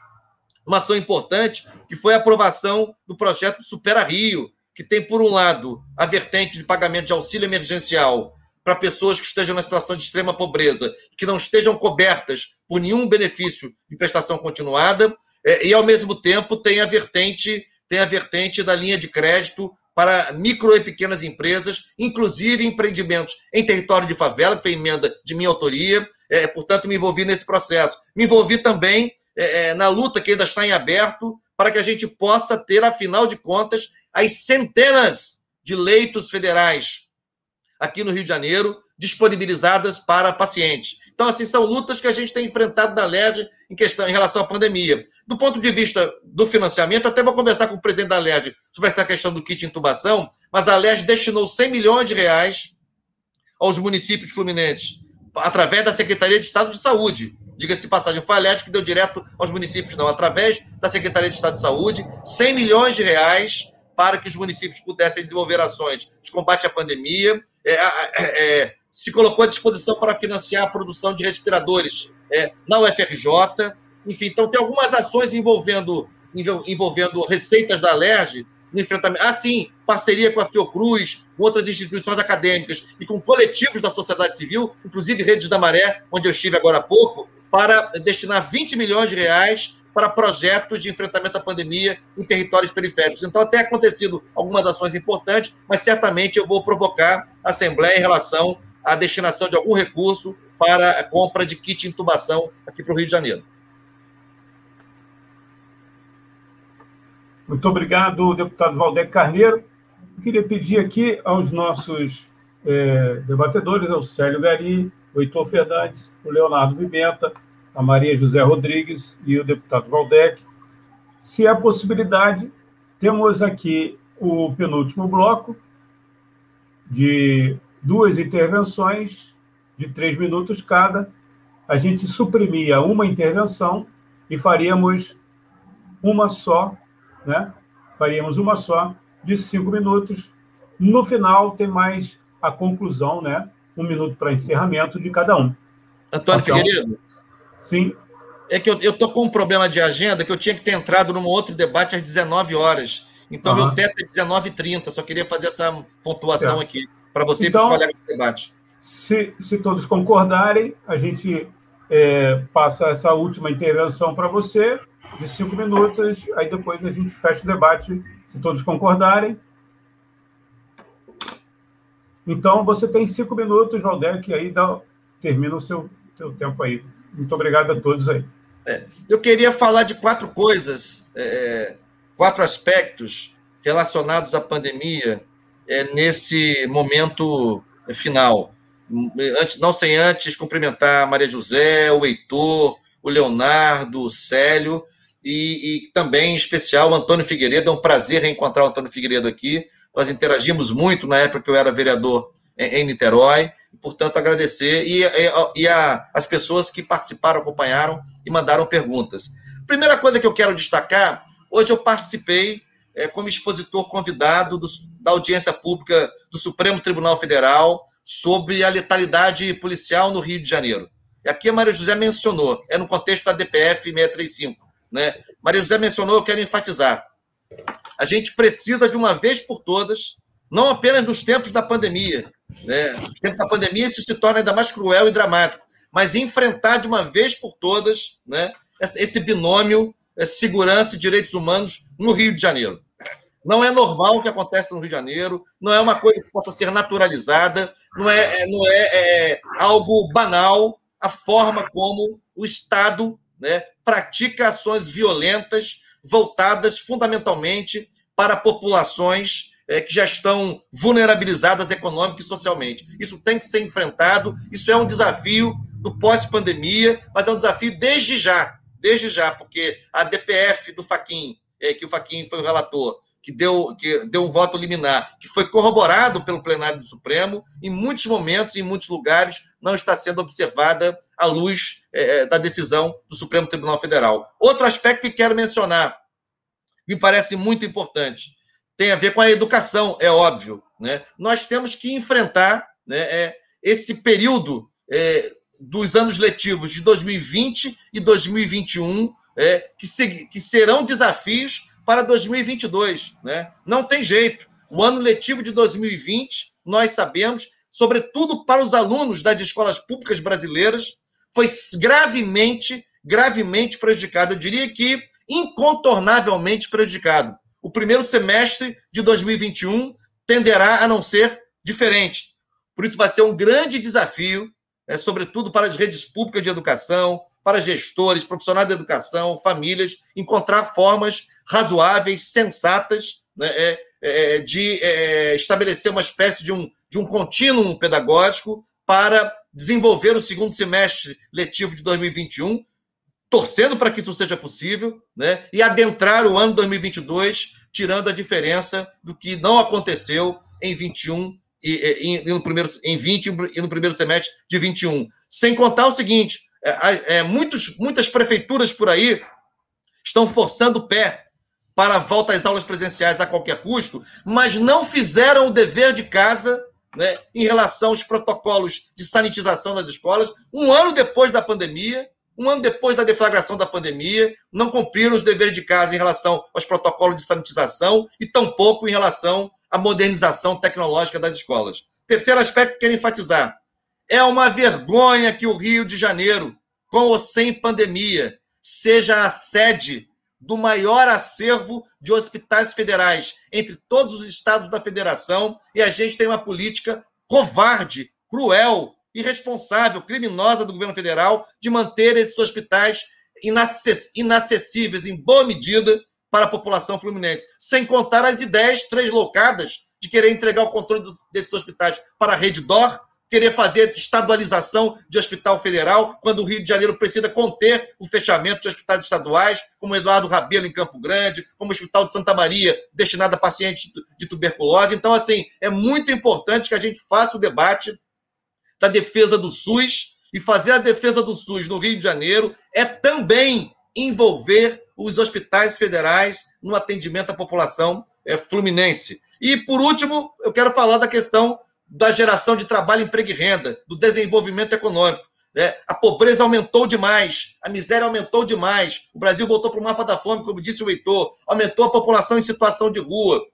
numa ação importante, que foi a aprovação do projeto Supera Rio, que tem, por um lado, a vertente de pagamento de auxílio emergencial para pessoas que estejam na situação de extrema pobreza, que não estejam cobertas por nenhum benefício de prestação continuada, é, e, ao mesmo tempo, tem a vertente tem a vertente da linha de crédito para micro e pequenas empresas, inclusive empreendimentos em território de favela, que foi emenda de minha autoria, é, portanto, me envolvi nesse processo. Me envolvi também é, é, na luta que ainda está em aberto para que a gente possa ter, afinal de contas, as centenas de leitos federais aqui no Rio de Janeiro disponibilizadas para pacientes. Então, assim, são lutas que a gente tem enfrentado na LERJ em questão em relação à pandemia. Do ponto de vista do financiamento, até vou conversar com o presidente da LERJ sobre essa questão do kit intubação, mas a LERJ destinou 100 milhões de reais aos municípios fluminenses, através da Secretaria de Estado de Saúde. Diga-se de passagem, foi a LERJ que deu direto aos municípios, não, através da Secretaria de Estado de Saúde, 100 milhões de reais para que os municípios pudessem desenvolver ações de combate à pandemia. É, é, é, se colocou à disposição para financiar a produção de respiradores é, na UFRJ. Enfim, então tem algumas ações envolvendo, envolvendo receitas da LERJ no enfrentamento. Ah, sim, parceria com a Fiocruz, com outras instituições acadêmicas e com coletivos da sociedade civil, inclusive Redes da Maré, onde eu estive agora há pouco, para destinar 20 milhões de reais para projetos de enfrentamento à pandemia em territórios periféricos. Então, até acontecido algumas ações importantes, mas certamente eu vou provocar a Assembleia em relação a destinação de algum recurso para a compra de kit intubação aqui para o Rio de Janeiro. Muito obrigado, deputado Valdec Carneiro. Eu queria pedir aqui aos nossos é, debatedores, ao Célio Gari, o Heitor Fernandes, o Leonardo Pimenta, a Maria José Rodrigues e o deputado Valdec, se há possibilidade, temos aqui o penúltimo bloco de duas intervenções de três minutos cada. A gente suprimia uma intervenção e faríamos uma só, né? Faríamos uma só de cinco minutos. No final tem mais a conclusão, né? Um minuto para encerramento de cada um. Antônio então, Figueiredo? Sim. É que eu estou com um problema de agenda que eu tinha que ter entrado num outro debate às 19 horas. Então, uhum. meu teto é 19h30. Só queria fazer essa pontuação aqui para você então, e para os colegas do debate. Se, se todos concordarem, a gente é, passa essa última intervenção para você, de cinco minutos, aí depois a gente fecha o debate, se todos concordarem. Então, você tem cinco minutos, Valdec, aí dá, termina o seu, seu tempo aí. Muito obrigado a todos aí. É, eu queria falar de quatro coisas, é, quatro aspectos relacionados à pandemia é, nesse momento final. Antes, não sem antes cumprimentar a Maria José, o Heitor, o Leonardo, o Célio e, e, também, em especial, Antônio Figueiredo. É um prazer reencontrar o Antônio Figueiredo aqui. Nós interagimos muito na época que eu era vereador em, em Niterói. Portanto, agradecer e, e, e a, as pessoas que participaram, acompanharam e mandaram perguntas. Primeira coisa que eu quero destacar: hoje eu participei é, como expositor convidado do, da audiência pública do Supremo Tribunal Federal sobre a letalidade policial no Rio de Janeiro. E aqui a Maria José mencionou, é no contexto da DPF 635. Né? Maria José mencionou, eu quero enfatizar. A gente precisa, de uma vez por todas, não apenas nos tempos da pandemia, né? nos tempos da pandemia isso se torna ainda mais cruel e dramático, mas enfrentar de uma vez por todas né, esse binômio segurança e direitos humanos no Rio de Janeiro. Não é normal o que acontece no Rio de Janeiro, não é uma coisa que possa ser naturalizada, não é, é não é, é algo banal a forma como o Estado né, pratica ações violentas voltadas fundamentalmente para populações é, que já estão vulnerabilizadas econômica e socialmente. Isso tem que ser enfrentado, isso é um desafio do pós-pandemia, mas é um desafio desde já, desde já, porque a DPF do Faquin, é, que o Faquin foi o relator, que deu, que deu um voto liminar, que foi corroborado pelo plenário do Supremo, em muitos momentos, em muitos lugares, não está sendo observada à luz é, da decisão do Supremo Tribunal Federal. Outro aspecto que quero mencionar, me parece muito importante, tem a ver com a educação, é óbvio. Né? Nós temos que enfrentar né, é, esse período é, dos anos letivos de 2020 e 2021, é, que, se, que serão desafios para 2022. Né? Não tem jeito. O ano letivo de 2020, nós sabemos, sobretudo para os alunos das escolas públicas brasileiras, foi gravemente, gravemente prejudicado. Eu diria que incontornavelmente prejudicado. O primeiro semestre de 2021 tenderá a não ser diferente. Por isso, vai ser um grande desafio, é, sobretudo para as redes públicas de educação, para gestores, profissionais da educação, famílias, encontrar formas razoáveis, sensatas, né, é, é, de é, estabelecer uma espécie de um, de um contínuo pedagógico para desenvolver o segundo semestre letivo de 2021, torcendo para que isso seja possível, né, e adentrar o ano 2022, tirando a diferença do que não aconteceu em 21 e, e, e no primeiro, em 20 e no primeiro semestre de 21. Sem contar o seguinte: é, é, muitos, muitas prefeituras por aí estão forçando o pé para a volta às aulas presenciais a qualquer custo, mas não fizeram o dever de casa né, em relação aos protocolos de sanitização das escolas. Um ano depois da pandemia, um ano depois da deflagração da pandemia, não cumpriram os deveres de casa em relação aos protocolos de sanitização e tampouco em relação à modernização tecnológica das escolas. Terceiro aspecto que quero enfatizar: é uma vergonha que o Rio de Janeiro, com ou sem pandemia, seja a sede do maior acervo de hospitais federais entre todos os estados da federação e a gente tem uma política covarde, cruel, irresponsável, criminosa do governo federal de manter esses hospitais inacessíveis em boa medida para a população fluminense, sem contar as ideias translocadas de querer entregar o controle desses hospitais para a Rede DOR, querer fazer estadualização de hospital federal, quando o Rio de Janeiro precisa conter o fechamento de hospitais estaduais, como o Eduardo Rabelo em Campo Grande, como o Hospital de Santa Maria, destinado a pacientes de tuberculose. Então, assim, é muito importante que a gente faça o debate da defesa do SUS, e fazer a defesa do SUS no Rio de Janeiro é também envolver os hospitais federais no atendimento à população é, fluminense. E, por último, eu quero falar da questão da geração de trabalho, emprego e renda, do desenvolvimento econômico. Né? A pobreza aumentou demais, a miséria aumentou demais, o Brasil voltou para o mapa da fome, como disse o Heitor, aumentou a população em situação de rua,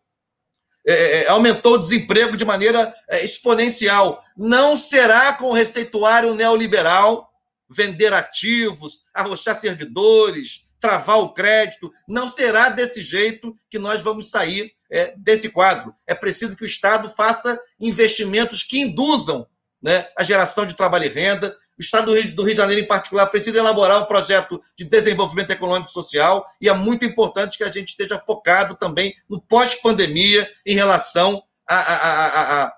é, é, é aumentou o desemprego de maneira é, exponencial. Não será com o receituário neoliberal vender ativos, arrochar servidores, travar o crédito. Não será desse jeito que nós vamos sair é, desse quadro. É preciso que o Estado faça investimentos que induzam né, a geração de trabalho e renda. O Estado do Rio, do de Janeiro, em particular, precisa elaborar um projeto de desenvolvimento econômico e social, e é muito importante que a gente esteja focado também no pós-pandemia em relação à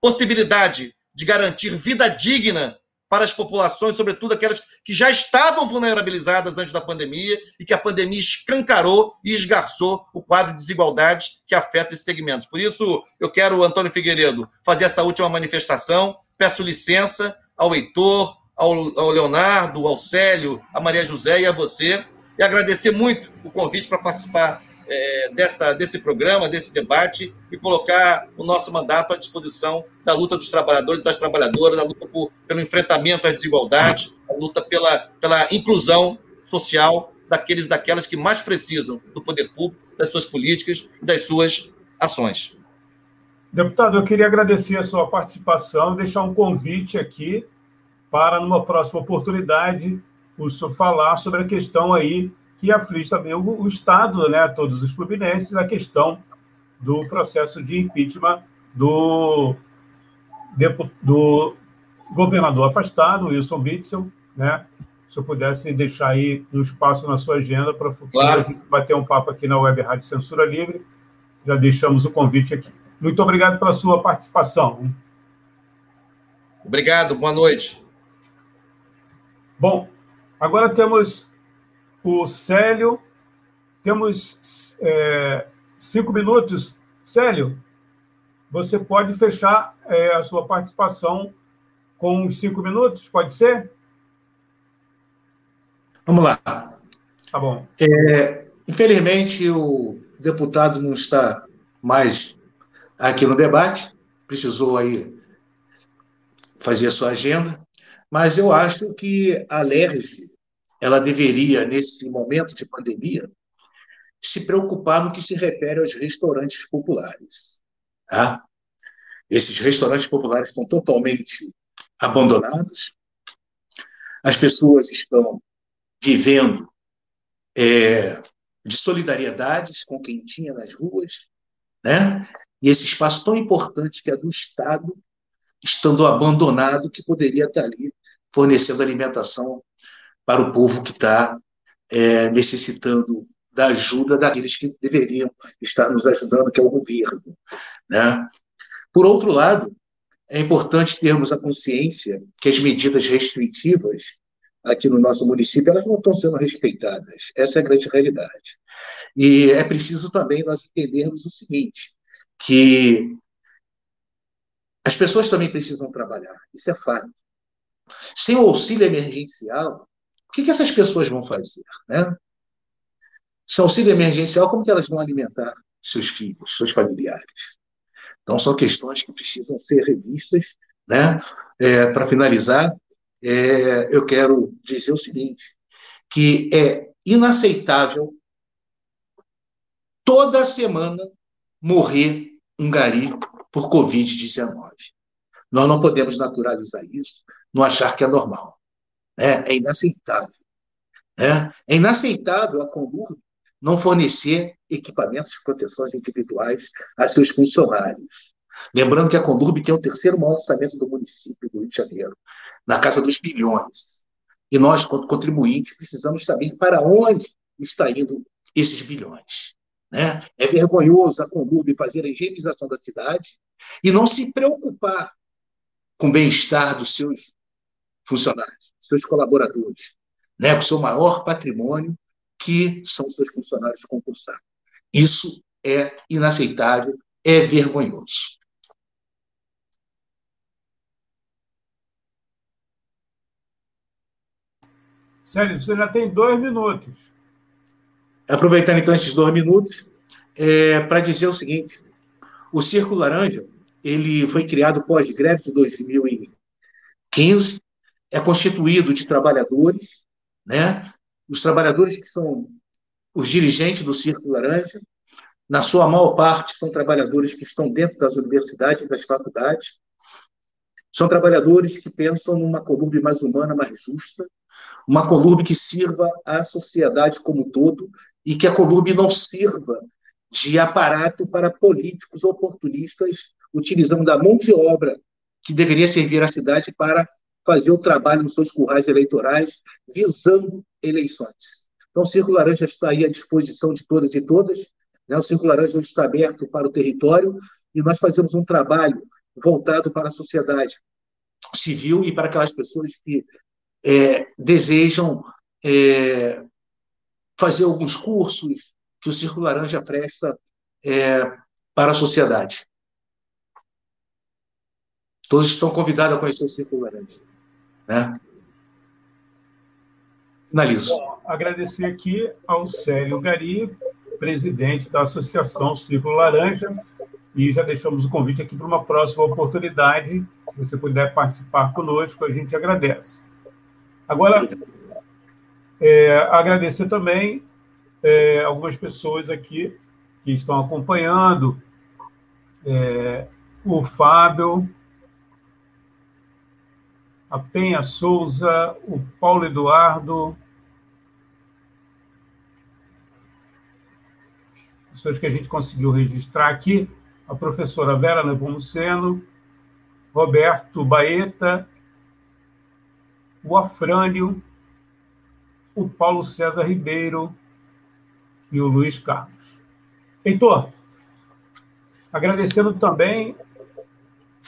possibilidade de garantir vida digna para as populações, sobretudo aquelas que já estavam vulnerabilizadas antes da pandemia e que a pandemia escancarou e esgarçou o quadro de desigualdades que afeta esses segmentos. Por isso, eu quero, Antônio Figueiredo, fazer essa última manifestação. Peço licença ao Heitor, ao, ao Leonardo, ao Célio, a Maria José e a você, e agradecer muito o convite para participar é, desta, desse programa, desse debate, e colocar o nosso mandato à disposição da luta dos trabalhadores e das trabalhadoras, da luta por, pelo enfrentamento às desigualdades, a luta pela, pela inclusão social daqueles daquelas que mais precisam do poder público, das suas políticas e das suas ações. Deputado, eu queria agradecer a sua participação, deixar um convite aqui para, numa próxima oportunidade, o senhor falar sobre a questão aí que aflige também o, o Estado, né, todos os fluminenses, a questão do processo de impeachment do, do governador afastado, Wilson Witzel, né? Se eu pudesse deixar aí um espaço na sua agenda para claro. a gente bater um papo aqui na Web Rádio Censura Livre, já deixamos o convite aqui. Muito obrigado pela sua participação. Obrigado, boa noite. Bom, agora temos o Célio. Temos é, cinco minutos. Célio, você pode fechar é, a sua participação com os cinco minutos, pode ser? Vamos lá. Tá bom. É, infelizmente, o deputado não está mais aqui no debate, precisou aí fazer a sua agenda, mas eu acho que a LERJ ela deveria, nesse momento de pandemia, se preocupar no que se refere aos restaurantes populares. Tá? Esses restaurantes populares estão totalmente abandonados, as pessoas estão vivendo é, de solidariedades com quem tinha nas ruas, né? e esse espaço tão importante que é do Estado, estando abandonado, que poderia estar ali fornecendo alimentação para o povo que está é, necessitando da ajuda daqueles que deveriam estar nos ajudando, que é o governo. Né? Por outro lado, é importante termos a consciência que as medidas restritivas aqui no nosso município elas não estão sendo respeitadas. Essa é a grande realidade. E é preciso também nós entendermos o seguinte, que as pessoas também precisam trabalhar, isso é fato. Sem o auxílio emergencial, que, que essas pessoas vão fazer? Né? Se auxílio emergencial, como que elas vão alimentar seus filhos, seus familiares? Então, são questões que precisam ser revistas. Né? É, Para finalizar, é, eu quero dizer o seguinte, que é inaceitável toda semana morrer um gari por Covid-19. Nós não podemos naturalizar isso, não achar que é normal. É, é inaceitável. É, é inaceitável a Condur não fornecer equipamentos de proteção individuais a seus funcionários. Lembrando que a Condurb tem o terceiro maior orçamento do município do Rio de Janeiro, na casa dos bilhões. E nós, quanto contribuintes, precisamos saber para onde está indo esses bilhões. Né? É vergonhoso a Condurb fazer a higienização da cidade e não se preocupar com o bem-estar dos seus funcionários, seus colaboradores, né, com o seu maior patrimônio, que são seus funcionários concursados. Isso é inaceitável, é vergonhoso. Célio, você já tem dois minutos. Aproveitando então esses dois minutos, é, para dizer o seguinte: o Círculo Laranja ele foi criado pós-greve de 2015, é constituído de trabalhadores, né? Os trabalhadores que são os dirigentes do Círculo Laranja, na sua maior parte, são trabalhadores que estão dentro das universidades das faculdades. São trabalhadores que pensam numa Columbe mais humana, mais justa, uma Columbe que sirva à sociedade como um todo e que a Columbe não sirva de aparato para políticos oportunistas utilizando da mão de obra que deveria servir à cidade para fazer o trabalho nos seus currais eleitorais, visando eleições. Então, o Círculo Laranja está aí à disposição de todas e todas. Né? O Círculo Laranja está aberto para o território e nós fazemos um trabalho voltado para a sociedade civil e para aquelas pessoas que é, desejam é, fazer alguns cursos que o Círculo Laranja presta é, para a sociedade. Todos estão convidados a conhecer o Círculo Laranja. Né? Finalizo. Bom, agradecer aqui ao Célio Gari, presidente da Associação Círculo Laranja, e já deixamos o convite aqui para uma próxima oportunidade. Se você puder participar conosco, a gente agradece. Agora, é, agradecer também é, algumas pessoas aqui que estão acompanhando. É, o Fábio, a Penha Souza, o Paulo Eduardo, pessoas que a gente conseguiu registrar aqui, a professora Vera Nepomuceno, Roberto Baeta, o Afrânio, o Paulo César Ribeiro e o Luiz Carlos. Heitor, agradecendo também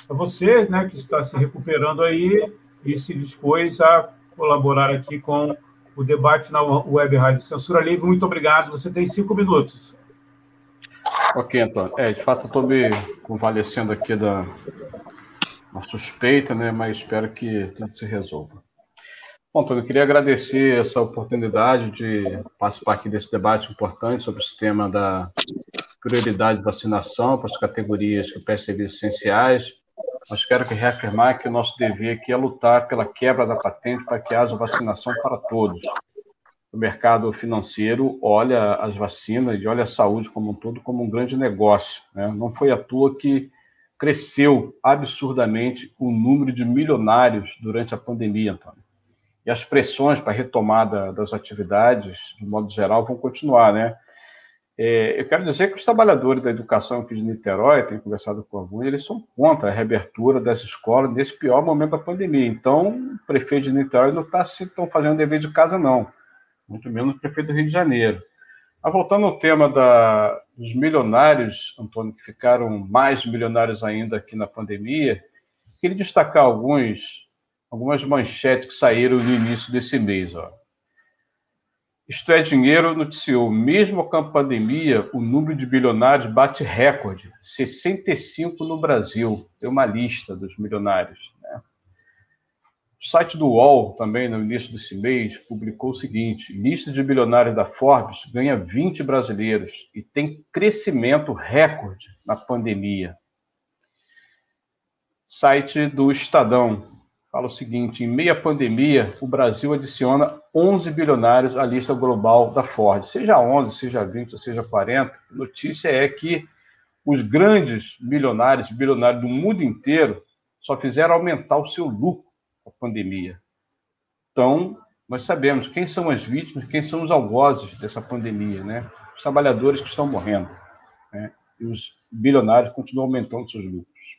a você, né, que está se recuperando aí e se dispôs a colaborar aqui com o debate na Web Rádio Censura Livre. Muito obrigado. Você tem cinco minutos. Ok, Antônio. É, de fato, estou me convalescendo aqui da uma suspeita, né? Mas espero que tudo se resolva. Bom, Antônio, eu queria agradecer essa oportunidade de participar aqui desse debate importante sobre o sistema da prioridade de vacinação para as categorias que prestam serviços essenciais. Mas quero que reafirmar que o nosso dever aqui é lutar pela quebra da patente para que haja vacinação para todos o mercado financeiro olha as vacinas e olha a saúde como um todo como um grande negócio. Né? Não foi à toa que cresceu absurdamente o número de milionários durante a pandemia, Antônio. E as pressões para a retomada das atividades, de modo geral, vão continuar, né? É, eu quero dizer que os trabalhadores da educação aqui de Niterói, tenho conversado com alguns, eles são contra a reabertura das escolas nesse pior momento da pandemia. Então, o prefeito de Niterói não está se estão fazendo dever de casa, não muito menos o prefeito do Rio de Janeiro. Mas voltando ao tema da, dos milionários, Antônio, que ficaram mais milionários ainda aqui na pandemia, queria destacar alguns, algumas manchetes que saíram no início desse mês. Ó. Isto é Dinheiro noticiou, mesmo com a pandemia, o número de bilionários bate recorde, 65 no Brasil. Tem uma lista dos milionários. O site do UOL, também no início desse mês, publicou o seguinte: lista de bilionários da Forbes ganha 20 brasileiros e tem crescimento recorde na pandemia. Site do Estadão fala o seguinte: em meia pandemia, o Brasil adiciona 11 bilionários à lista global da Ford. Seja 11, seja 20, seja 40, a notícia é que os grandes bilionários, bilionários do mundo inteiro, só fizeram aumentar o seu lucro a pandemia. Então, nós sabemos quem são as vítimas, quem são os algozes dessa pandemia, né? Os trabalhadores que estão morrendo, né? E os bilionários continuam aumentando seus lucros.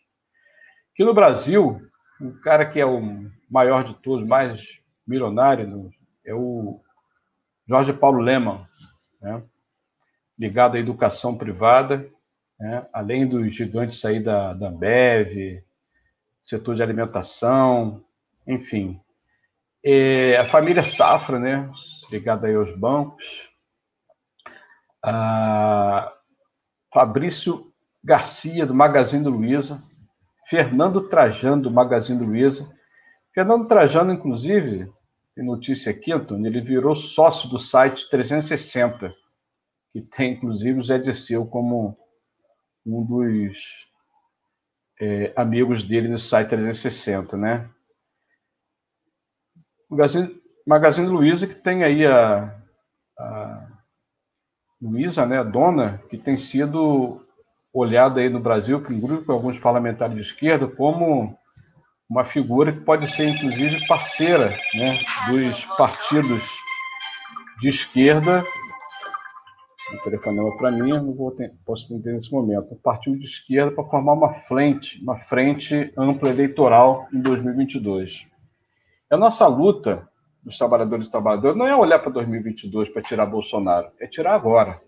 Aqui no Brasil, o cara que é o maior de todos, mais milionário, é o Jorge Paulo Leman, né? ligado à educação privada, né? além dos gigantes aí da, da Ambev, setor de alimentação, enfim. É, a família Safra, né, ligada aí aos bancos. A Fabrício Garcia, do Magazine do Luiza. Fernando Trajano, do Magazine Luiza. Fernando Trajano, inclusive, tem notícia aqui, Antônio, ele virou sócio do site 360, que tem, inclusive, o Zé Dirceu como um dos é, amigos dele no site 360, né? Magazine, Magazine Luiza, que tem aí a, a Luiza, né, a dona, que tem sido olhada aí no Brasil, grupo com alguns parlamentares de esquerda, como uma figura que pode ser, inclusive, parceira né, dos partidos de esquerda. O telefonema para mim, não vou ter, posso entender nesse momento. O partido de esquerda para formar uma frente, uma frente ampla eleitoral em 2022. A nossa luta dos trabalhadores e trabalhadoras não é olhar para 2022 para tirar Bolsonaro, é tirar agora.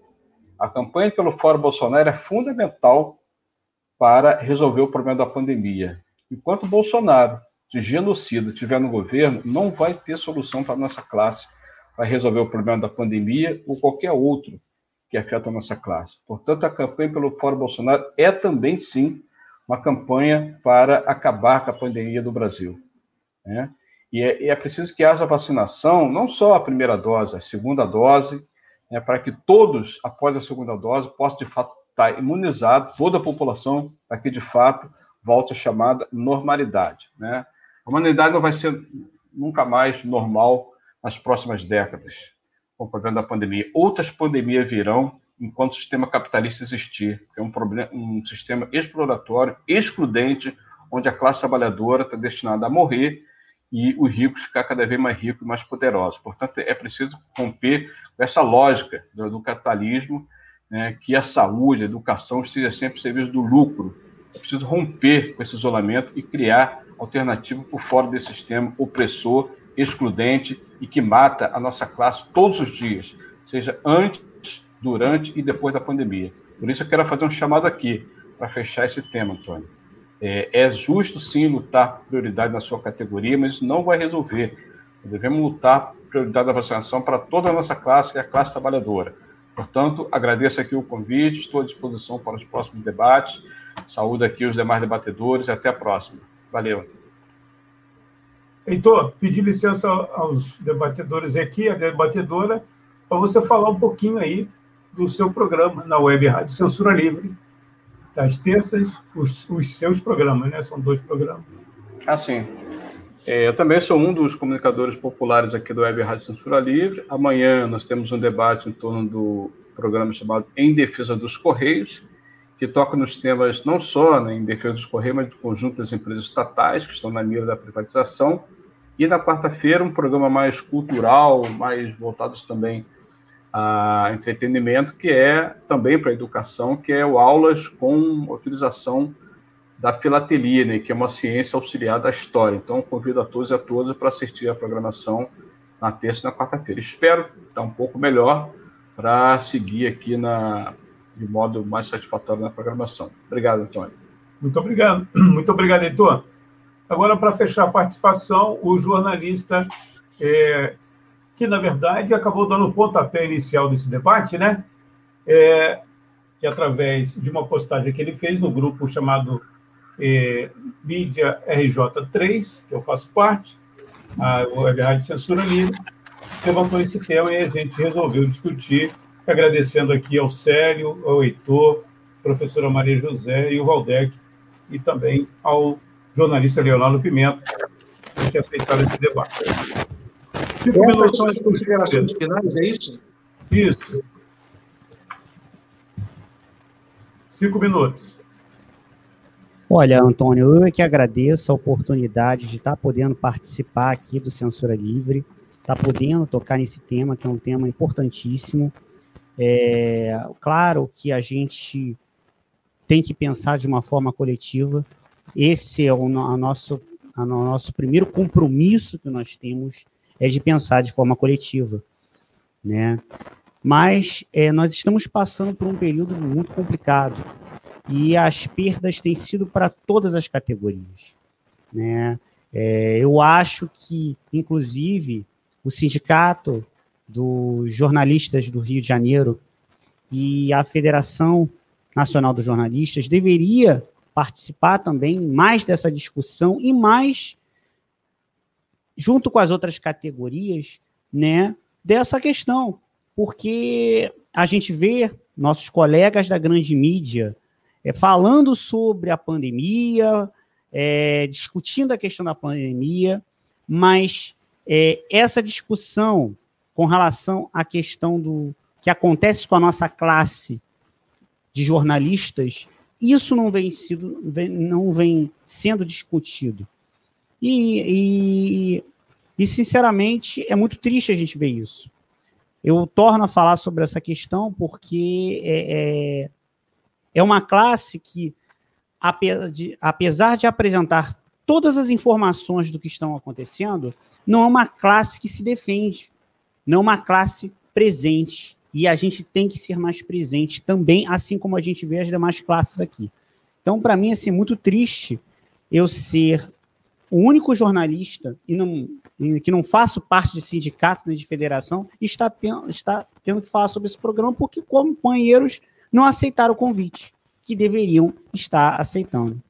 A campanha pelo Fora Bolsonaro é fundamental para resolver o problema da pandemia. Enquanto Bolsonaro, de genocida, estiver no governo, não vai ter solução para a nossa classe para resolver o problema da pandemia ou qualquer outro que afeta a nossa classe. Portanto, a campanha pelo Fora Bolsonaro é também, sim, uma campanha para acabar com a pandemia do Brasil. Né? E, é, e é preciso que haja vacinação, não só a primeira dose, a segunda dose, né, para que todos, após a segunda dose, possam, de fato, estar imunizados, toda a população, para que, de fato, volte a chamada normalidade. Né? A humanidade não vai ser nunca mais normal nas próximas décadas, com o problema da pandemia. Outras pandemias virão enquanto o sistema capitalista existir, é um, problema, um sistema exploratório, excludente, onde a classe trabalhadora está destinada a morrer e os ricos ficar cada vez mais ricos e mais poderosos. Portanto, é preciso romper essa lógica do, do capitalismo, né, que a saúde, a educação esteja sempre serviço do lucro, é preciso romper com esse isolamento e criar alternativa por fora desse sistema opressor, excludente e que mata a nossa classe todos os dias, seja antes, durante e depois da pandemia. Por isso eu quero fazer um chamado aqui para fechar esse tema, Antônio. É, é, justo sim lutar por prioridade na sua categoria, mas isso não vai resolver. Devemos lutar prioridade da vacinação para toda a nossa classe, que é a classe trabalhadora. Portanto, agradeço aqui o convite, estou à disposição para os próximos debates. Saúde aqui os demais debatedores e até a próxima. Valeu. Heitor, pedir licença aos debatedores aqui, a debatedora, para você falar um pouquinho aí do seu programa na Web Rádio Censura Livre, das terças, os, os seus programas, né? São dois programas. Ah, sim. É, eu também sou um dos comunicadores populares aqui do Web Rádio Censura Livre. Amanhã nós temos um debate em torno do programa chamado Em Defesa dos Correios, que toca nos temas não só né, em defesa dos Correios, mas do conjunto das empresas estatais que estão na mira da privatização. E na quarta-feira, um programa mais cultural, mais voltado também a entretenimento, que é também para a educação, que é o aulas com utilização da filatelia, né, que é uma ciência auxiliar da história. Então, convido a todos e a todas para assistir a programação na terça e na quarta-feira. Espero estar um pouco melhor para seguir aqui na, de modo mais satisfatório na programação. Obrigado, Antônio. Muito obrigado. Muito obrigado, Heitor. Agora, para fechar a participação, o jornalista, é, que na verdade acabou dando o pontapé inicial desse debate, né? É, que através de uma postagem que ele fez no grupo chamado é, Mídia RJ3, que eu faço parte, a Rádio Censura Livre, levantou esse tema e a gente resolveu discutir agradecendo aqui ao Célio, ao Heitor, professora Maria José e o Valdec, e também ao jornalista Leonardo Pimenta, que aceitaram esse debate. Cinco minutos são as considerações finais, é isso? Isso. Cinco minutos. Olha, Antônio, eu é que agradeço a oportunidade de estar podendo participar aqui do Censura Livre, estar podendo tocar nesse tema, que é um tema importantíssimo. É, claro que a gente tem que pensar de uma forma coletiva. Esse é o a nosso, a nosso primeiro compromisso que nós temos é de pensar de forma coletiva, né? Mas é, nós estamos passando por um período muito complicado e as perdas têm sido para todas as categorias. Né? É, eu acho que, inclusive, o sindicato dos jornalistas do Rio de Janeiro e a Federação Nacional dos Jornalistas deveria participar também mais dessa discussão e mais junto com as outras categorias, né, dessa questão, porque a gente vê nossos colegas da grande mídia é, falando sobre a pandemia, é, discutindo a questão da pandemia, mas é, essa discussão com relação à questão do que acontece com a nossa classe de jornalistas, isso não vem, sido, não vem sendo discutido. E, e, e, sinceramente, é muito triste a gente ver isso. Eu torno a falar sobre essa questão porque é, é, uma classe que, apesar de apresentar todas as informações do que estão acontecendo, não é uma classe que se defende, não é uma classe presente. E a gente tem que ser mais presente também, assim como a gente vê as demais classes aqui. Então, para mim, é assim, muito triste eu ser o único jornalista e não, que não faço parte de sindicato nem de federação está, ten, tendo que falar sobre esse programa porque companheiros não aceitaram o convite que deveriam estar aceitando.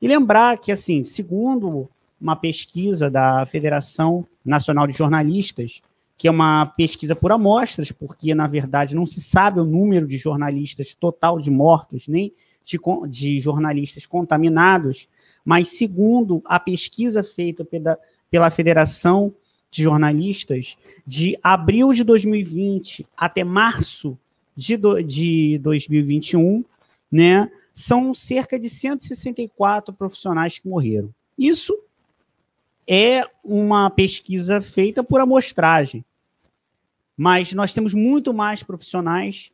E lembrar que, assim, segundo uma pesquisa da Federação Nacional de Jornalistas, que é uma pesquisa por amostras, porque, na verdade, não se sabe o número de jornalistas total de mortos, nem de, de jornalistas contaminados, mas segundo a pesquisa feita pela, pela Federação de Jornalistas, de abril de 2020 até março de, do, de 2021, né, são cerca de 164 profissionais que morreram. Isso é uma pesquisa feita por amostragem. Mas nós temos muito mais profissionais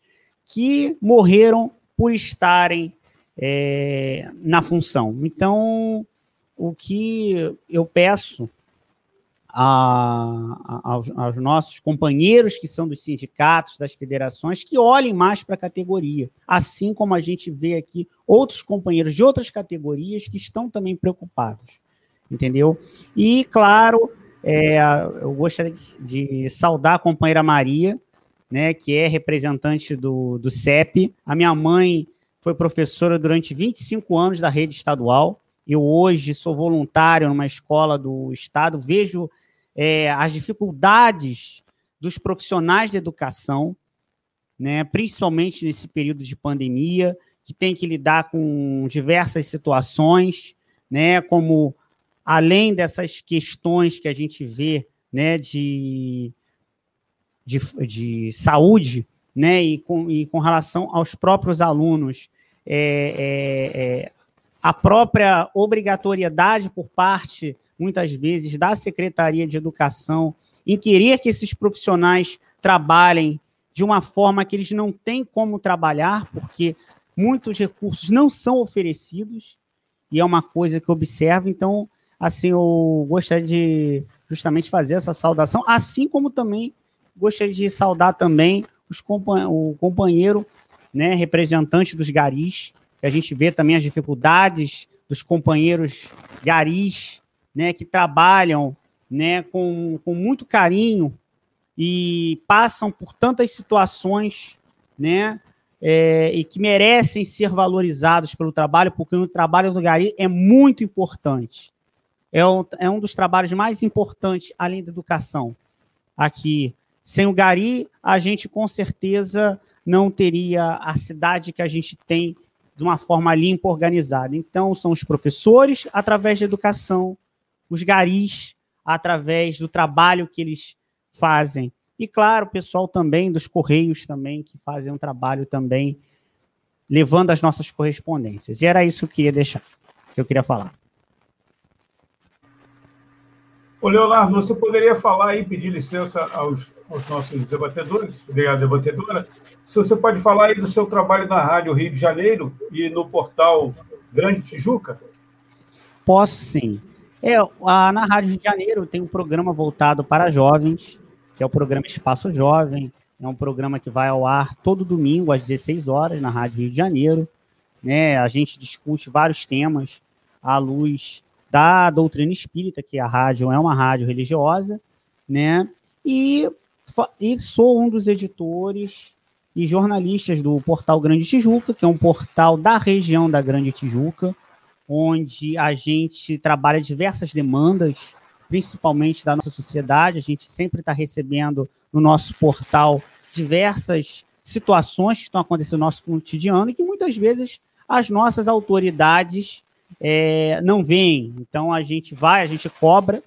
que morreram por estarem é, na função. Então, o que eu peço a, aos, aos, nossos companheiros que são dos sindicatos, das federações, que olhem mais para a categoria, assim como a gente vê aqui outros companheiros de outras categorias que estão também preocupados, entendeu? E, claro, é, eu gostaria de, de, saudar a companheira Maria, né, que é representante do, do CEP. A minha mãe foi professora durante 25 anos da rede estadual. Eu hoje sou voluntário numa escola do Estado, vejo é, as dificuldades dos profissionais de educação, né, principalmente nesse período de pandemia, que tem que lidar com diversas situações, né, como além dessas questões que a gente vê né, de, de, de saúde, né, e com, e com relação aos próprios alunos, é, é, é, a própria obrigatoriedade por parte, muitas vezes, da Secretaria de Educação em querer que esses profissionais trabalhem de uma forma que eles não têm como trabalhar, porque muitos recursos não são oferecidos, e é uma coisa que eu observo. Então, assim, eu gostaria de justamente fazer essa saudação, assim como também gostaria de saudar também os compan o companheiro né, representante dos garis, que a gente vê também as dificuldades dos companheiros garis, né, que trabalham, né, com, com muito carinho e passam por tantas situações, né, é, e que merecem ser valorizados pelo trabalho, porque o trabalho do gari é muito importante. É um, é um dos trabalhos mais importantes, além da educação. Aqui, sem o gari, a gente com certeza não teria a cidade que a gente tem de uma forma limpa, organizada. Então, são os professores, através da educação, os garis, através do trabalho que eles fazem. E, claro, o pessoal também dos Correios também, que fazem um trabalho também levando as nossas correspondências. E era isso que eu queria deixar, que eu queria falar. Ô, Leonardo, você poderia falar e pedir licença aos, aos nossos debatedores, a debatedora, se você pode falar aí do seu trabalho na Rádio Rio de Janeiro e no portal Grande Tijuca? Posso sim. É, a, na Rádio Rio de Janeiro tem um programa voltado para jovens, que é o programa Espaço Jovem. É um programa que vai ao ar todo domingo às 16 horas na Rádio Rio de Janeiro. Né? A gente discute vários temas à luz da doutrina espírita, que a rádio é uma rádio religiosa, né? E, e sou um dos editores e jornalistas do portal Grande Tijuca, que é um portal da região da Grande Tijuca, onde a gente trabalha diversas demandas, principalmente da nossa sociedade. A gente sempre está recebendo no nosso portal diversas situações que estão acontecendo no nosso cotidiano e que muitas vezes as nossas autoridades é, não veem. Então a gente vai, a gente cobra,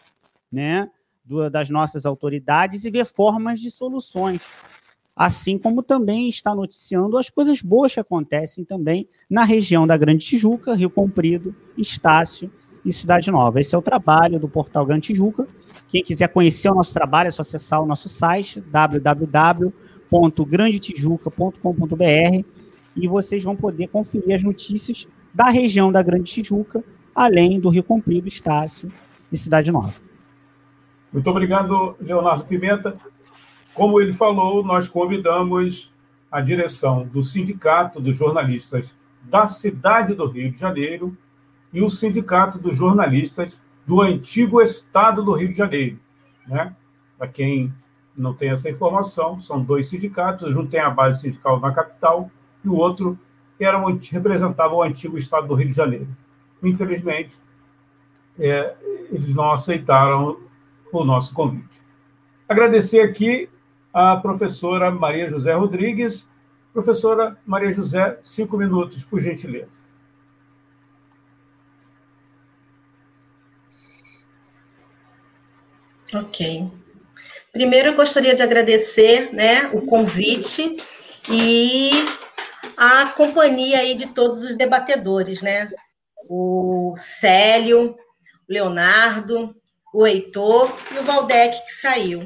né, do, das nossas autoridades e vê formas de soluções. Assim como também está noticiando as coisas boas que acontecem também na região da Grande Tijuca, Rio Comprido, Estácio e Cidade Nova. Esse é o trabalho do Portal Grande Tijuca. Quem quiser conhecer o nosso trabalho é só acessar o nosso site www.grandetijuca.com.br e vocês vão poder conferir as notícias da região da Grande Tijuca, além do Rio Comprido, Estácio e Cidade Nova. Muito obrigado, Leonardo Pimenta. Como ele falou, nós convidamos a direção do Sindicato dos Jornalistas da cidade do Rio de Janeiro e o Sindicato dos Jornalistas do antigo Estado do Rio de Janeiro. Né? Para quem não tem essa informação, são dois sindicatos, um tem a base sindical na capital e o outro era um, representava o antigo Estado do Rio de Janeiro. Infelizmente, é, eles não aceitaram o nosso convite. Agradecer aqui a professora Maria José Rodrigues. Professora Maria José, cinco minutos, por gentileza. Ok. Primeiro, eu gostaria de agradecer né, o convite e a companhia aí de todos os debatedores, né? O Célio, o Leonardo, o Heitor e o Valdec que saiu.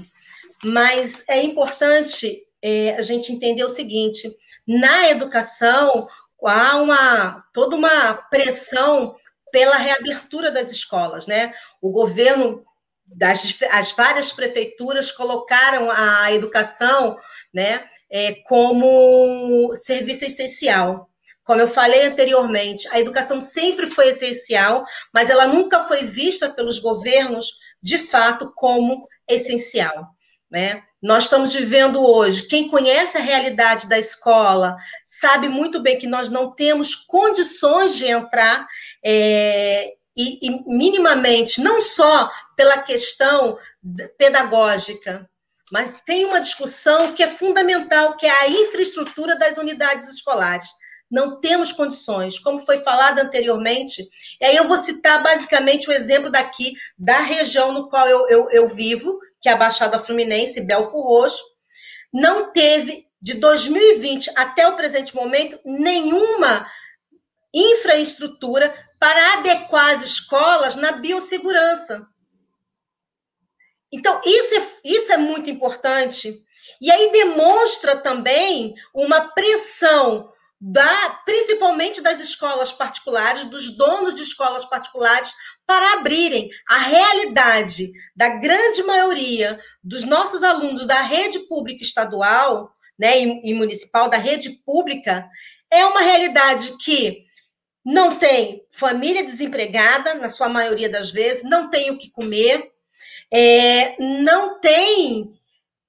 Mas é importante é, a gente entender o seguinte: na educação há uma toda uma pressão pela reabertura das escolas, né? O governo das as várias prefeituras colocaram a educação, né, é, como serviço essencial. Como eu falei anteriormente, a educação sempre foi essencial, mas ela nunca foi vista pelos governos, de fato, como essencial. Né? Nós estamos vivendo hoje, quem conhece a realidade da escola sabe muito bem que nós não temos condições de entrar é, e, e minimamente, não só pela questão pedagógica, mas tem uma discussão que é fundamental, que é a infraestrutura das unidades escolares. Não temos condições, como foi falado anteriormente. E aí eu vou citar basicamente o exemplo daqui, da região no qual eu, eu, eu vivo, que é a Baixada Fluminense, Belfo Roxo. Não teve, de 2020 até o presente momento, nenhuma infraestrutura para adequar as escolas na biossegurança. Então, isso é, isso é muito importante. E aí demonstra também uma pressão da, principalmente das escolas particulares, dos donos de escolas particulares, para abrirem a realidade da grande maioria dos nossos alunos da rede pública estadual né, e, e municipal, da rede pública, é uma realidade que não tem família desempregada, na sua maioria das vezes, não tem o que comer, é, não tem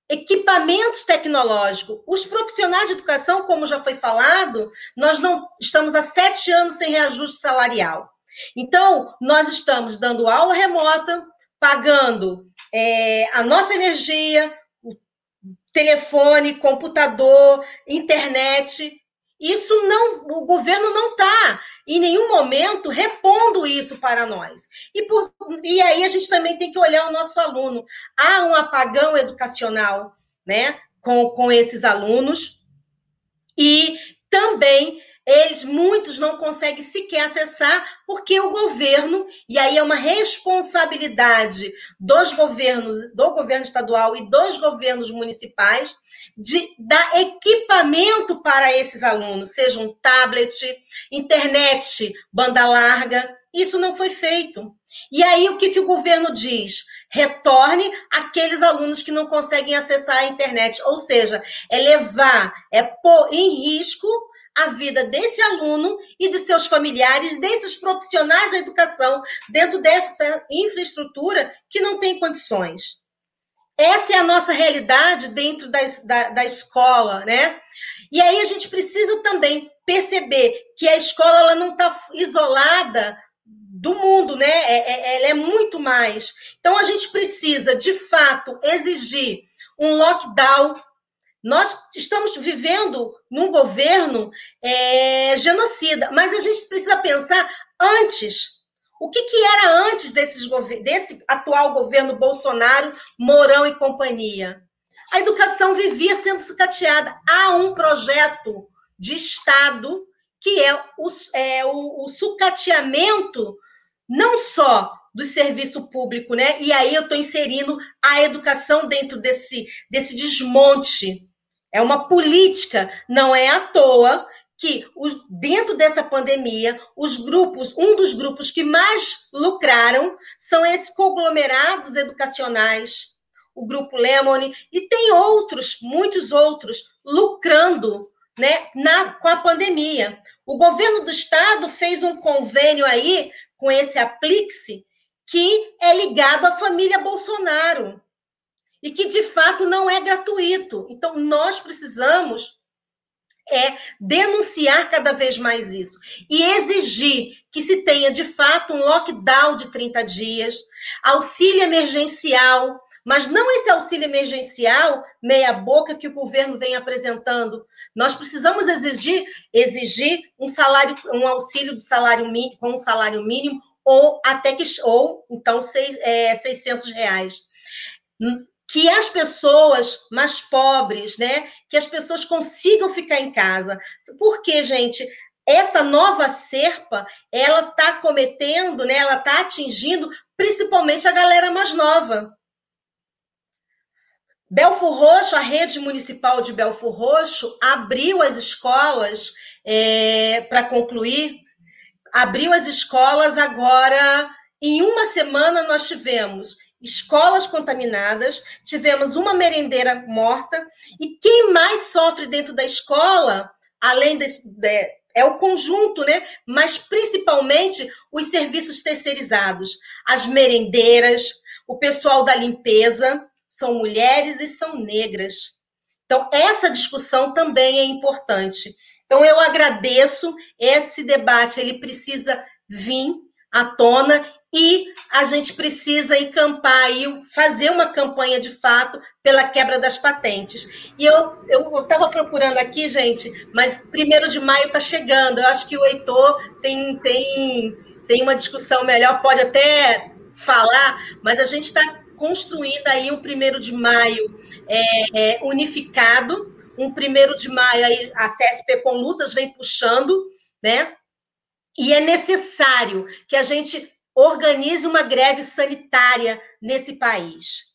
equipamentos tecnológicos. Os profissionais de educação, como já foi falado, nós não estamos há sete anos sem reajuste salarial. Então, nós estamos dando aula remota, pagando é, a nossa energia, o telefone, computador, internet. Isso não, o governo não está em nenhum momento repondo isso para nós. E, por, e aí a gente também tem que olhar o nosso aluno. Há um apagão educacional né, com, com esses alunos, e também eles muitos não conseguem sequer acessar porque o governo e aí é uma responsabilidade dos governos do governo estadual e dos governos municipais de dar equipamento para esses alunos, seja um tablet, internet, banda larga. Isso não foi feito. E aí o que, que o governo diz? Retorne aqueles alunos que não conseguem acessar a internet, ou seja, é levar, é pôr em risco a vida desse aluno e de seus familiares, desses profissionais da educação, dentro dessa infraestrutura que não tem condições. Essa é a nossa realidade dentro da, da, da escola, né? E aí a gente precisa também perceber que a escola ela não está isolada do mundo, né? É, é, ela é muito mais. Então a gente precisa, de fato, exigir um lockdown. Nós estamos vivendo num governo é, genocida, mas a gente precisa pensar antes. O que, que era antes desses, desse atual governo Bolsonaro, Mourão e companhia? A educação vivia sendo sucateada. Há um projeto de Estado que é o, é, o, o sucateamento não só do serviço público, né? E aí eu estou inserindo a educação dentro desse, desse desmonte. É uma política, não é à toa que os, dentro dessa pandemia, os grupos, um dos grupos que mais lucraram são esses conglomerados educacionais, o grupo Lemony, e tem outros, muitos outros, lucrando né, na, com a pandemia. O governo do estado fez um convênio aí com esse Aplixe, que é ligado à família Bolsonaro e que de fato não é gratuito. Então nós precisamos é denunciar cada vez mais isso e exigir que se tenha de fato um lockdown de 30 dias, auxílio emergencial, mas não esse auxílio emergencial meia boca que o governo vem apresentando. Nós precisamos exigir exigir um salário, um auxílio de salário mínimo, com um salário mínimo ou até que ou então seis, é, 600 reais que as pessoas mais pobres, né, que as pessoas consigam ficar em casa. Porque, gente, essa nova serpa, ela está cometendo, né, ela está atingindo principalmente a galera mais nova. Belfor Roxo, a rede municipal de Belfor Roxo, abriu as escolas é, para concluir, abriu as escolas agora. Em uma semana nós tivemos escolas contaminadas, tivemos uma merendeira morta, e quem mais sofre dentro da escola, além desse, de, é o conjunto, né? Mas principalmente os serviços terceirizados, as merendeiras, o pessoal da limpeza, são mulheres e são negras. Então, essa discussão também é importante. Então, eu agradeço esse debate, ele precisa vir à tona e a gente precisa encampar e fazer uma campanha de fato pela quebra das patentes. E eu estava procurando aqui, gente, mas primeiro de maio está chegando. Eu acho que o Heitor tem, tem, tem uma discussão melhor, pode até falar, mas a gente está construindo aí um primeiro de maio é, é, unificado, um primeiro de maio aí a CSP com lutas vem puxando, né? E é necessário que a gente organize uma greve sanitária nesse país.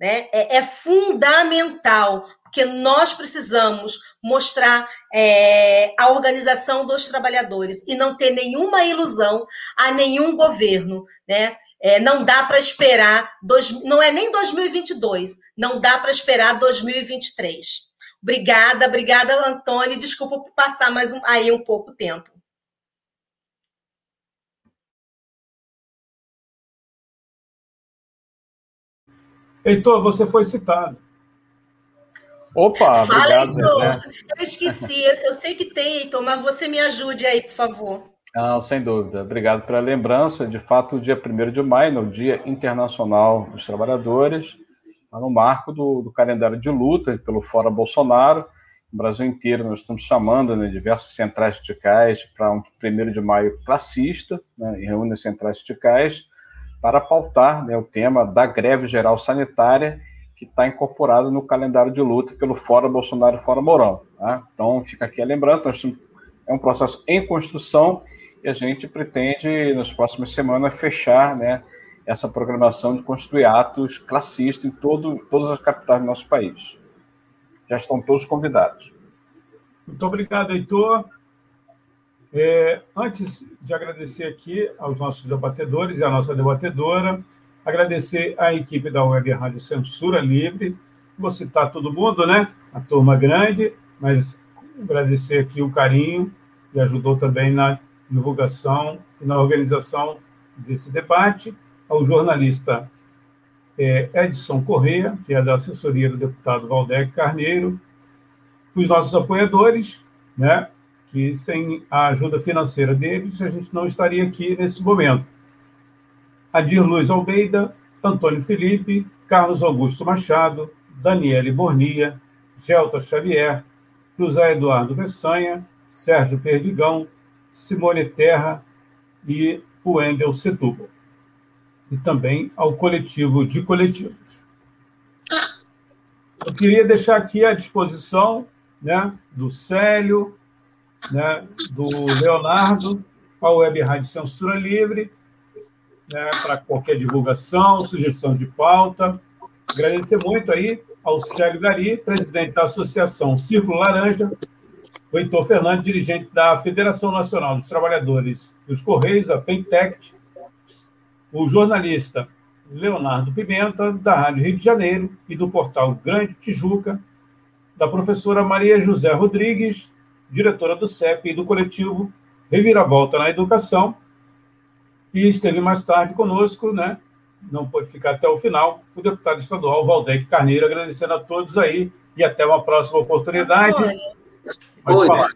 Né? É, é fundamental, porque nós precisamos mostrar é, a organização dos trabalhadores e não ter nenhuma ilusão a nenhum governo. Né? É, não dá para esperar, dois, não é nem 2022, não dá para esperar 2023. Obrigada, obrigada, Antônio. Desculpa por passar mais um, aí um pouco tempo. Heitor, você foi citado. Opa, Fala, obrigado. Heitor. Eu esqueci, eu sei que tem, Heitor, mas você me ajude aí, por favor. Não, sem dúvida. Obrigado pela lembrança. De fato, o dia 1 de maio, no Dia Internacional dos Trabalhadores, está no marco do, do, calendário de luta pelo Fora Bolsonaro. No Brasil inteiro, nós estamos chamando né, diversas centrais sindicais para um 1 de maio classista, né, e reúne as centrais sindicais para pautar né, o tema da greve geral sanitária que está incorporado no calendário de luta pelo Fora Bolsonaro e Fora Mourão. Tá? Então, fica aqui a lembrança, é um processo em construção e a gente pretende, nas próximas semanas, fechar né, essa programação de construir atos classistas em todo, todas as capitais do nosso país. Já estão todos convidados. Muito obrigado, Heitor. É, antes de agradecer aqui aos nossos debatedores e à nossa debatedora, agradecer à equipe da Web Rádio Censura Livre, vou citar todo mundo, né? A turma grande, mas agradecer aqui o carinho e ajudou também na divulgação e na organização desse debate, ao jornalista é, Edson Corrêa, que é da assessoria do deputado Valdec Carneiro, os nossos apoiadores, né, que sem a ajuda financeira deles, a gente não estaria aqui nesse momento. Adir Luiz Almeida, Antônio Felipe, Carlos Augusto Machado, Daniele Bornia, Gelta Xavier, José Eduardo Bessanha, Sérgio Perdigão, Simone Terra e o Endel Setúbal. E também ao coletivo de coletivos. Eu queria deixar aqui à disposição né, do Célio, né, do Leonardo, a Web Rádio Censura Livre, né, para qualquer divulgação, sugestão de pauta. Agradecer muito aí ao Célio Gari, presidente da Associação Círculo Laranja, o Heitor Fernandes, dirigente da Federação Nacional dos Trabalhadores dos Correios, a FENTECT, o jornalista Leonardo Pimenta, da Rádio Rio de Janeiro e do portal Grande Tijuca, da professora Maria José Rodrigues, diretora do CEP e do coletivo Reviravolta na Educação, e esteve mais tarde conosco, né? Não pôde ficar até o final, o deputado estadual Valdec Carneiro, agradecendo a todos aí e até uma próxima oportunidade. Pode Oi. falar.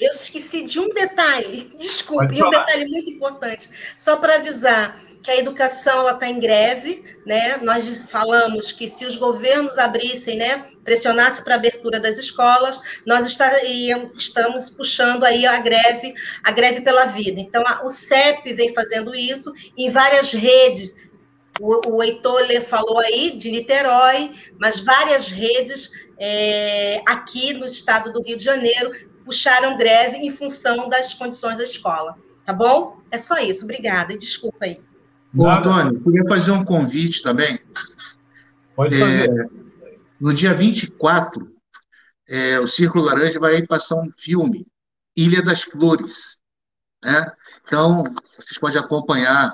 Eu esqueci de um detalhe, desculpe, e um detalhe muito importante, só para avisar que a educação ela está em greve, né? Nós falamos que se os governos abrissem, né, pressionasse para a abertura das escolas, nós estaríamos, estamos puxando aí a greve, a greve pela vida. Então, a, o CEP vem fazendo isso em várias redes. O, o Heitor falou aí de Niterói, mas várias redes é, aqui no estado do Rio de Janeiro puxaram greve em função das condições da escola. Tá bom? É só isso. Obrigada e desculpa aí. Ô, Antônio, queria fazer um convite também. Pode fazer. É, no dia 24, é, o Círculo Laranja vai passar um filme, Ilha das Flores. Né? Então, vocês podem acompanhar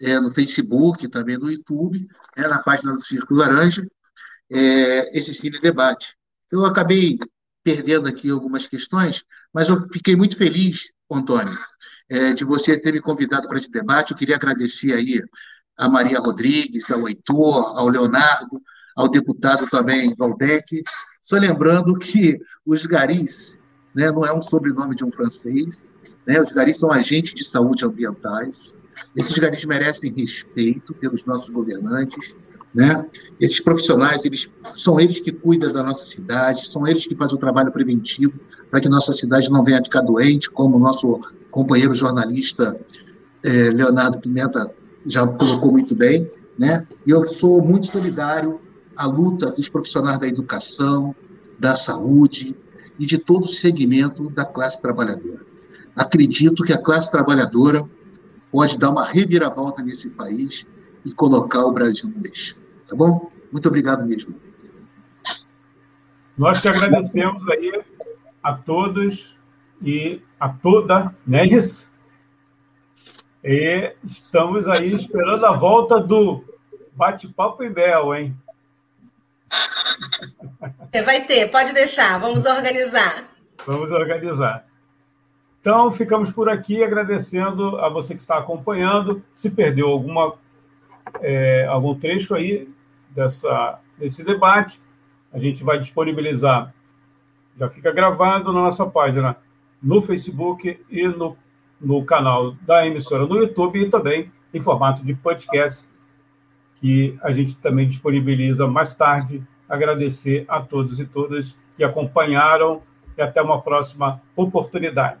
é, no Facebook, também no YouTube, né, na página do Círculo Laranja, é, esse cine debate. Eu acabei perdendo aqui algumas questões, mas eu fiquei muito feliz, Antônio, é, de você ter me convidado para esse debate. Eu queria agradecer aí a Maria Rodrigues, ao Heitor, ao Leonardo, ao deputado também Valdec. Só lembrando que os garis né, não é um sobrenome de um francês, né, os garis são agentes de saúde ambientais. Esses garis merecem respeito pelos nossos governantes, né? Esses profissionais, eles são eles que cuidam da nossa cidade, são eles que fazem o trabalho preventivo para que nossa cidade não venha a ficar doente, como o nosso companheiro jornalista é, Leonardo Pimenta já colocou muito bem. Né? E eu sou muito solidário à luta dos profissionais da educação, da saúde e de todo o segmento da classe trabalhadora. Acredito que a classe trabalhadora pode dar uma reviravolta nesse país e colocar o Brasil no eixo. Tá bom? Muito obrigado mesmo. Nós que agradecemos aí a todos e a toda, isso? E estamos aí esperando a volta do bate-papo em Bel, hein? É, vai ter, pode deixar, vamos organizar. Vamos organizar. Então, ficamos por aqui agradecendo a você que está acompanhando. Se perdeu alguma, é, algum trecho aí, dessa, desse debate. A gente vai disponibilizar, já fica gravado na nossa página no Facebook e no, no canal da emissora no YouTube e também em formato de podcast, que a gente também disponibiliza mais tarde. Agradecer a todos e todas que acompanharam e até uma próxima oportunidade.